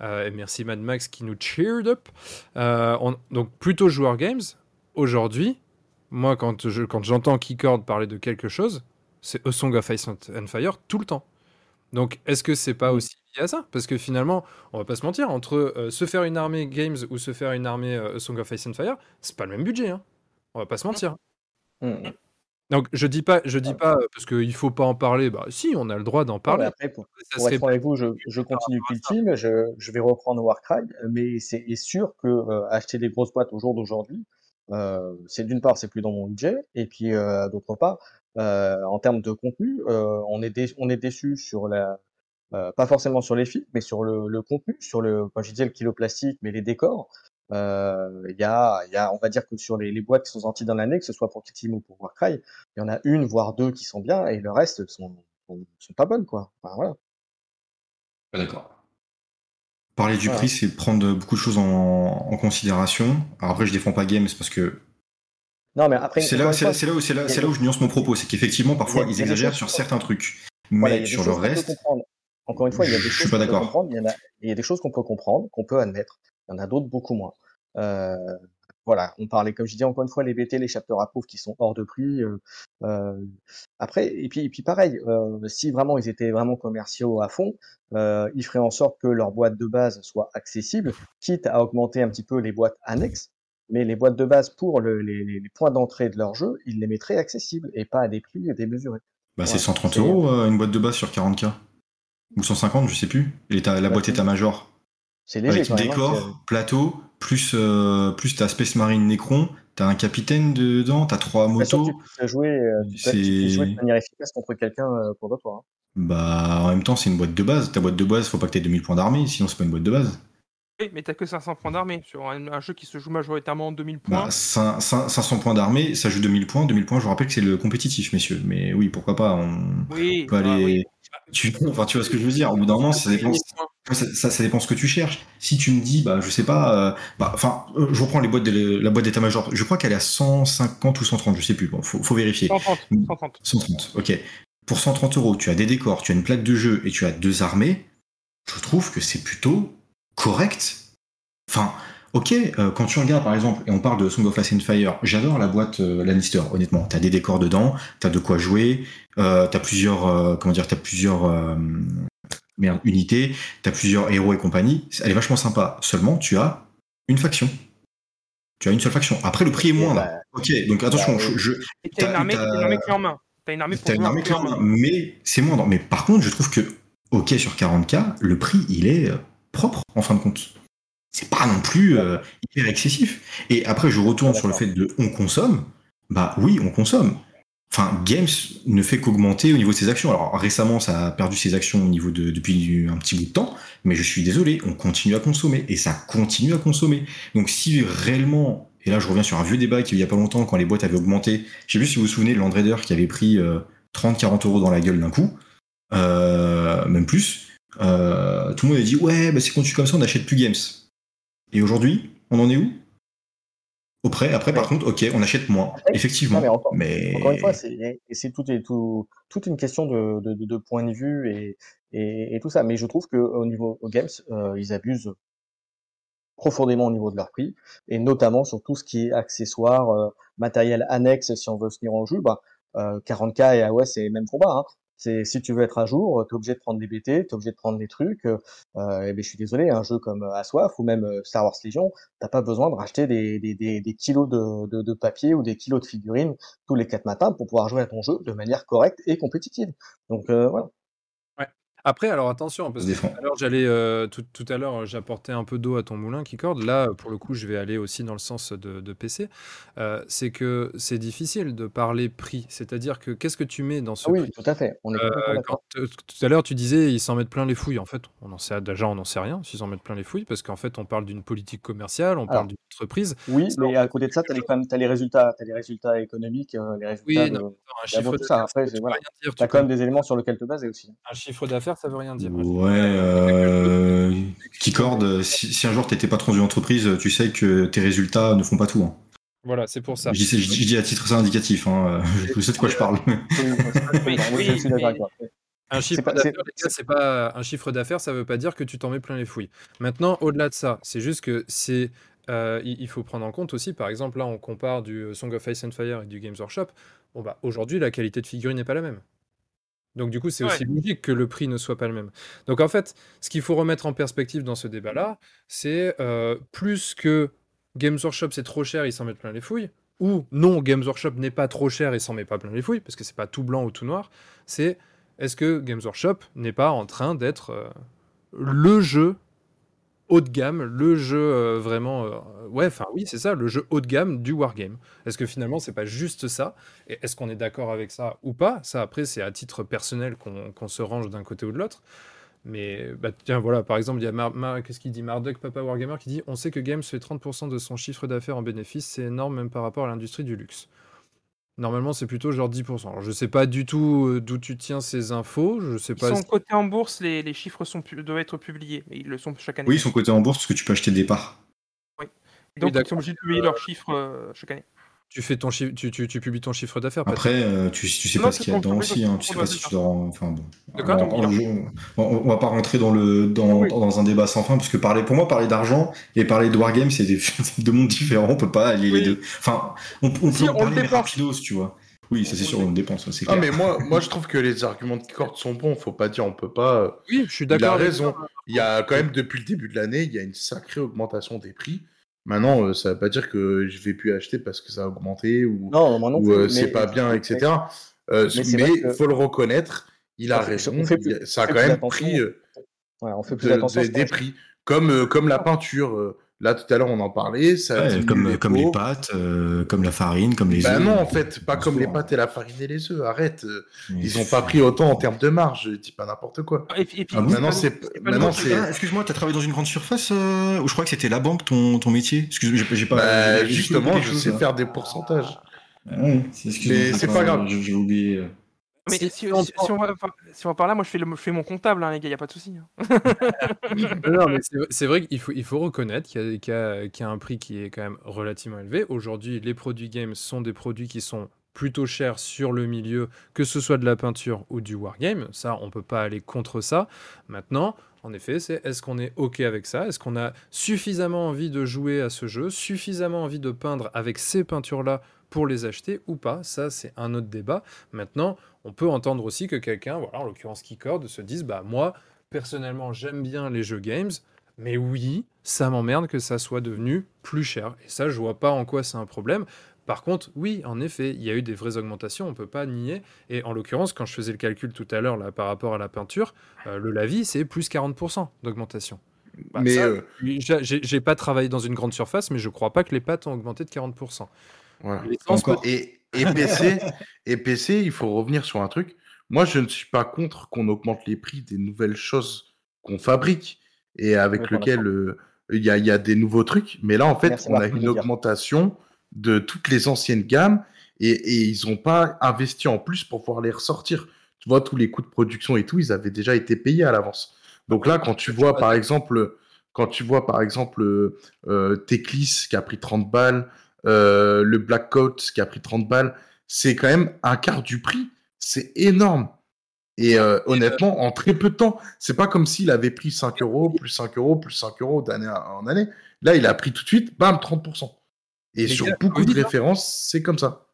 Euh, et merci Mad Max qui nous cheered up. Euh, on- donc plutôt joueur games. Aujourd'hui, moi quand je quand j'entends Keycord parler de quelque chose, c'est A Song of Ice and Fire tout le temps. Donc, est-ce que c'est pas aussi lié à ça? Parce que finalement, on va pas se mentir, entre euh, se faire une armée Games ou se faire une armée euh, A Song of Ice and Fire, c'est pas le même budget. Hein. On va pas se mentir. Hmm. Donc, je dis pas, je dis pas euh, parce qu'il faut pas en parler. Bah, si, on a le droit d'en parler. après, pour, Ça pour serait être avec vous, je, je continue Kill Team, je, je vais reprendre Warcry, mais c'est est sûr que euh, acheter des grosses boîtes au jour d'aujourd'hui, euh, c'est d'une part, c'est plus dans mon budget, et puis euh, d'autre part, en termes de contenu, on est dé- on est déçu sur la, pas forcément sur les films, mais sur le, le contenu, sur le, quand je disais le kilo plastique, mais les décors. Euh, Il y a, y a, on va dire que sur les, les boîtes qui sont sorties dans l'année, que ce soit pour Kill Team ou pour Warcry, il y en a une voire deux qui sont bien, et le reste sont, sont, sont pas bonnes, quoi. Enfin, voilà. Pas d'accord. Parler du prix, c'est prendre beaucoup de choses en, en considération. Alors après, je défends pas Games parce que Non, mais après, c'est là, fois, là, où, là, là où je nuance mon propos, c'est qu'effectivement, parfois, ils exagèrent sur certains trucs, mais sur le reste. Encore une fois, il y a des je choses suis pas qu'on peut d'accord. comprendre, il y en a, il y a des choses qu'on peut comprendre, qu'on peut admettre. Il y en a d'autres beaucoup moins. Euh, voilà, on parlait, comme je disais encore une fois, les BT, les chapter approved qui sont hors de prix. euh, euh, après, et puis, et puis pareil, euh, si vraiment ils étaient vraiment commerciaux à fond, euh, ils feraient en sorte que leur boîte de base soit accessible, quitte à augmenter un petit peu les boîtes annexes. Mais les boîtes de base pour le- les, points d'entrée de leur jeu, ils les mettraient accessibles et pas à des prix démesurés. bah, c'est Ouais, 130 c'est- euros une boîte de base sur 40k. Ou 150, je sais plus. Et la Bah, boîte c'est- état-major. C'est léger Avec quand même. hein, décor, plateau, plus, euh, plus ta Space Marine Necron, t'as un capitaine dedans, t'as trois sûr que motos. tu puisses jouer, euh, tu peux- tu jouer de manière efficace contre quelqu'un euh, pour de toi. hein. Bah, en même temps, c'est une boîte de base. Ta boîte de base, faut pas que t'aies 2000 points d'armée, sinon c'est pas une boîte de base. Oui, mais t'as que 500 points d'armée sur un, un jeu qui se joue majoritairement en 2000 points. Bah, cin- cin- 500 points d'armée, ça joue 2000 points. 2000 points, je vous rappelle que c'est le compétitif, messieurs. Mais oui, pourquoi pas. On oui, peut ah aller. oui. Tu... Enfin, tu vois ce que je veux dire. Au bout d'un moment, ça dépend. Ça, ça, ça dépend ce que tu cherches. Si tu me dis, bah, je sais pas, euh, bah, enfin, euh, je reprends les boîtes de, la boîte d'état-major. Je crois qu'elle est à 150 ou 130, je sais plus. Bon, faut, faut vérifier. 130, 130. 130, ok. Pour 130 euros, tu as des décors, tu as une plaque de jeu et tu as deux armées. Je trouve que c'est plutôt correct. Enfin, ok, euh, quand tu regardes par exemple, et on parle de Song of Ice and Fire, j'adore la boîte Lannister, honnêtement. T'as des décors dedans, t'as de quoi jouer, t'as plusieurs, comment dire, t'as plusieurs merde, unités, t'as plusieurs héros et compagnie. Elle est vachement sympa. Seulement, tu as une faction. Tu as une seule faction. Après, le prix est moins bah. Ok, donc attention, bah, je, je- Et t'as une armée, clé en main. T'as une armée pour T'as une armée clé en main, mais c'est moindre. Mais par contre, je trouve que, ok, sur 40K, le prix, il est euh, propre, en fin de compte. C'est pas non plus euh, hyper excessif. Et après, je retourne sur le fait de on consomme. Bah oui, on consomme. Enfin, Games ne fait qu'augmenter au niveau de ses actions. Alors récemment, ça a perdu ses actions au niveau de depuis un petit bout de temps, mais je suis désolé, on continue à consommer et ça continue à consommer. Donc si réellement, et là je reviens sur un vieux débat qui il y a pas longtemps quand les boîtes avaient augmenté, je sais plus si vous vous souvenez de Land Raider qui avait pris euh, 30-40 euros dans la gueule d'un coup, euh, même plus. Euh, tout le monde a dit ouais, bah, c'est continue comme ça, on n'achète plus Games. Et aujourd'hui, on en est où? Après, par contre, ok, on achète moins, effectivement. Mais encore- mais Encore une fois, c'est tout, toute une question de, de, de, de point de vue et, et, et tout ça. Mais je trouve que au niveau au games, euh, ils abusent profondément au niveau de leur prix et notamment sur tout ce qui est accessoires, euh, matériel annexe. Si on veut se tenir en jeu, bah, euh, 40K et AOS c'est même combat. Hein. C'est si tu veux être à jour, t'es obligé de prendre des BT, t'es obligé de prendre des trucs. Euh, et ben je suis désolé, un jeu comme Assoif ou même Star Wars Legion, t'as pas besoin de racheter des, kilos de, papier ou des kilos de figurines tous les quatre matins pour pouvoir jouer à ton jeu de manière correcte et compétitive. Donc voilà. Après, alors attention, parce que tout à l'heure, j'allais, euh, tout, tout à l'heure, j'apportais un peu d'eau à ton moulin qui corde. Là, pour le coup, je vais aller aussi dans le sens de, de PC. Euh, c'est que c'est difficile de parler prix. C'est-à-dire que qu'est-ce que tu mets dans ce Ah oui, prix? tout à fait. On est Euh, d'accord. euh, tout à l'heure, tu disais ils s'en mettent plein les fouilles. En fait, on en sait déjà, on n'en sait rien s'ils en mettent plein les fouilles, parce qu'en fait, on parle d'une politique commerciale, on parle Alors, d'une entreprise. Oui, Ça, mais à fait, côté de ça, c'est t'as les, quelque quand même, t'as les résultats, t'as les résultats économiques, euh, les résultats Oui, de, non, mais attends, un chiffre tout ça. d'affaires, Après, c'est veut voilà. rien dire. Tu T'as quand même des éléments sur lesquels te baser aussi. un chiffre d'affaires, ça veut rien dire. Un chiffre Ouais, euh, corde, si, si un jour t'étais patron d'une entreprise, tu sais que tes résultats ne font pas tout. hein. Voilà, c'est pour ça. Je, dis, je dis- je dis à titre ça indicatif, hein, euh, je sais de quoi je parle. Oui, oui, Oui. Un chiffre d'affaires, un chiffre d'affaires, ça veut pas dire que tu t'en mets plein les fouilles. Maintenant, au-delà de ça, c'est juste que c'est euh, il, il faut prendre en compte aussi, par exemple, là, on compare du euh, Song of Ice and Fire et du Games Workshop. Bon bah aujourd'hui, la qualité de figurine n'est pas la même. Donc du coup, c'est Ouais. aussi logique que le prix ne soit pas le même. Donc en fait, ce qu'il faut remettre en perspective dans ce débat-là, c'est euh, plus que Games Workshop c'est trop cher, ils s'en mettent plein les fouilles, ou non, Games Workshop n'est pas trop cher, ils s'en met pas plein les fouilles, parce que c'est pas tout blanc ou tout noir. C'est est-ce que Games Workshop n'est pas en train d'être euh, le jeu haut de gamme, le jeu euh, vraiment. euh, ouais, enfin oui, c'est ça, le jeu haut de gamme du wargame. Est-ce que finalement, c'est pas juste ça? Et est-ce qu'on est d'accord avec ça ou pas? Ça, après, c'est à titre personnel qu'on se range d'un côté ou de l'autre. Mais bah, tiens, voilà, par exemple, il y a Mar- qu'est-ce qu'il dit? Marduk, Papa Wargamer, qui dit On sait que Games fait 30% de son chiffre d'affaires en bénéfice, c'est énorme même par rapport à l'industrie du luxe. Normalement, c'est plutôt genre 10%. Alors, je sais pas du tout euh, d'où tu tiens ces infos, je sais Ils pas. sont si- cotés en bourse, les, les chiffres sont, pu- doivent être publiés. Et ils le sont chaque année. Oui, ils sont cotés en bourse parce que tu peux acheter des parts. Donc Oui, ils d'accord. sont obligés de publier leurs chiffres euh, chaque année. Tu, fais ton chiffre, tu, tu, tu publies ton chiffre d'affaires, Après, euh, tu, tu sais Non, pas ce qu'il y a dedans aussi. Hein. Tu sais pas si tu dois. en- Enfin bon. On, on- on- va pas rentrer dans le dans, Oui. dans un débat sans fin parce que parler pour moi parler d'argent et parler de wargame c'est des deux mondes différents. On peut pas allier Oui. les deux. Enfin, on, on Si, peut on en parler rapidos, tu vois. Oui, ça c'est sûr, on le dépense, c'est Ah, clair. mais moi, moi, je trouve que les arguments de Kord sont bons. Faut pas dire, on peut pas. euh, Oui, je suis Il a d'accord. raison. Il y a quand même, depuis le début de l'année, il y a une sacrée augmentation des prix. Maintenant, euh, ça veut pas dire que je vais plus acheter parce que ça a augmenté ou, Non, ou euh, c'est pas bien, etc. Euh, mais il que- faut le reconnaître, il a raison. fait plus- ça a quand même attention. pris Ouais, on fait plus de- attention. des pense. prix. Comme, comme la peinture. Là, tout à l'heure, on en parlait. Ça Ouais, comme, les comme les pâtes, euh, comme la farine, comme les Bah œufs. non, en fait, pas comme les pâtes et la farine et les œufs. Arrête. euh, Mais Ils ont pas pris autant en termes de marge. Je dis pas n'importe quoi. Et, puis- et puis, Ah bon Maintenant, c'est maintenant c'est Ah, Excuse-moi, t'as travaillé dans une grande surface euh, ou je crois que c'était la banque ton, ton métier? Excuse-moi, j'ai j'ai pas. Bah, justement, je chose, sais là. faire des pourcentages. Ouais, c'est excuse-moi, Mais c'est pas grave. J'ai oublié. Mais Si- on si- on va, par- si on va par là, moi je fais, le, je fais mon comptable, hein, les gars, y a pas de souci. hein. Non, mais c'est- vrai qu'il faut, il faut reconnaître qu'il y, y a- qu'il y a un prix qui est quand même relativement élevé. Aujourd'hui, les produits games sont des produits qui sont plutôt chers sur le milieu, que ce soit de la peinture ou du wargame. Ça, on peut pas aller contre ça. Maintenant, en effet, c'est est-ce qu'on est OK avec ça? Est-ce qu'on a suffisamment envie de jouer à ce jeu, suffisamment envie de peindre avec ces peintures-là pour les acheter ou pas? Ça, c'est un autre débat. Maintenant, on peut entendre aussi que quelqu'un, voilà, en l'occurrence Keycord, se dise bah moi, personnellement, j'aime bien les jeux games, mais oui, ça m'emmerde que ça soit devenu plus cher. Et ça, je vois pas en quoi c'est un problème. Par contre, oui, en effet, il y a eu des vraies augmentations, on peut pas nier. Et en l'occurrence, quand je faisais le calcul tout à l'heure là par rapport à la peinture, euh, le lavis c'est plus 40% d'augmentation. Bah, Mais euh, j'ai pas travaillé dans une grande surface, mais je crois pas que les pâtes ont augmenté de 40%. voilà. Et, et PC, et PC, il faut revenir sur un truc. Moi, je ne suis pas contre qu'on augmente les prix des nouvelles choses qu'on fabrique et avec lequel euh, il y, a, il y a des nouveaux trucs. Mais là, en fait, Merci, on a une augmentation de toutes les anciennes gammes et, et ils n'ont pas investi en plus pour pouvoir les ressortir. Tu vois, tous les coûts de production et tout, ils avaient déjà été payés à l'avance. Donc là, quand tu vois, par exemple, quand tu vois, par exemple, euh, euh, Teclis qui a pris 30 balles, euh, le Black Coat qui a pris 30 balles, c'est quand même un quart du prix. C'est énorme. Et euh, honnêtement, en très peu de temps, c'est pas comme s'il avait pris 5 euros, plus 5 euros, plus 5 euros d'année en année. Là, il a pris tout de suite, bam, 30%. Et sur beaucoup de références, c'est comme ça.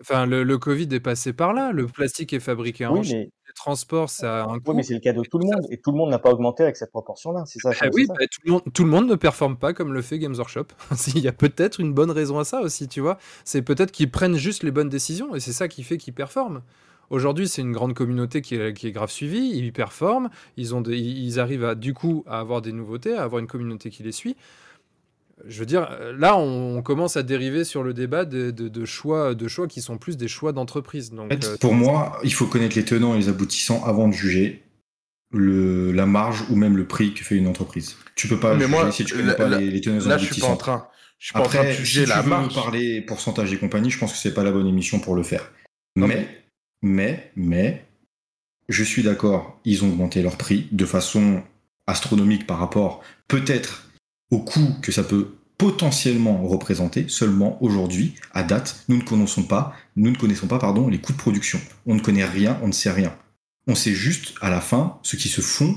Enfin, le, le Covid est passé par là. Le plastique est fabriqué en Oui, Chine. mais, Les transports, ça a un oui, coût. mais c'est le cas de tout le Ça, monde. Et tout le monde n'a pas augmenté avec cette proportion-là. C'est ça. Bah c'est oui, ça. bah, tout, le monde, tout le monde ne performe pas comme le fait Games Workshop. Il y a peut-être une bonne raison à ça aussi, tu vois. C'est peut-être qu'ils prennent juste les bonnes décisions et c'est ça qui fait qu'ils performent. Aujourd'hui, c'est une grande communauté qui est, qui est grave suivie, ils performent, ils, ont des- ils arrivent à, du coup à avoir des nouveautés, à avoir une communauté qui les suit. Je veux dire, là, on, on commence à dériver sur le débat de, de- de choix, de choix qui sont plus des choix d'entreprise. Donc, En fait, euh, pour moi, il faut connaître les tenants et les aboutissants avant de juger le, la marge ou même le prix que fait une entreprise. Tu peux pas Mais juger moi, si tu connais pas les, les tenants et Là, je suis pas aboutissants. en train, je suis pas en train de Après, juger si la tu veux marge. parler pourcentage et compagnie, je pense que c'est pas la bonne émission pour le faire. Non, mais, mais, mais, je suis d'accord, ils ont augmenté leur prix de façon astronomique par rapport peut-être au coût que ça peut potentiellement représenter. Seulement aujourd'hui, à date, nous ne connaissons pas, nous ne connaissons pas, pardon, les coûts de production. On ne connaît rien, on ne sait rien. On sait juste à la fin ce qui se font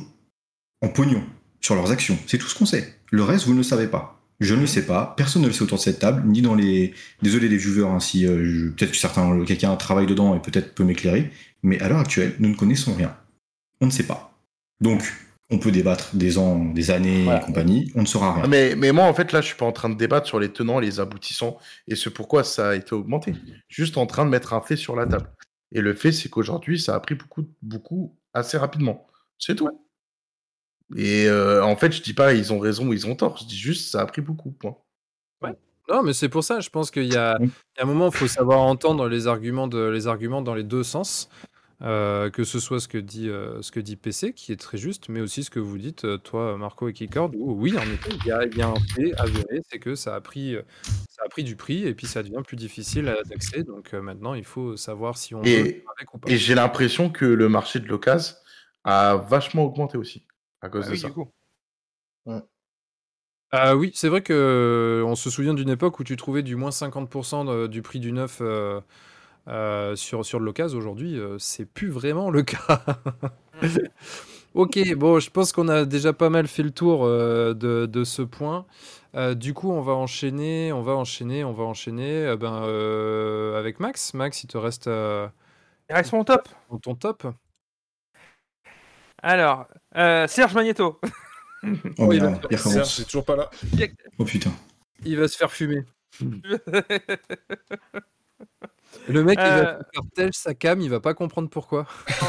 en pognon sur leurs actions. C'est tout ce qu'on sait. Le reste, vous ne le savez pas. Je ne le sais pas. Personne ne le sait autour de cette table, ni dans les. Désolé les viewers, hein, si euh, peut-être que certains, quelqu'un travaille dedans et peut-être peut m'éclairer. Mais à l'heure actuelle, nous ne connaissons rien. On ne sait pas. Donc, on peut débattre des ans, des années Voilà. et compagnie. On ne saura rien. Mais, mais moi, en fait, là, je suis pas en train de débattre sur les tenants et les aboutissants et ce pourquoi ça a été augmenté. Juste en train de mettre un fait sur la table. Et le fait, c'est qu'aujourd'hui, ça a pris beaucoup, beaucoup assez rapidement. C'est tout. Et euh, en fait, je dis pas ils ont raison ou ils ont tort. Je dis juste ça a pris beaucoup. Point. Non, mais c'est pour ça, je pense qu'il y a, Mm. il y a un moment, il faut savoir entendre les arguments, de, les arguments dans les deux sens. Euh, que ce soit ce que, dit, euh, ce que dit PC, qui est très juste, mais aussi ce que vous dites, euh, toi, Marco et Keycord, où oui, en effet, il y a, il y a un fait avéré, c'est que ça a, pris, ça a pris du prix et puis ça devient plus difficile à- d'accès. Donc maintenant, il faut savoir si on Et, faire avec ou pas. et j'ai l'impression que le marché de l'occasion a vachement augmenté aussi à cause Ah de oui, ça. du coup. Ah oui, c'est vrai que on se souvient d'une époque où tu trouvais du moins 50% de- du prix du neuf euh, euh, sur, sur le l'occasion. Aujourd'hui, euh, c'est plus vraiment le cas. ok, bon, je pense qu'on a déjà pas mal fait le tour euh, de, de ce point. Euh, du coup, on va enchaîner, on va enchaîner, on va enchaîner euh, ben, euh, avec Max. Max, il te reste euh, Il reste mon top. dans ton top. Alors, euh, Serge Magneto. Oh Oui, il Serge, c'est toujours pas là. Oh putain. Il va se faire fumer. Le mec, il va Euh. faire telle sa cam, il va pas comprendre pourquoi.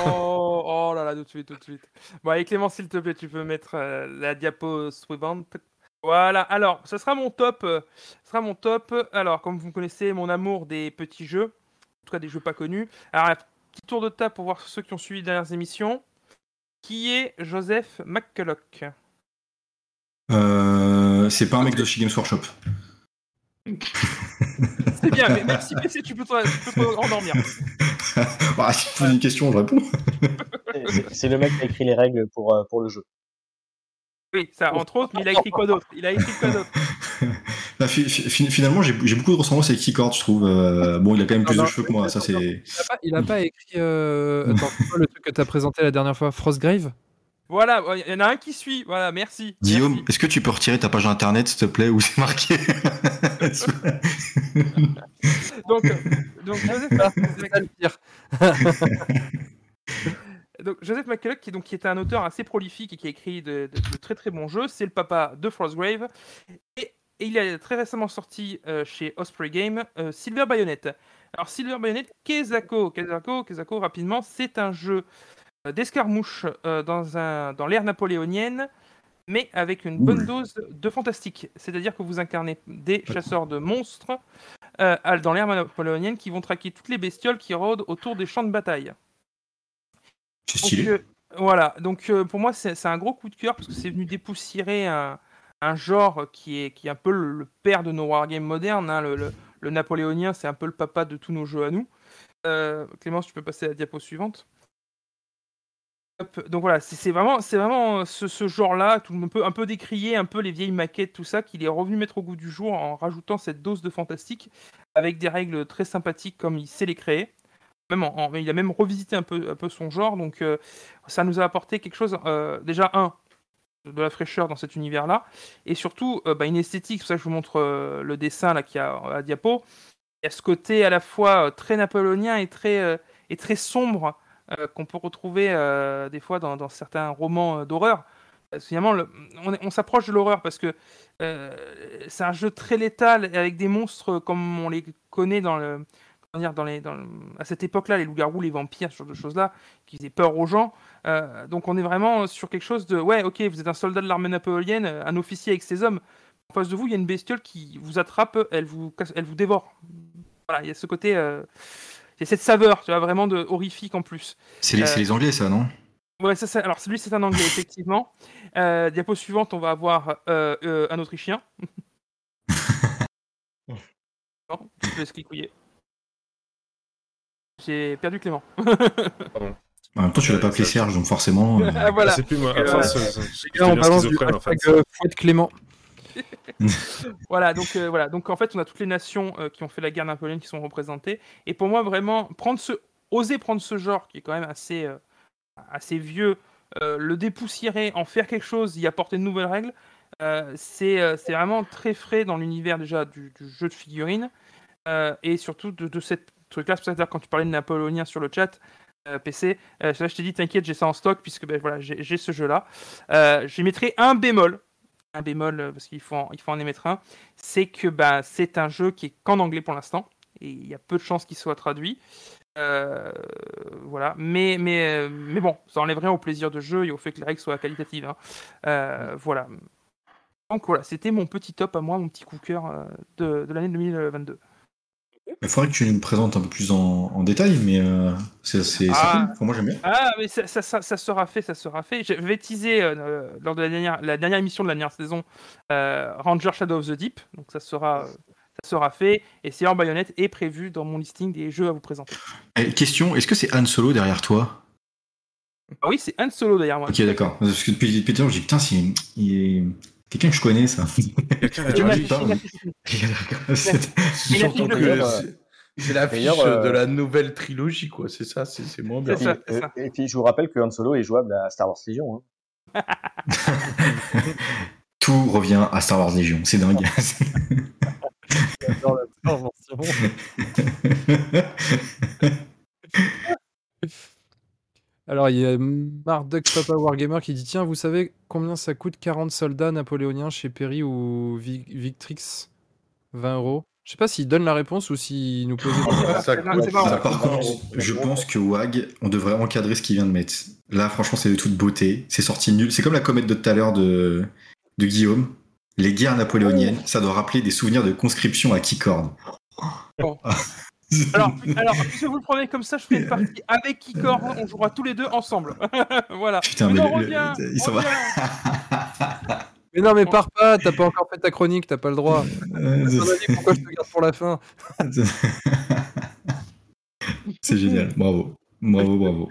oh, oh là là, tout de suite, tout de suite. Bon, allez, Clément, s'il te plaît, tu peux mettre euh, la diapo suivante. Voilà, alors, ce sera mon top. euh, ce sera mon top. Alors, comme vous me connaissez, mon amour des petits jeux, en tout cas des jeux pas connus. Alors, un petit tour de table pour voir ceux qui ont suivi les dernières émissions. Qui est Joseph McCulloch? Euh, c'est pas un mec de chez Games Workshop. C'est bien, mais même si PC, tu peux te, tu peux te endormir. bah, si tu poses une question, je réponds. C'est- le mec qui a écrit les règles pour, euh, pour le jeu. Oui, ça, entre autres, mais il a écrit quoi d'autre? Il a écrit quoi d'autre? Fi- fi- finalement, j'ai beaucoup de ressemblances avec Keycord, je trouve. Euh, bon, il a quand même plus Non, de cheveux que moi, ça c'est. Il a pas, pas écrit. euh, Attends, quoi le truc que t'as présenté la dernière fois? Frostgrave? Voilà, il y en a un qui suit. Voilà, merci. Guillaume, est-ce que tu peux retirer ta page internet, s'il te plaît, où c'est marqué? Donc, donc Joseph, donc, Joseph McCulloch, qui, donc, qui est un auteur assez prolifique et qui a écrit de, de- de très très bons jeux, c'est le papa de Frostgrave. Et, et il a très récemment sorti euh, chez Osprey Game euh, Silver Bayonet. Alors, Silver Bayonet, Kezako. Kezako, Kezako rapidement, c'est un jeu euh, d'escarmouche euh, dans, un- dans l'ère napoléonienne, mais avec une bonne dose de fantastique. C'est-à-dire que vous incarnez des chasseurs de monstres euh, dans l'ère napoléonienne qui vont traquer toutes les bestioles qui rôdent autour des champs de bataille. C'est stylé. euh, voilà, donc euh, pour moi c'est un gros coup de cœur parce que c'est venu dépoussiérer un, un genre qui est, qui est un peu le, le père de nos wargames modernes. hein, le, le- le napoléonien, c'est un peu le papa de tous nos jeux à nous. Euh, Clémence, tu peux passer à la diapo suivante. Donc voilà, c'est vraiment, c'est vraiment euh, ce, genre-là, tout le monde peut un peu décrier un peu les vieilles maquettes, tout ça, qu'il est revenu mettre au goût du jour en rajoutant cette dose de fantastique avec des règles très sympathiques comme il sait les créer. Même en- il a même revisité un peu, un peu son genre, donc euh, ça nous a apporté quelque chose, euh, déjà un, de la fraîcheur dans cet univers-là, et surtout bah, une esthétique, c'est pour ça que je vous montre le dessin là qu'il y a à diapo. Il y a ce côté à la fois très napoléonien et très, et très sombre qu'on peut retrouver euh, des fois dans, certains romans euh, d'horreur. Euh, Finalement, le- on, s'approche de l'horreur parce que euh, c'est un jeu très létal avec des monstres comme on les connaît dans le, à cette époque-là, les loups-garous, les vampires, ce genre de choses-là, qui faisaient peur aux gens. Euh, donc on est vraiment sur quelque chose de ouais, ok, vous êtes un soldat de l'armée napoléonienne, un officier avec ses hommes. En face de vous, il y a une bestiole qui vous attrape, elle vous, casse- elle vous dévore. Voilà, il y a ce côté, euh, a cette saveur, tu vois, vraiment de horrifique en plus. C'est les, les Anglais, ça, non? Ouais, ça, c'est- alors celui c'est un anglais effectivement. Euh, diapo suivante, on va avoir euh, euh, un autrichien. non, je te laisse clicouiller. J'ai perdu Clément. En même temps, tu l'as pas appelé Serge, donc forcément. euh, Ah, voilà. C'est plus moi. Euh, on balance du en fait. euh, Fouette Clément. Voilà, donc euh, voilà, donc en fait, on a toutes les nations euh, qui ont fait la guerre napoléonienne qui sont représentées. Et pour moi, vraiment, prendre ce, oser prendre ce genre qui est quand même assez, euh, assez vieux, le dépoussiérer, en faire quelque chose, y apporter de nouvelles règles, c'est vraiment très frais dans l'univers déjà du, jeu de figurines et surtout de, cette truc-là. C'est pour quand tu parlais de napoléonien sur le chat. PC, euh, je t'ai dit t'inquiète, j'ai ça en stock puisque ben, voilà, j'ai ce jeu-là. J'y mettrai un bémol, un bémol euh, parce qu'il faut, en- il faut en émettre un, c'est que bah, c'est un jeu qui est qu'en anglais pour l'instant et il y a peu de chances qu'il soit traduit. Euh, voilà, mais, mais, euh, mais bon, ça enlève rien au plaisir de jeu et au fait que les règles soient qualitatives. hein. Euh, voilà. Donc voilà, c'était mon petit top à moi, mon petit coup de cœur de, de l'année 2022. Il faudrait que tu nous le présentes un peu plus en, en détail, mais euh, c'est c'est Ah. cool. Moi, j'aime bien. Ah, mais ça, ça, ça- ça sera fait, ça sera fait. Je vais teaser euh, lors de la dernière, la dernière émission de la dernière saison euh, Ranger Shadow of the Deep. Donc ça sera, ça sera fait. Et Sailor Bayonette est prévu dans mon listing des jeux à vous présenter. Question est-ce que c'est Han Solo derrière toi? Ah oui, c'est Han Solo d'ailleurs. Moi. Ok, d'accord. Parce que depuis, depuis je dis putain, c'est il est quelqu'un que je connais, ça. Quelqu'un que c'est- l'affiche euh, de la nouvelle trilogie, quoi. C'est ça, c'est moins bien. Ça, Et, c'est ça. et puis je vous rappelle que Han Solo est jouable à Star Wars Legion. Hein. Tout revient à Star Wars Légion, c'est dingue. Alors, il y a Marduk Papa Wargamer qui dit Tiens, vous savez combien ça coûte 40 soldats napoléoniens chez Perry ou Vi- Victrix? 20 euros Je sais pas s'il donne la réponse ou s'il nous pose. Ça c'est ça Par contre, je pense que WAG, on devrait encadrer ce qu'il vient de mettre. Là, franchement, c'est de toute beauté. C'est sorti nul. C'est comme la comète de tout à l'heure de, de Guillaume. Les guerres napoléoniennes, ça doit rappeler des souvenirs de conscription à Keycord. Bon. Alors, alors, si vous le prenez comme ça, je fais une partie avec Kikor, on jouera tous les deux ensemble. voilà. Putain, mais mais non, le- reviens, le- il s'en va. Mais non, mais pars pas, t'as pas encore fait ta chronique, t'as pas le droit. Euh, pourquoi je te garde pour la fin. C'est génial, bravo. Bravo, bravo.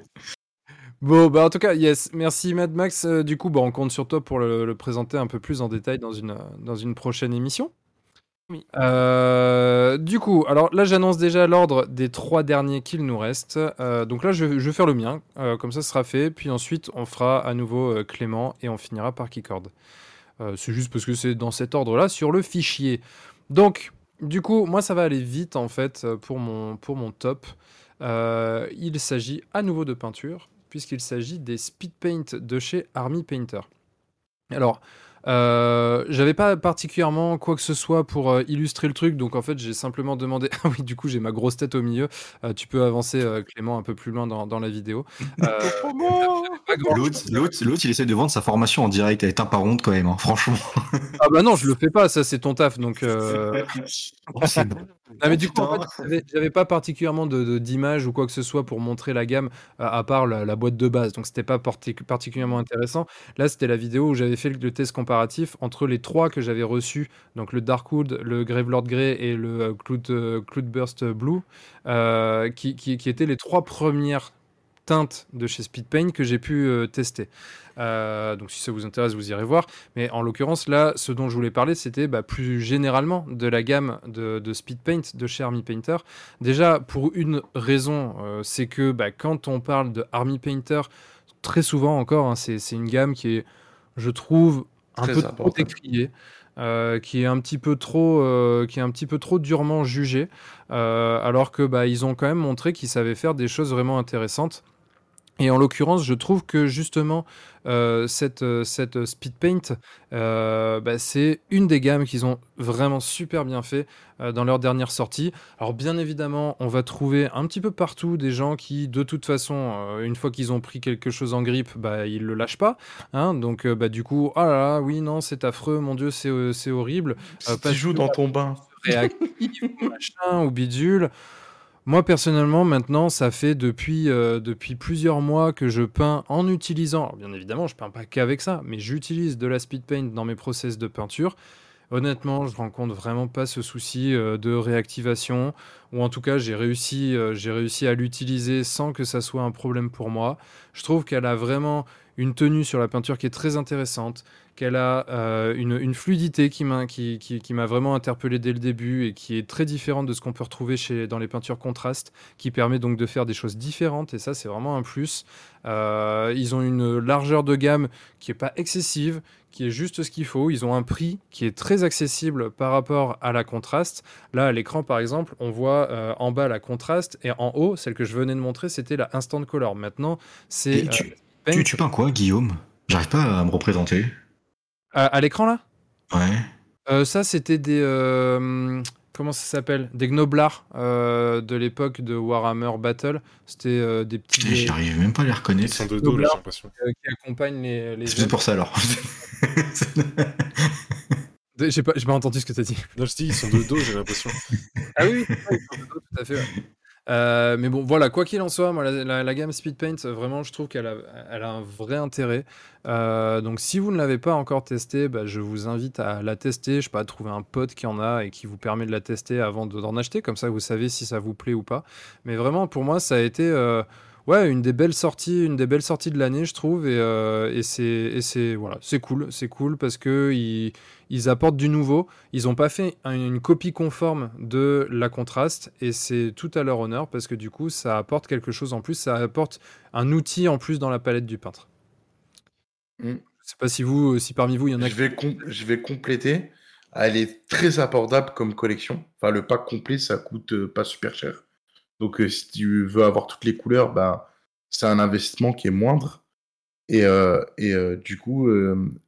Bon, bah en tout cas, yes, merci Mad Max. Euh, du coup, bah, on compte sur toi pour le, le présenter un peu plus en détail dans une, dans une prochaine émission. Euh, du coup, alors là, j'annonce déjà l'ordre des trois derniers qu'il nous reste. Euh, donc là, je, vais faire le mien, euh, comme ça, sera fait. Puis ensuite, on fera à nouveau Clément et on finira par Keycord. C'est juste parce que c'est dans cet ordre-là sur le fichier. Donc, du coup, moi, ça va aller vite en fait pour mon, pour mon top. Il s'agit à nouveau de peinture, puisqu'il s'agit des speed paint de chez Army Painter. Alors, euh, j'avais pas particulièrement quoi que ce soit pour euh, illustrer le truc, donc en fait j'ai simplement demandé. Ah oui, du coup j'ai ma grosse tête au milieu. Euh, tu peux avancer euh, Clément un peu plus loin dans, dans la vidéo. Euh, L'autre, l'autre, l'autre, il essaie de vendre sa formation en direct. Elle est un par ronde quand même, hein, franchement. Ah bah non, je le fais pas, ça c'est ton taf, donc. euh, Oh, c'est bon. Non, mais du coup, en Putain. fait, j'avais- pas particulièrement de- de- d'image ou quoi que ce soit pour montrer la gamme, à part la, la boîte de base. Donc, c'était pas parti- particulièrement intéressant. Là, c'était la vidéo où j'avais fait le, le test comparatif entre les trois que j'avais reçus, donc le Darkwood, le Gravelord Grey et le euh, Cloud, euh, Cloudburst Blue, euh, qui, étaient les trois premières teintes de chez Speedpaint que j'ai pu tester. Donc si ça vous intéresse, vous irez voir. Mais en l'occurrence, là, ce dont je voulais parler, c'était bah, plus généralement de la gamme de, de Speed Paint de chez Army Painter. Déjà, pour une raison, c'est que bah, quand on parle de Army Painter, très souvent encore, hein, c'est une gamme qui est, je trouve, un Très peu trop abordable. décriée. euh, qui est un petit peu trop, euh, qui est un petit peu trop durement jugée, euh, alors que bah, ils ont quand même montré qu'ils savaient faire des choses vraiment intéressantes. Et en l'occurrence, je trouve que justement, euh, cette, euh, cette speed paint, euh, bah, c'est une des gammes qu'ils ont vraiment super bien fait euh, dans leur dernière sortie. Alors bien évidemment, on va trouver un petit peu partout des gens qui, de toute façon, une fois qu'ils ont pris quelque chose en grippe, bah, ils le lâchent pas. hein. Donc bah, du coup, ah là là, oui, non, c'est affreux, mon Dieu, c'est horrible Si tu joues dans ton bain. réactif ou machin ou bidule. Moi personnellement, maintenant, ça fait depuis, euh, depuis plusieurs mois que je peins en utilisant. Alors, bien évidemment, je peins pas qu'avec ça, mais j'utilise de la speed paint dans mes process de peinture. Honnêtement, je rencontre vraiment pas ce souci euh, de réactivation, ou en tout cas, j'ai réussi, euh, réussi à l'utiliser sans que ça soit un problème pour moi. Je trouve qu'elle a vraiment une tenue sur la peinture qui est très intéressante, qu'elle a euh, une, fluidité qui m'a vraiment interpellé dès le début et qui est très différente de ce qu'on peut retrouver chez, dans les peintures contrastes, qui permet donc de faire des choses différentes, et ça, c'est vraiment un plus. Euh, ils ont une largeur de gamme qui est pas excessive, qui est juste ce qu'il faut. Ils ont un prix qui est très accessible par rapport à la contraste. Là, à l'écran, par exemple, on voit euh, en bas la contraste et en haut, celle que je venais de montrer, c'était la Instant Color. Maintenant, c'est tu, euh, Paint. tu, tu peins quoi, Guillaume? J'arrive pas à me représenter. à, à l'écran là? Ouais. Euh, ça, c'était des. euh, comment ça s'appelle? Des gnoblards euh, de l'époque de Warhammer Battle. C'était euh, des petits. J'arrive même pas à les Ils reconnaître. sont de dos, là, j'ai l'impression. euh, qui accompagnent les. les C'est pour ça alors. De- J'ai pas, pas entendu ce que tu as dit. Non, je dis, ils sont de dos, j'ai l'impression. Ah oui, oui, oui, tout à fait. ouais. Euh, mais bon, voilà, quoi qu'il en soit, moi, la, la- la gamme Speed Paint, vraiment, je trouve qu'elle a, elle a un vrai intérêt. Euh, donc, si vous ne l'avez pas encore testée, bah, je vous invite à la tester. Je sais pas, trouver un pote qui en a et qui vous permet de la tester avant de- d'en acheter. Comme ça, vous savez si ça vous plaît ou pas. Mais vraiment, pour moi, ça a été euh, ouais, une des belles sorties, une des belles sorties de l'année, je trouve. Et, euh, et c'est, et c'est voilà, c'est cool, c'est cool parce que ils, ils apportent du nouveau. Ils n'ont pas fait un- une copie conforme de la contraste et c'est tout à leur honneur parce que du coup, ça apporte quelque chose en plus. Ça apporte un outil en plus dans la palette du peintre. Mm. Je sais pas si vous, si parmi vous, il y en a Je vais, je vais compléter. Elle est très abordable comme collection. Enfin, le pack complet, ça coûte euh, pas super cher. Donc, euh, si tu veux avoir toutes les couleurs, ben, c'est un investissement qui est moindre. Et, euh, et euh, du coup,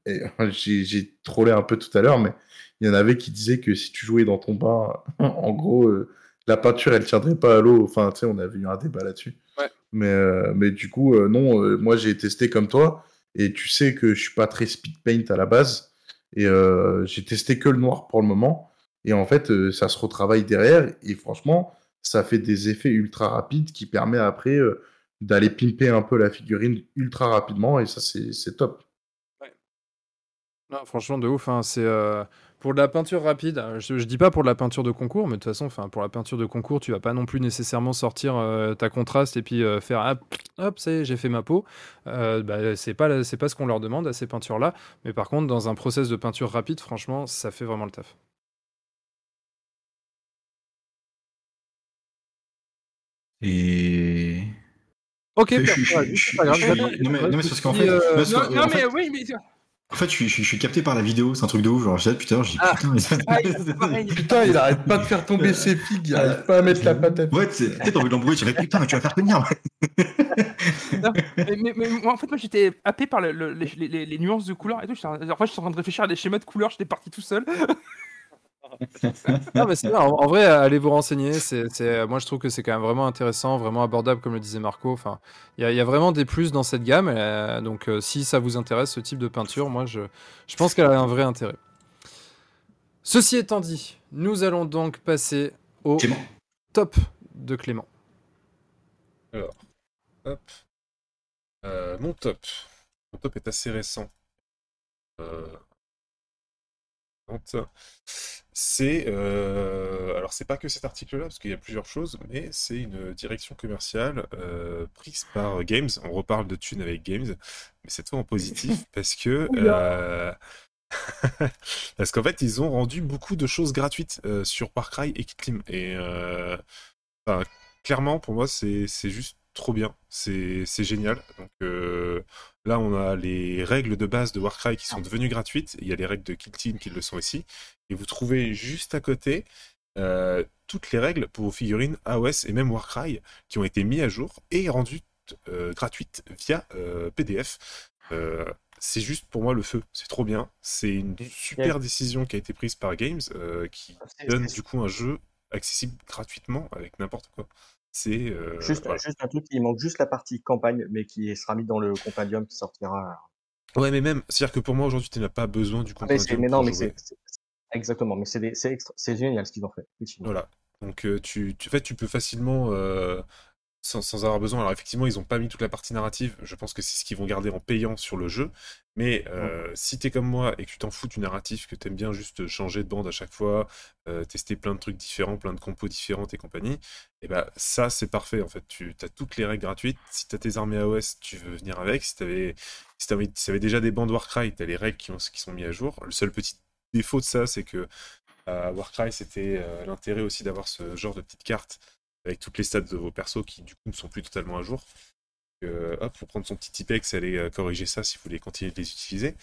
j'ai trollé un peu tout à l'heure, mais il y en avait qui disaient que si tu jouais dans ton bain, en gros, la peinture, elle tiendrait pas à l'eau. Enfin, tu sais, on avait eu un débat là-dessus. Ouais. Mais, mais du coup, non, moi, j'ai testé comme toi. Et tu sais que je suis pas très speed paint à la base. Et j'ai testé que le noir pour le moment. Et en fait, ça se retravaille derrière. Et franchement, ça fait des effets ultra rapides qui permet après euh, d'aller pimper un peu la figurine ultra rapidement. Et ça, c'est top. Franchement, de ouf. hein, C'est euh, pour de la peinture rapide. euh, Je, je dis pas pour de la peinture de concours, mais de toute façon, pour la peinture de concours, tu vas pas non plus nécessairement sortir euh, ta contraste et puis faire ah, hop, ça y est, j'ai fait ma peau. Bah, c'est pas c'est pas ce qu'on leur demande à ces peintures-là. Mais par contre, dans un process de peinture rapide, franchement, ça fait vraiment le taf. Et. Ok, Je- je- je- je- c'est pas grave. je- non, mais- non, mais c'est parce qu'en je fait- euh, parce que- Non, non, en mais fait- oui, mais. En fait, je suis, je suis- je suis capté par la vidéo, c'est un truc de ouf. Genre, je putain, je dis Ah. putain, Ah. Putain, il arrête pas de faire tomber ses figues. Il arrête pas à mettre la patate. Ouais, t'as envie de l'embrouiller, tu fais putain, mais tu vas faire tenir. mais, mais- mais moi, en fait, moi, j'étais happé par le- le- les, les- nuances de couleurs et tout. En- fait, j'étais en train de réfléchir à des schémas de couleurs. J'étais parti tout seul. Non, mais c'est bien. En, en vrai, allez vous renseigner. C'est, moi, je trouve que c'est quand même vraiment intéressant, vraiment abordable, comme le disait Marco. Enfin, il y, a- il y a vraiment des plus dans cette gamme. euh, donc, euh, si ça vous intéresse, ce type de peinture, moi, je, je pense qu'elle a un vrai intérêt. Ceci étant dit, nous allons donc passer au Clément. top de Clément. Hop. Euh, mon top. Mon top est assez récent. Euh, C'est euh, alors c'est pas que cet article-là parce qu'il y a plusieurs choses, mais c'est une direction commerciale euh, prise par Games. On reparle de thunes avec Games, mais cette fois en positif parce que euh, parce qu'en fait ils ont rendu beaucoup de choses gratuites sur Warcry et Kitlim et enfin, clairement pour moi c'est c'est juste trop bien, c'est génial. Donc euh, là on a les règles de base de Warcry qui sont devenues gratuites, il y a les règles de Kill Team qui le sont aussi, et vous trouvez juste à côté euh, toutes les règles pour vos figurines AOS et même Warcry qui ont été mis à jour et rendues euh, gratuites via PDF. C'est juste pour moi le feu, c'est trop bien. C'est une super décision qui a été prise par Games qui C'est- donne du coup un jeu accessible gratuitement avec n'importe quoi. C'est euh, Juste, voilà. juste un truc, il manque juste la partie campagne, mais qui sera mis dans le compendium qui sortira. Ouais, mais même, c'est-à-dire que pour moi aujourd'hui, tu n'as pas besoin du Ah, mais, compendium mais non, pour mais c'est exactement, mais c'est extra- génial ce qu'ils ont fait. Voilà. Donc euh, tu, tu, en fait, tu peux facilement, euh, sans, sans avoir besoin. Alors effectivement, ils n'ont pas mis toute la partie narrative. Je pense que c'est ce qu'ils vont garder en payant sur le jeu. Mais euh, si t'es comme moi et que tu t'en fous du narratif, que t'aimes bien juste changer de bande à chaque fois, euh, tester plein de trucs différents, plein de compos différentes et compagnie, et ben ça c'est parfait en fait. Tu as toutes les règles gratuites. Si t'as tes armées AOS, tu veux venir avec. Si t'avais si t'avais déjà des bandes Warcry, t'as les règles qui, ont, qui sont mises à jour. Le seul petit défaut de ça, c'est que à Warcry, c'était euh, l'intérêt aussi d'avoir ce genre de petites cartes avec toutes les stats de vos persos qui du coup ne sont plus totalement à jour. Euh, hop, faut prendre son petit Tipex et aller euh, corriger ça si vous voulez continuer de les utiliser.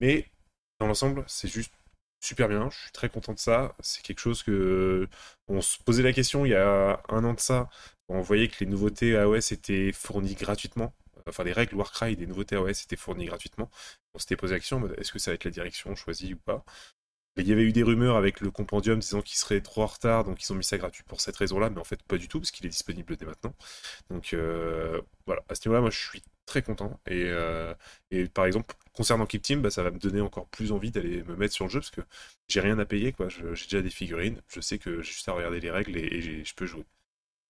Mais dans l'ensemble, c'est juste super bien. Je suis très content de ça. C'est quelque chose que on se posait la question il y a un an de ça. On voyait que les nouveautés AOS étaient fournies gratuitement. Enfin, les règles Warcry des nouveautés AOS étaient fournies gratuitement. On s'était posé la question est-ce que ça va être la direction choisie ou pas? Il y avait eu des rumeurs avec le compendium disant qu'il serait trop en retard, donc ils ont mis ça gratuit pour cette raison-là, mais en fait pas du tout, parce qu'il est disponible dès maintenant. Donc euh, voilà, à ce niveau-là, moi je suis très content. Et, euh, et par exemple, concernant Keep Team, bah, ça va me donner encore plus envie d'aller me mettre sur le jeu, parce que j'ai rien à payer, quoi. J'ai déjà des figurines, je sais que j'ai juste à regarder les règles et, je peux jouer.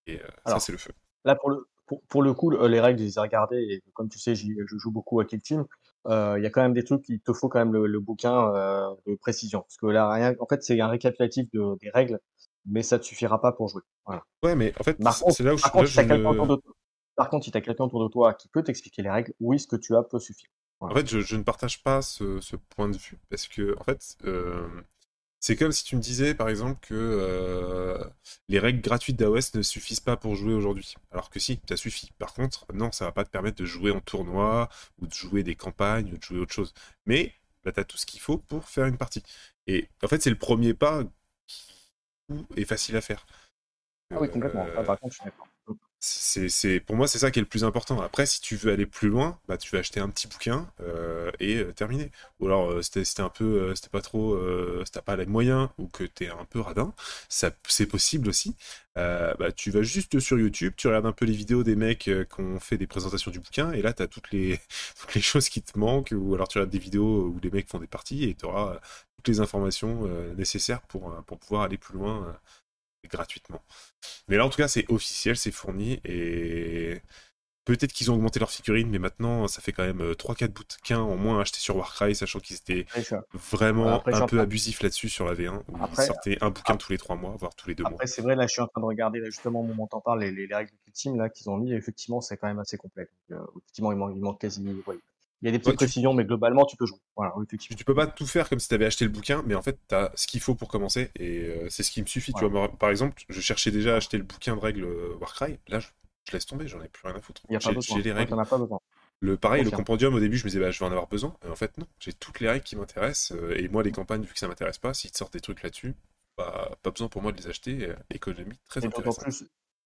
Et euh, ça, c'est le feu. Là, pour le, pour, pour le coup, le- les règles, je les ai regardées, et comme tu sais, je joue beaucoup à Kill Team. Euh, Il y a quand même des trucs, il te faut quand même le, le bouquin euh, de précision. Parce que là, rien, en fait, c'est un récapitulatif de, des règles, mais ça ne te suffira pas pour jouer. Voilà. Ouais, mais en fait, Par contre, c'est là où je, par contre, je de toi, par contre, si tu as quelqu'un autour de toi qui peut t'expliquer les règles, oui, ce que tu as peut suffire. En fait, je, je ne partage pas ce, ce point de vue parce que, en fait, euh, c'est comme si tu me disais, par exemple, que euh, les règles gratuites d'AOS ne suffisent pas pour jouer aujourd'hui. Alors que si, ça suffit. Par contre, non, ça va pas te permettre de jouer en tournoi ou de jouer des campagnes ou de jouer autre chose. Mais là, tu as tout ce qu'il faut pour faire une partie. Et en fait, c'est le premier pas qui est facile à faire. Ah oui, complètement. Ah, par contre, je suis d'accord. C'est, pour moi, c'est ça qui est le plus important. Après, si tu veux aller plus loin, bah, tu vas acheter un petit bouquin euh, et euh, terminer. Ou alors, euh, c'était, c'était un peu, euh, c'était pas trop, si t'as pas les moyens ou que t'es un peu radin, ça, c'est possible aussi. Bah, tu vas juste sur YouTube, tu regardes un peu les vidéos des mecs qui ont fait des présentations du bouquin et là, t'as toutes les, toutes les choses qui te manquent. Ou alors, tu regardes des vidéos où les mecs font des parties et tu auras toutes les informations nécessaires pour, pour pouvoir aller plus loin gratuitement. Mais là, en tout cas, c'est officiel, c'est fourni et peut-être qu'ils ont augmenté leurs figurines, mais maintenant, ça fait quand même euh, 3-4 bouquins en moins achetés sur Warcry, sachant qu'ils étaient vraiment Après, un peu abusifs là-dessus sur la V1, où Après- ils sortaient un bouquin tous les 3 mois, voire tous les 2 mois. Après, c'est vrai, là, je suis en train de regarder, là, justement, au moment où t'en parles, les, les, les règles team, là, qu'ils ont mis, et effectivement, c'est quand même assez complet. Donc, euh, effectivement, il manque, il manque quasi, ouais. Il y a des petites Ouais, tu- précisions, mais globalement, tu peux jouer. Voilà, effectivement. tu peux pas tout faire comme si tu avais acheté le bouquin, mais en fait, tu as ce qu'il faut pour commencer, et euh, c'est ce qui me suffit. Tu vois, par exemple, je cherchais déjà à acheter le bouquin de règles euh, Warcry, là, je, je laisse tomber, j'en ai plus rien à foutre. J'ai les Ouais, règles. as pas besoin. Le pareil, le compendium au début, je me disais bah, je vais en avoir besoin. Et en fait, non, j'ai toutes les règles qui m'intéressent. euh, et moi, les campagnes, vu que ça m'intéresse pas, s'ils te sortent des trucs là-dessus, bah, pas besoin pour moi de les acheter. économie très Et d'autant intéressante. plus,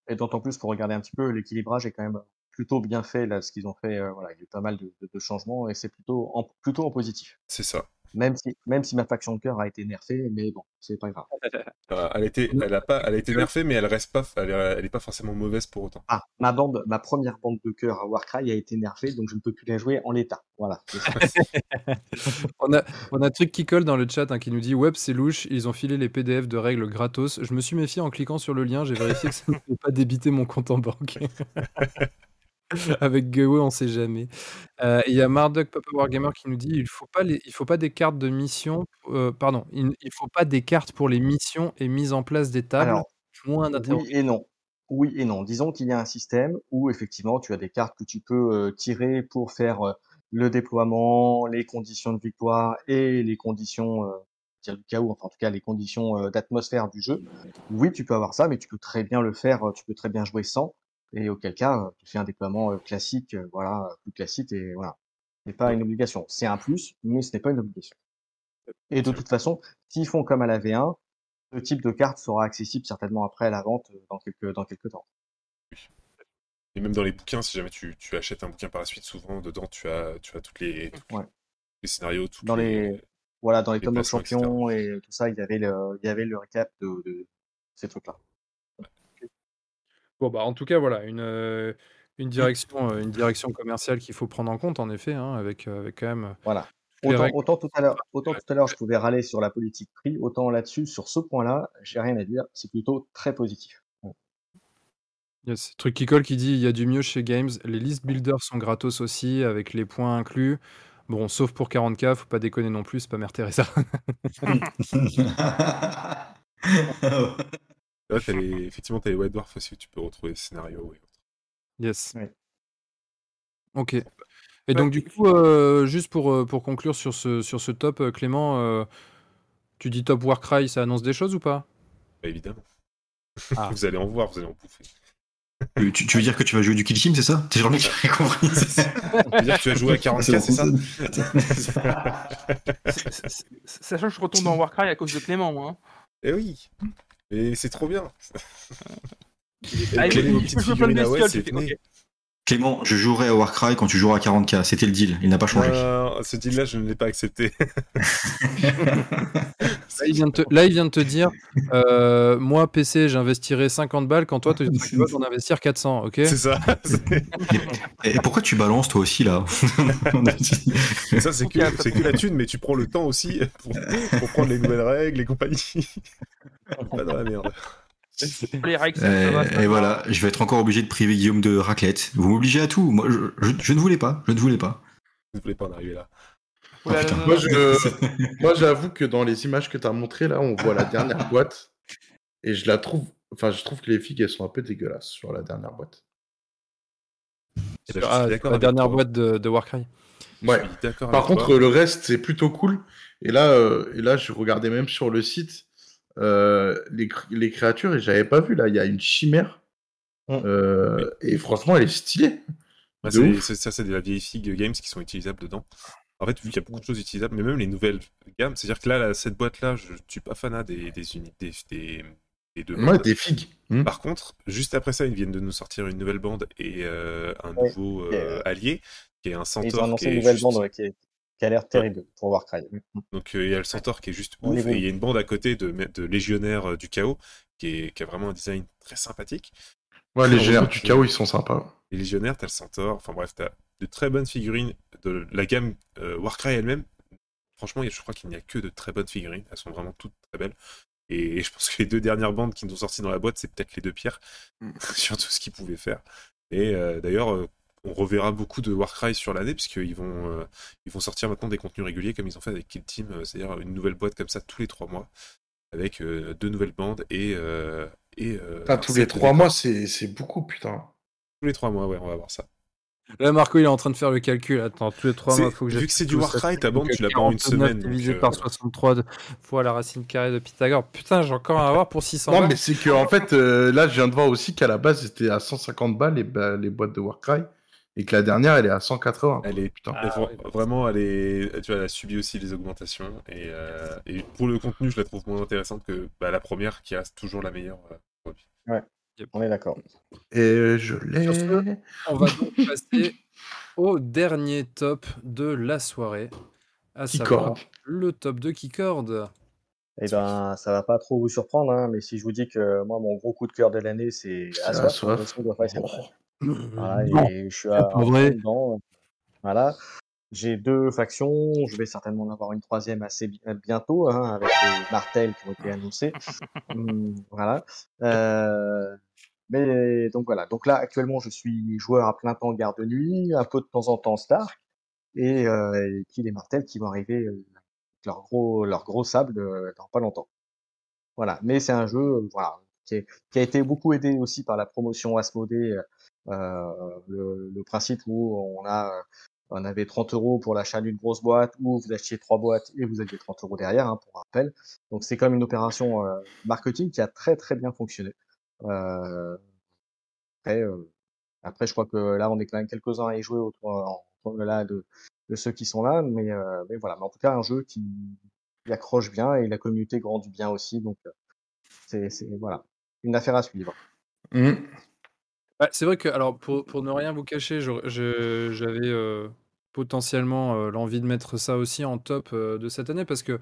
et d'autant plus, pour regarder un petit peu, l'équilibrage est quand même plutôt bien fait, là, ce qu'ils ont fait, euh, voilà, il y a eu pas mal de, de- de changements, et c'est plutôt en, plutôt en positif. C'est ça. Même si, même si ma faction de cœur a été nerfée, mais bon, c'est pas grave. Elle, a été, elle, a pas, elle a été nerfée, mais elle reste pas, elle, est- elle est pas forcément mauvaise pour autant. Ah, ma bande, ma première bande de cœur à Warcry a été nerfée, donc je ne peux plus la jouer en l'état. Voilà. On a, on a un truc qui colle dans le chat hein, qui nous dit Web, c'est louche, ils ont filé les PDF de règles gratos. Je me suis méfié en cliquant sur le lien, j'ai vérifié que ça ne pouvait pas débiter mon compte en banque. Avec Guewe, on sait jamais. Euh, Il y a Marduk Papa Wargamer qui nous dit il faut pas les, il faut pas des cartes de mission. euh, pardon, il, il faut pas des cartes pour les missions et mise en place des tables. Alors, Moins d'interro- Oui et non. Oui et non. Disons qu'il y a un système où effectivement tu as des cartes que tu peux euh, tirer pour faire euh, le déploiement, les conditions de victoire et les conditions euh, dire du chaos, enfin en tout cas les conditions euh, d'atmosphère du jeu. Oui, tu peux avoir ça, mais tu peux très bien le faire, euh, tu peux très bien jouer sans. Et auquel cas, euh, tu fais un déploiement classique, voilà, plus classique et voilà. C'est pas une obligation. C'est un plus, mais ce n'est pas une obligation. Et de toute façon, s'ils font comme à la V1, ce type de carte sera accessible certainement après à la vente dans quelques, dans quelques temps. Et même dans les bouquins, si jamais tu, tu achètes un bouquin par la suite, souvent dedans tu as, tu as toutes les, toutes Ouais. les scénarios, toutes Dans les, voilà, dans les les tomes de etc. champions et tout ça, il y avait le, il y avait le récap de, de ces trucs-là. Bon, bah, en tout cas, voilà, une, euh, une, direction, euh, une direction commerciale qu'il faut prendre en compte, en effet, hein, avec, avec quand même. Voilà. Autant, tout à l'heure, autant tout à l'heure, je pouvais râler sur la politique prix, autant là-dessus, sur ce point-là, j'ai rien à dire. C'est plutôt très positif. Yes. Truc qui colle qui dit il y a du mieux chez Games. Les list builders sont gratos aussi, avec les points inclus. Bon, sauf pour 40k, faut pas déconner non plus, c'est pas Mère Teresa. Là, t'as les... effectivement, tu as les White Dwarf aussi où tu peux retrouver scénarios. et- yes. Ouais. Ok. Et donc, du coup, euh, juste pour, euh, pour conclure sur ce, sur ce top, euh, Clément, euh, tu dis top Warcry, ça annonce des choses ou pas? Bah, évidemment. Ah. vous allez en voir, vous allez en bouffer. tu, tu veux dire que tu vas jouer du kill team, c'est ça? T'es genre le mec qui a compris. C'est-à-dire que tu vas jouer à 44, c'est ça? Sachant que je retourne dans Warcry à cause de Clément, moi. hein. Eh oui Et c'est trop bien. Ah, est Clément, je jouerai à Warcry quand tu joueras à 40k. C'était le deal. Il n'a pas changé. Euh, ce deal-là, je ne l'ai pas accepté. Là, il vient de te, là, il vient de te dire euh, moi, PC, j'investirai 50 balles quand toi, tu vas en investir 400, ok? C'est ça. Et pourquoi tu balances toi aussi là? Ça, c'est que, c'est que la thune, mais tu prends le temps aussi pour, pour prendre les nouvelles règles, les compagnies. pas dans la merde. Les règles, ça, Euh, et voilà, je vais être encore obligé de priver Guillaume de raclette. Vous m'obligez à tout. Moi, je, je- je ne voulais pas. Je ne voulais pas. Je ne voulais pas en arriver là. Oh là putain. là là Moi, là. je- Moi, j'avoue que dans les images que tu as montrées, là, on voit la dernière boîte. Et je la trouve. Enfin, je trouve que les figues, elles sont un peu dégueulasses sur la dernière boîte. Eh ben, suis Ah, d'accord la dernière toi. boîte de, de Warcry. Ouais. Par contre, toi. le reste, c'est plutôt cool. Et là, euh, et là, je regardais même sur le site euh, les, cr- les créatures et j'avais pas vu. Là, il y a une chimère. Mm. Euh, Et franchement, elle est stylée. Bah, de c'est- ouf. c'est- ça, c'est de la vieille figue games qui sont utilisables dedans. En fait, vu qu'il y a beaucoup de choses utilisables, mais même les nouvelles gammes, c'est-à-dire que là, là, cette boîte-là, je ne suis pas fanat des, des unités, des, les deux Ouais, des figues. Hmm. Par contre, juste après ça, ils viennent de nous sortir une nouvelle bande et euh, un Ouais, nouveau allié, qui est un Et ils ont centaure annoncé une nouvelle juste... bande ouais, qui, est- qui a l'air terrible pour Warcry. Mm. Donc euh, il y a le centaure qui est juste ouf, et il y a une bande à côté de, de légionnaires euh, du chaos, qui, est, qui a vraiment un design très sympathique. Ouais, les génères du que- chaos, ils sont sympas. Les légionnaires, t'as le centaure, enfin bref, t'as de très bonnes figurines de la gamme euh, Warcry elle-même. Franchement, je crois qu'il n'y a que de très bonnes figurines, elles sont vraiment toutes très belles. Et je pense que les deux dernières bandes qui nous ont sorties dans la boîte, c'est peut-être les deux pires, Mm. sur tout ce qu'ils pouvaient faire. Et euh, d'ailleurs, euh, on reverra beaucoup de Warcry sur l'année, puisqu'ils vont, euh, ils vont sortir maintenant des contenus réguliers, comme ils ont fait avec Kill Team, euh, c'est-à-dire une nouvelle boîte comme ça tous les trois mois, avec euh, deux nouvelles bandes et... euh, et euh, Putain, tous les trois mois, c'est c'est beaucoup, putain. Tous les trois mois, ouais, on va voir ça. Là, Marco, il est en train de faire le calcul. Attends, tous les trois mois, faut que vu que c'est du. Warcry, ta bande, tu l'as pas en une 49 semaine, divisé euh, par 63 de- fois la racine carrée de Pythagore. Putain, j'ai encore à avoir pour 600 Non, balles. mais c'est que, en fait, euh, là, je viens de voir aussi qu'à la base, c'était à 150 balles les, les boîtes de Warcry. Et que la dernière, elle est à 180. Elle est Putain. Ah, elle vraiment, elle est, tu vois, elle a subi aussi les augmentations et, euh, et pour le contenu, je la trouve moins intéressante que bah, la première, qui reste toujours la meilleure. euh, aujourd'hui. On est d'accord. Et je l'ai. On va donc passer au dernier top de la soirée, à savoir le top de Keycord. Eh ben, ça va pas trop vous surprendre, hein, mais si je vous dis que moi, mon gros coup de cœur de l'année, c'est C'est Voilà, Non. et je suis à pas vrai. dedans. Voilà. J'ai deux factions. Je vais certainement en avoir une troisième assez bi- bientôt, hein, avec les martels qui ont été annoncés. Hum, voilà. Euh, mais donc voilà. Donc là, actuellement, je suis joueur à plein temps garde de nuit, un peu de temps en temps Stark, et, euh, et puis les martels qui vont arriver euh, avec leur gros leur gros sable euh, dans pas longtemps. Voilà. Mais c'est un jeu, euh, voilà, qui, est- qui a été beaucoup aidé aussi par la promotion Asmodée, euh, le, le principe où on a on avait 30 euros pour l'achat d'une grosse boîte, ou vous achetiez trois boîtes et vous aviez 30 euros derrière, hein, pour rappel. Donc c'est comme une opération euh, marketing qui a très très bien fonctionné. Euh, après, euh, après, je crois que là, on est quand même quelques-uns à y jouer autour, en- là, de, de ceux qui sont là, mais, euh, mais voilà. Mais en tout cas, un jeu qui, qui accroche bien et la communauté grandit bien aussi, donc euh, c'est- voilà une affaire à suivre. Hmm. Ouais, c'est vrai que, alors, pour, pour ne rien vous cacher, j'avais euh, potentiellement euh, l'envie de mettre ça aussi en top euh, de cette année parce que,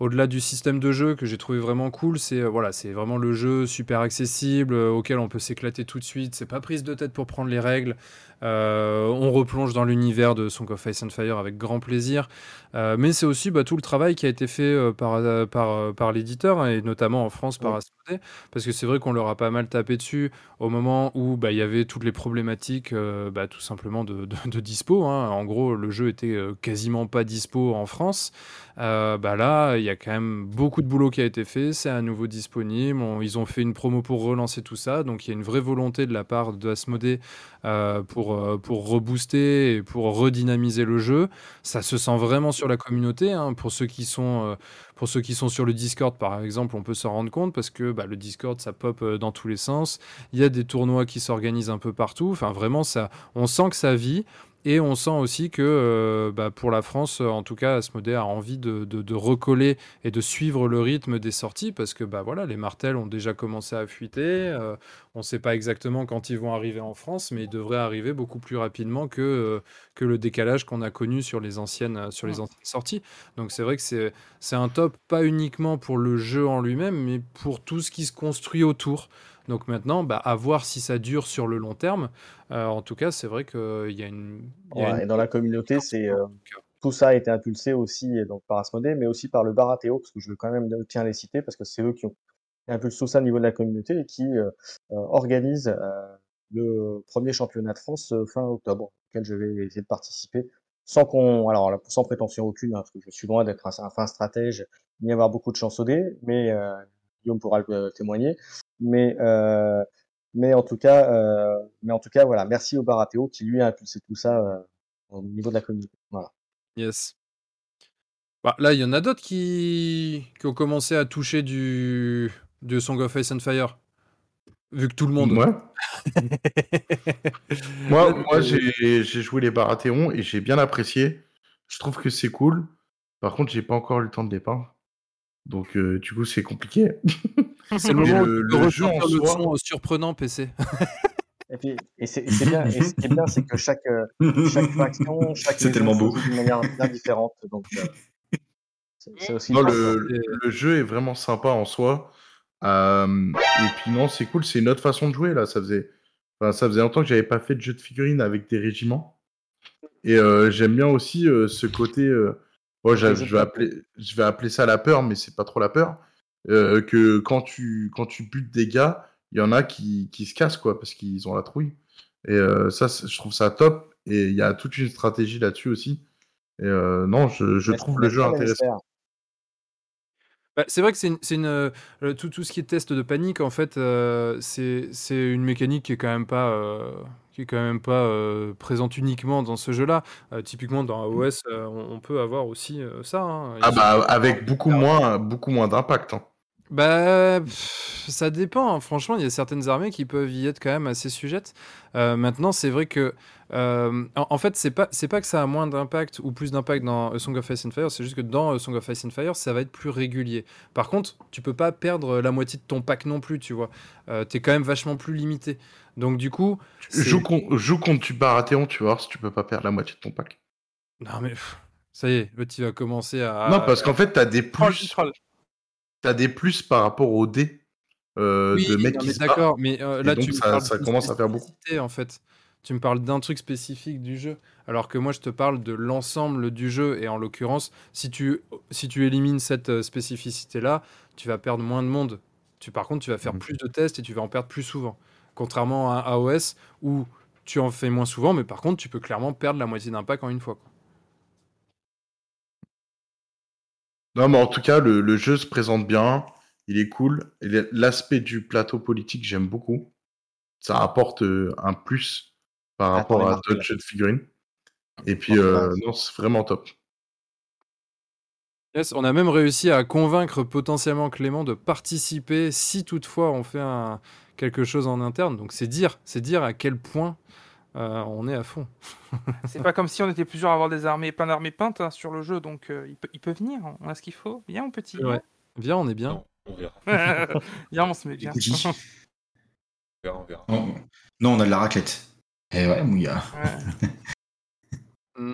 au-delà du système de jeu que j'ai trouvé vraiment cool, c'est euh, voilà, c'est vraiment le jeu super accessible euh, auquel on peut s'éclater tout de suite. C'est pas prise de tête pour prendre les règles. Euh, on replonge dans l'univers de Song of Ice and Fire avec grand plaisir. Euh, mais c'est aussi bah, tout le travail qui a été fait euh, par, par, par l'éditeur hein, et notamment en France par. Asmodée parce que c'est vrai qu'on leur a pas mal tapé dessus au moment où bah, il y avait toutes les problématiques bah, tout simplement de, de- de dispo. hein. En gros, le jeu était quasiment pas dispo en France. Euh, bah là, il y a quand même beaucoup de boulot qui a été fait. C'est à nouveau disponible. On- ils ont fait une promo pour relancer tout ça. Donc il y a une vraie volonté de la part de Asmodée euh, pour, euh, pour rebooster et pour redynamiser le jeu. Ça se sent vraiment sur la communauté. hein. Pour, ceux qui sont, euh, pour ceux qui sont sur le Discord, par exemple, on peut s'en rendre compte parce que bah, le Discord, ça pop euh, dans tous les sens. Il y a des tournois qui s'organisent un peu partout. Enfin, vraiment, ça, on sent que ça vit. Et on sent aussi que euh, bah, pour la France, en tout cas, Asmodée a envie de, de- de recoller et de suivre le rythme des sorties parce que bah, voilà, les martels ont déjà commencé à fuiter. euh, on ne sait pas exactement quand ils vont arriver en France, mais ils devraient arriver beaucoup plus rapidement que, euh, que le décalage qu'on a connu sur les anciennes, sur les anciennes sorties. Donc c'est vrai que c'est c'est un top, pas uniquement pour le jeu en lui-même, mais pour tout ce qui se construit autour. Donc maintenant, bah, à voir si ça dure sur le long terme. Euh, en tout cas, c'est vrai qu'il y a une. y a Ouais, une- Et dans la communauté, c'est euh, tout ça a été impulsé aussi donc par Asmodée, mais aussi par le Baratéo, parce que je veux quand même tiens les citer, parce que c'est eux qui ont qui impulsent tout ça au niveau de la communauté et qui euh, euh, organisent euh, le premier championnat de France euh, fin octobre, auquel je vais essayer de participer, sans qu'on, alors sans prétention aucune, hein, parce que je suis loin d'être un, un fin stratège, ni avoir beaucoup de chance au dé, mais euh, Guillaume pourra le euh, témoigner, mais euh, mais en tout cas, euh, mais en tout cas, voilà, merci au Baratéo qui lui a impulsé tout ça euh, au niveau de la communauté. Voilà. Yes. Bah, là, il y en a d'autres qui... qui ont commencé à toucher du... du Song of Ice and Fire. Vu que tout le monde. Ouais. Moi, moi j'ai j'ai joué les Baratheons et j'ai bien apprécié. Je trouve que c'est cool. Par contre, j'ai pas encore eu le temps de départ. Donc, euh, du coup, c'est compliqué. C'est le moment jeu en son euh, surprenant PC. Et puis, et c'est bien, et ce qui est bien, c'est que chaque, euh, chaque faction, chaque C'est tellement beau. d'une manière bien différente. Donc, euh, c'est aussi. Non, une le, le jeu est vraiment sympa en soi. Euh, et puis non, c'est cool, c'est une autre façon de jouer là. Ça faisait, enfin, ça faisait longtemps que j'avais pas fait de jeu de figurines avec des régiments. Et euh, j'aime bien aussi euh, ce côté. Euh, bon, jeux je vais appeler, je vais appeler ça la peur, mais c'est pas trop la peur. Euh, que quand tu quand tu butes des gars, il y en a qui, qui se cassent quoi parce qu'ils ont la trouille. Et euh, ça, je trouve ça top. Et il y a toute une stratégie là-dessus aussi. Et euh, non, je, trouve le jeu intéressant. Bah, c'est vrai que c'est une, c'est une, euh, tout, tout ce qui est test de panique, en fait, euh, c'est c'est une mécanique qui est quand même pas, euh, qui est quand même pas euh, présente uniquement dans ce jeu-là. Euh, typiquement, dans AOS, euh, on, on peut avoir aussi euh, ça. hein. Ah bah avec beaucoup moins, beaucoup moins d'impact. hein. Bah, pff, ça dépend. hein. Franchement, il y a certaines armées qui peuvent y être quand même assez sujettes. Euh, maintenant, c'est vrai que, euh, en, en fait, c'est pas, c'est pas que ça a moins d'impact ou plus d'impact dans A Song of Ice and Fire. C'est juste que dans A Song of Ice and Fire, ça va être plus régulier. Par contre, tu peux pas perdre la moitié de ton pack non plus, tu vois. Euh, T'es quand même vachement plus limité. Donc, du coup, Joue, con- joue contre tu Baratheon, tu voir si tu peux pas perdre la moitié de ton pack. non mais pff, ça y est, l'autre il va commencer à. non, parce qu'en fait, t'as des Troll, plus, troll. T'as des plus par rapport aux dés euh, Oui, de mecs qui d'accord, mais euh, là donc, tu me ça- parles ça d'une commence à faire beaucoup. en fait. Tu me parles d'un truc spécifique du jeu, alors que moi je te parle de l'ensemble du jeu et en l'occurrence, si tu si tu élimines cette euh, spécificité là, tu vas perdre moins de monde. Tu par contre, tu vas faire Mhm. plus de tests et tu vas en perdre plus souvent. Contrairement à AOS où tu en fais moins souvent, mais par contre, tu peux clairement perdre la moitié d'un pack en une fois. quoi. Non, mais en tout cas, le, le jeu se présente bien, il est cool. L'aspect du plateau politique, j'aime beaucoup. Ça apporte euh, un plus par Attends, rapport à d'autres jeux de figurines. Et puis, euh, non, c'est vraiment top. Yes, on a même réussi à convaincre potentiellement Clément de participer si toutefois on fait un, quelque chose en interne. Donc c'est dire, c'est dire à quel point euh, on est à fond. C'est pas comme si on était plusieurs à avoir des armées, plein d'armées peintes hein, sur le jeu, donc euh, il, peut, il peut venir. On a ce qu'il faut. Viens, mon petit. Ouais. Viens, on est bien. Non, on verra. Viens, on se met bien. On verra, on verra. Non, non, on a de la raclette. Eh ouais, mouilla. Ouais.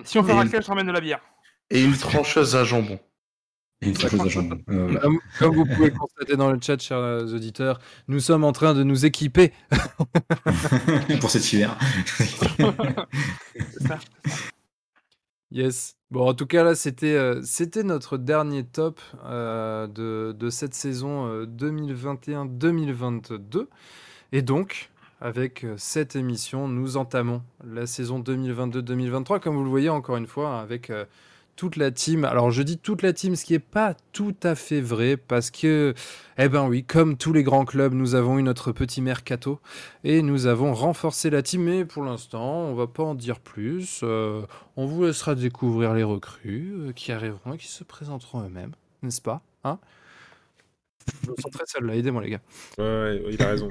Si on fait Et- raclette, je ramène de la bière. Et une trancheuse à jambon. Euh, voilà. Comme, comme vous pouvez constater dans le chat, chers euh, auditeurs, nous sommes en train de nous équiper. Pour cet hiver. C'est ça. Yes. Bon, en tout cas, là, c'était euh, c'était notre dernier top euh, de, de cette saison euh, 2021-2022. Et donc, avec euh, cette émission, nous entamons la saison 2022-2023, comme vous le voyez encore une fois, avec euh, toute la team. Alors, je dis toute la team, ce qui n'est pas tout à fait vrai, parce que, eh ben oui, comme tous les grands clubs, nous avons eu notre petit mercato et nous avons renforcé la team. Mais pour l'instant, on va pas en dire plus. Euh, on vous laissera découvrir les recrues euh, qui arriveront et qui se présenteront eux-mêmes, n'est-ce pas hein? Je me sens très seul là, aidez-moi les gars. Ouais, ouais, il a raison.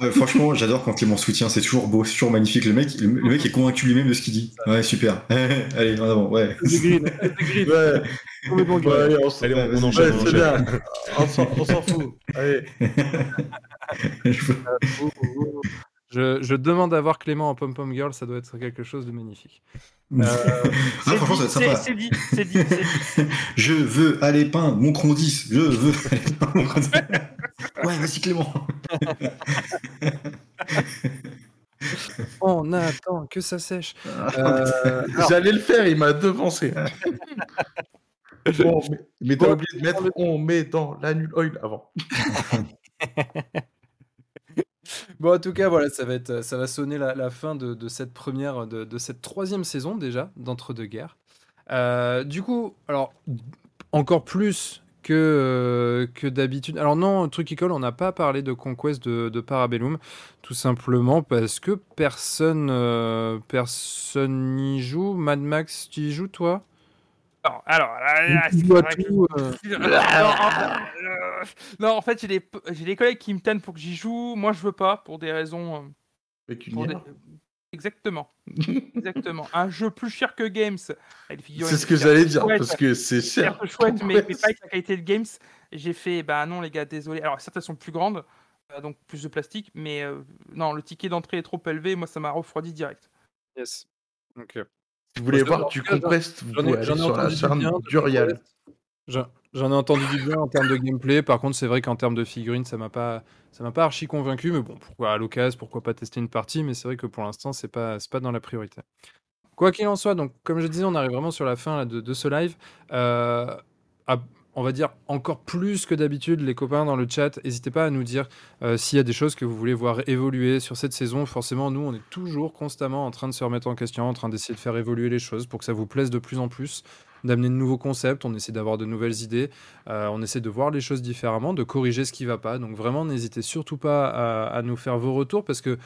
Euh, franchement, j'adore quand Clément soutient, c'est toujours beau, c'est toujours magnifique. Le mec, le, le mec est convaincu lui-même de ce qu'il dit. Ouais, super. Allez, en avant, ouais. Ouais, Complètement ouais, allez, on, s- Allez, on, on Ouais, enchaîne. ouais, on bien. On s'en on s'en fout. Allez. Je, je demande à voir Clément en pom-pom girl, ça doit être quelque chose de magnifique. ah, C'est franchement, dit, c'est- dit. Je veux aller peindre mon cron 10. Je veux aller peindre mon cron 10. Ouais, vas-y, Clément. On attend que ça sèche. Euh, J'allais le faire, il m'a devancé. Bon, mais mais t'as Bon, oublié de mettre on met dans l'annual oil avant. Bon, en tout cas, voilà, ça va, être, ça va sonner la, fin de, cette première, de, cette troisième saison déjà, d'entre-deux-guerres. Euh, du coup, alors, encore plus que, euh, que d'habitude. Alors non, truc qui colle, on n'a pas parlé de Conquest de, de Parabellum, tout simplement parce que personne euh, personne n'y joue. Mad Max, tu y joues, toi? Alors, alors, là, là, c'est tout, euh, non, euh, non, en fait, j'ai des, j'ai des collègues qui me tannent pour que j'y joue. Moi, je veux pas, pour des raisons. euh, pour des-. Exactement. Exactement. Un jeu plus cher que Games. C'est ce que j'allais dire, chouettes, parce que c'est cher. certes chouette, mais, mais pas avec la qualité de Games. J'ai fait, bah non les gars, désolé. Alors certaines sont plus grandes, donc plus de plastique, mais euh, non, le ticket d'entrée est trop élevé, moi ça m'a refroidi direct. Yes. Ok. Si vous voulez voir du vous pouvez aller ai sur la entendu du ferme d'Urial. J'en j'en ai entendu du bien en termes de gameplay. Par contre, c'est vrai qu'en termes de figurines, ça m'a pas, ça m'a pas archi convaincu. Mais bon, pourquoi à l'occasion, pourquoi pas tester une partie Mais c'est vrai que pour l'instant, c'est pas, c'est pas dans la priorité. Quoi qu'il en soit, donc comme je disais, on arrive vraiment sur la fin là, de, de ce live. Euh, à- on va dire encore plus que d'habitude, les copains dans le chat, n'hésitez pas à nous dire euh, s'il y a des choses que vous voulez voir évoluer sur cette saison. Forcément, nous, on est toujours constamment en train de se remettre en question, en train d'essayer de faire évoluer les choses pour que ça vous plaise de plus en plus, d'amener de nouveaux concepts. On essaie d'avoir de nouvelles idées, euh, on essaie de voir les choses différemment, de corriger ce qui va pas. Donc vraiment, n'hésitez surtout pas à nous faire vos retours parce que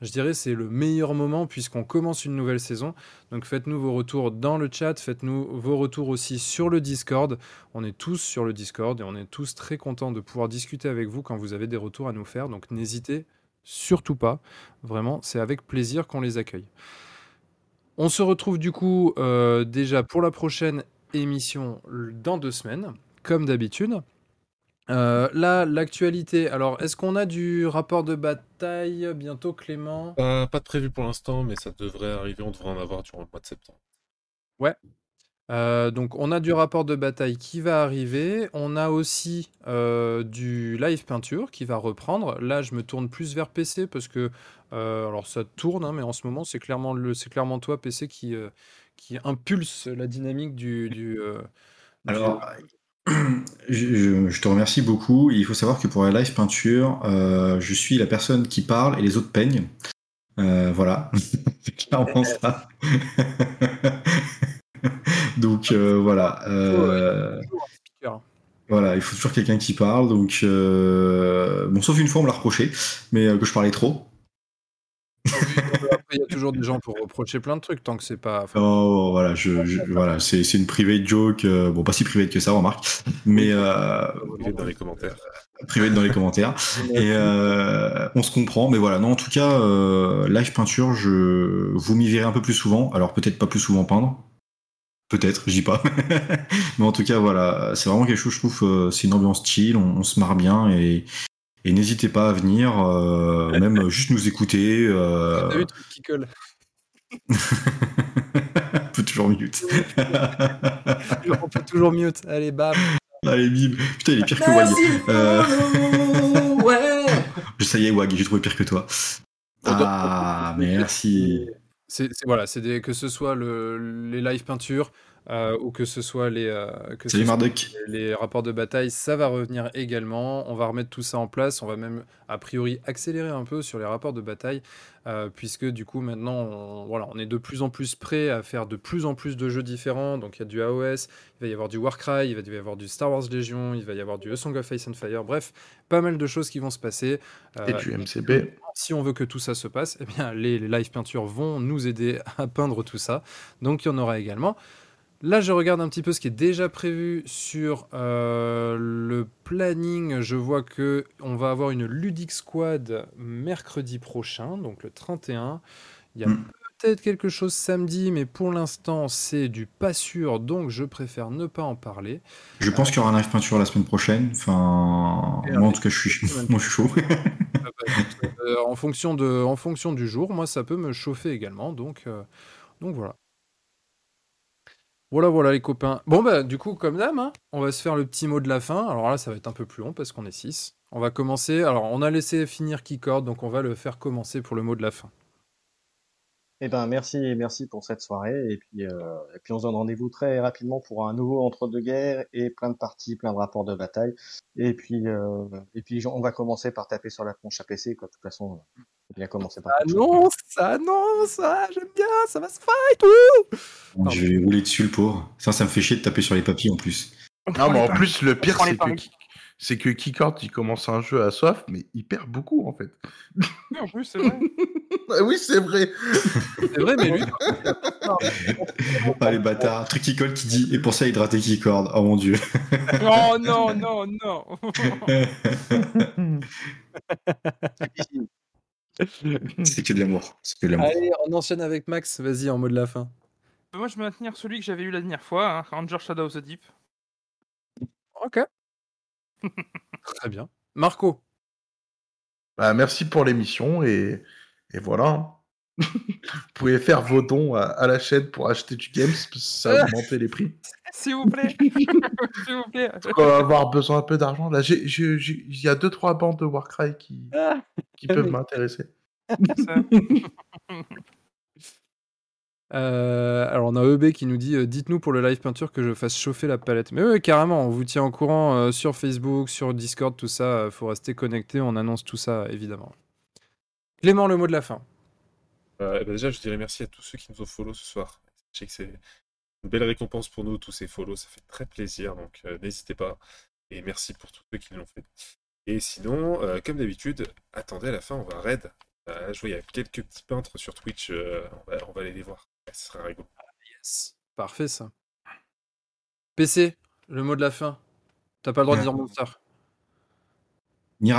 je dirais c'est le meilleur moment puisqu'on commence une nouvelle saison. Donc faites-nous vos retours dans le chat, faites-nous vos retours aussi sur le Discord. On est tous sur le Discord et on est tous très contents de pouvoir discuter avec vous quand vous avez des retours à nous faire. Donc n'hésitez surtout pas. Vraiment, c'est avec plaisir qu'on les accueille. On se retrouve du coup euh, déjà pour la prochaine émission dans deux semaines, comme d'habitude. Euh, là, l'actualité. Alors, est-ce qu'on a du rapport de bataille bientôt, Clément? Pas, pas de prévu pour l'instant, mais ça devrait arriver. On devrait en avoir durant le mois de septembre. Euh, donc, on a du rapport de bataille qui va arriver. On a aussi euh, du live peinture qui va reprendre. Là, je me tourne plus vers PC parce que, euh, alors ça tourne, hein, mais en ce moment, c'est clairement, le, c'est clairement toi, PC, qui, euh, qui impulse la dynamique du. du, euh, du- Alors, je, je- je te remercie beaucoup. Il faut savoir que pour la live peinture, euh, je suis la personne qui parle et les autres peignent. Euh, voilà, clairement ça. Donc euh, voilà, euh, voilà, il faut toujours quelqu'un qui parle. Donc bon, sauf une fois on me l'a reproché, mais que je parlais trop. Après, il y a toujours des gens pour reprocher plein de trucs tant que c'est pas. enfin, Oh, voilà, je, je- voilà, c'est c'est une private joke. euh, bon, pas si private que ça, remarque, mais euh, Écrivez dans les commentaires. private dans les commentaires. Et euh, on se comprend, mais voilà. Non, en tout cas, euh, live peinture, je vous m'y verrez un peu plus souvent. Alors peut-être pas plus souvent peindre, peut-être, je dis pas. mais en tout cas, voilà, c'est vraiment quelque chose. Je trouve, euh, c'est une ambiance chill, on, on se marre bien et, et n'hésitez pas à venir, euh, même juste nous écouter. Euh... T'as vu le truc qui colle on peut toujours mute. On peut toujours mute. Allez, bam. Allez, bim. Putain, il est pire que Wag. Euh, ouais. Ça y est, Wag, j'ai trouvé pire que toi. Ah, merci. C'est voilà, c'est des- que ce soit le, les live peintures euh, ou que ce soit les euh, que ce Salut soit Marduk. les rapports de bataille, ça va revenir également. On va remettre tout ça en place. On va même a priori accélérer un peu sur les rapports de bataille euh, puisque du coup maintenant on, voilà, on est de plus en plus prêt à faire de plus en plus de jeux différents. Donc il y a du AOS, il va y avoir du Warcry, il va y avoir du Star Wars Legion, il va y avoir du A Song of Ice and Fire. Bref, pas mal de choses qui vont se passer. Et Euh, du MCB. si on veut que tout ça se passe, eh bien, les, les live peintures vont nous aider à peindre tout ça. Donc, il y en aura également. Là, je regarde un petit peu ce qui est déjà prévu sur euh, le planning. Je vois que on va avoir une Ludic Squad mercredi prochain, donc le 31. Il y a Mm. peut-être quelque chose samedi, mais pour l'instant, c'est du pas sûr, donc je préfère ne pas en parler. Je pense qu'il y aura un live peinture la semaine prochaine. Enfin, moi en tout cas, je suis, moi, je suis chaud. Ah bah, euh, en, fonction de, en fonction du jour, moi, ça peut me chauffer également. Donc, euh, donc voilà. Voilà, voilà les copains. Bon, bah, du coup, comme d'hab, hein, on va se faire le petit mot de la fin. Alors là, ça va être un peu plus long parce qu'on est 6. On va commencer. Alors, on a laissé finir Keycord, donc on va le faire commencer pour le mot de la fin. Eh ben, merci, merci pour cette soirée. Et puis, euh, puis on se donne rendez-vous très rapidement pour un nouveau entre-deux-guerres et plein de parties, plein de rapports de bataille. Et puis, euh, et puis on va commencer par taper sur la planche à PC, quoi. De toute façon, faut bien commencer par. chose. Annonce, ça annonce, ça, j'aime bien, ça va se fight, ouh Je vais rouler dessus le pauvre. Ça, ça me fait chier de taper sur les papiers en plus. On Non, mais en paris. plus, le pire, c'est que, c'est que Keycord, il commence un jeu à soif, mais il perd beaucoup, en fait. Oui, en plus, c'est vrai. Ah oui, c'est vrai. C'est vrai, mais lui, Ah, les bâtards. Truc qui colle qui dit, et pour ça, hydrater qui corde. Oh mon dieu. non, non, non, non. C'est que de l'amour. C'est que de l'amour. allez, on enchaîne avec Max. Vas-y, en mot de la fin. Moi, je vais maintenir celui que j'avais eu la dernière fois, hein, Ranger Shadow of the Deep. Ok. Très bien. Marco Bah, merci pour l'émission et, et voilà. Vous pouvez faire vos dons à, à la chaîne pour acheter du games, parce que ça a augmenté les prix. S'il vous plaît. S'il vous plaît. On va avoir besoin un peu d'argent. Là, il y a deux trois bandes de Warcry qui, qui peuvent m'intéresser. Euh, alors on a EB qui nous dit euh, dites-nous pour le live peinture que je fasse chauffer la palette. Mais oui, carrément, on vous tient au courant euh, sur Facebook, sur Discord, tout ça. euh, faut rester connecté, on annonce tout ça évidemment. Clément, le mot de la fin. Euh, eh ben déjà, je dirais merci à tous ceux qui nous ont follow ce soir. Je sais que c'est une belle récompense pour nous, tous ces follow, ça fait très plaisir, donc euh, n'hésitez pas. Et merci pour tous ceux qui l'ont fait. Et sinon, euh, comme d'habitude, attendez à la fin, on va raid. Euh, je vois, il y a quelques petits peintres sur Twitch, euh, on, va, on va aller les voir. Ouais, ce sera rigolo. Yes. Parfait ça. PC, le mot de la fin. T'as pas le droit de dire. Monster. Ni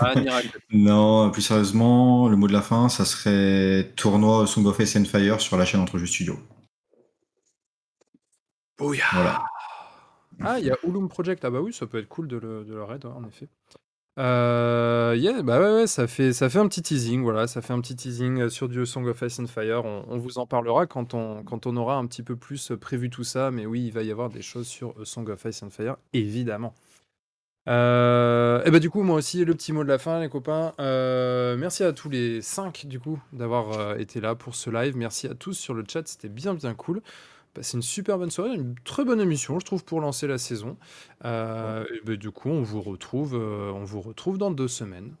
Ah. Non, plus sérieusement, le mot de la fin, ça serait tournoi Song of Ice and Fire sur la chaîne Entre Jeux Studio. Voilà. Ah, il y a Ulum Project. Ah bah oui, ça peut être cool de le, de le raid, ouais, en effet. Euh, yeah, bah ouais, ouais, ça fait, ça fait un petit teasing, voilà, ça fait un petit teasing sur du Song of Ice and Fire. On, on vous en parlera quand on, quand on aura un petit peu plus prévu tout ça, mais oui, il va y avoir des choses sur Song of Ice and Fire, évidemment. Euh, et bah du coup, moi aussi, le petit mot de la fin, les copains. Euh, merci à tous les 5 du coup d'avoir euh, été là pour ce live. Merci à tous sur le chat, c'était bien bien cool. Passez une super bonne soirée, une très bonne émission, je trouve, pour lancer la saison. Euh, et ben, du coup, on vous retrouve, euh, on vous retrouve dans deux semaines.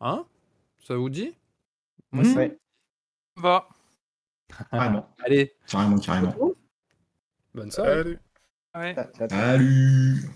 Hein? Ça vous dit? Moi, ça- Ouais. Va. Carrément. Allez, Carrément, carrément. bonne soirée. Salut Ouais. Salut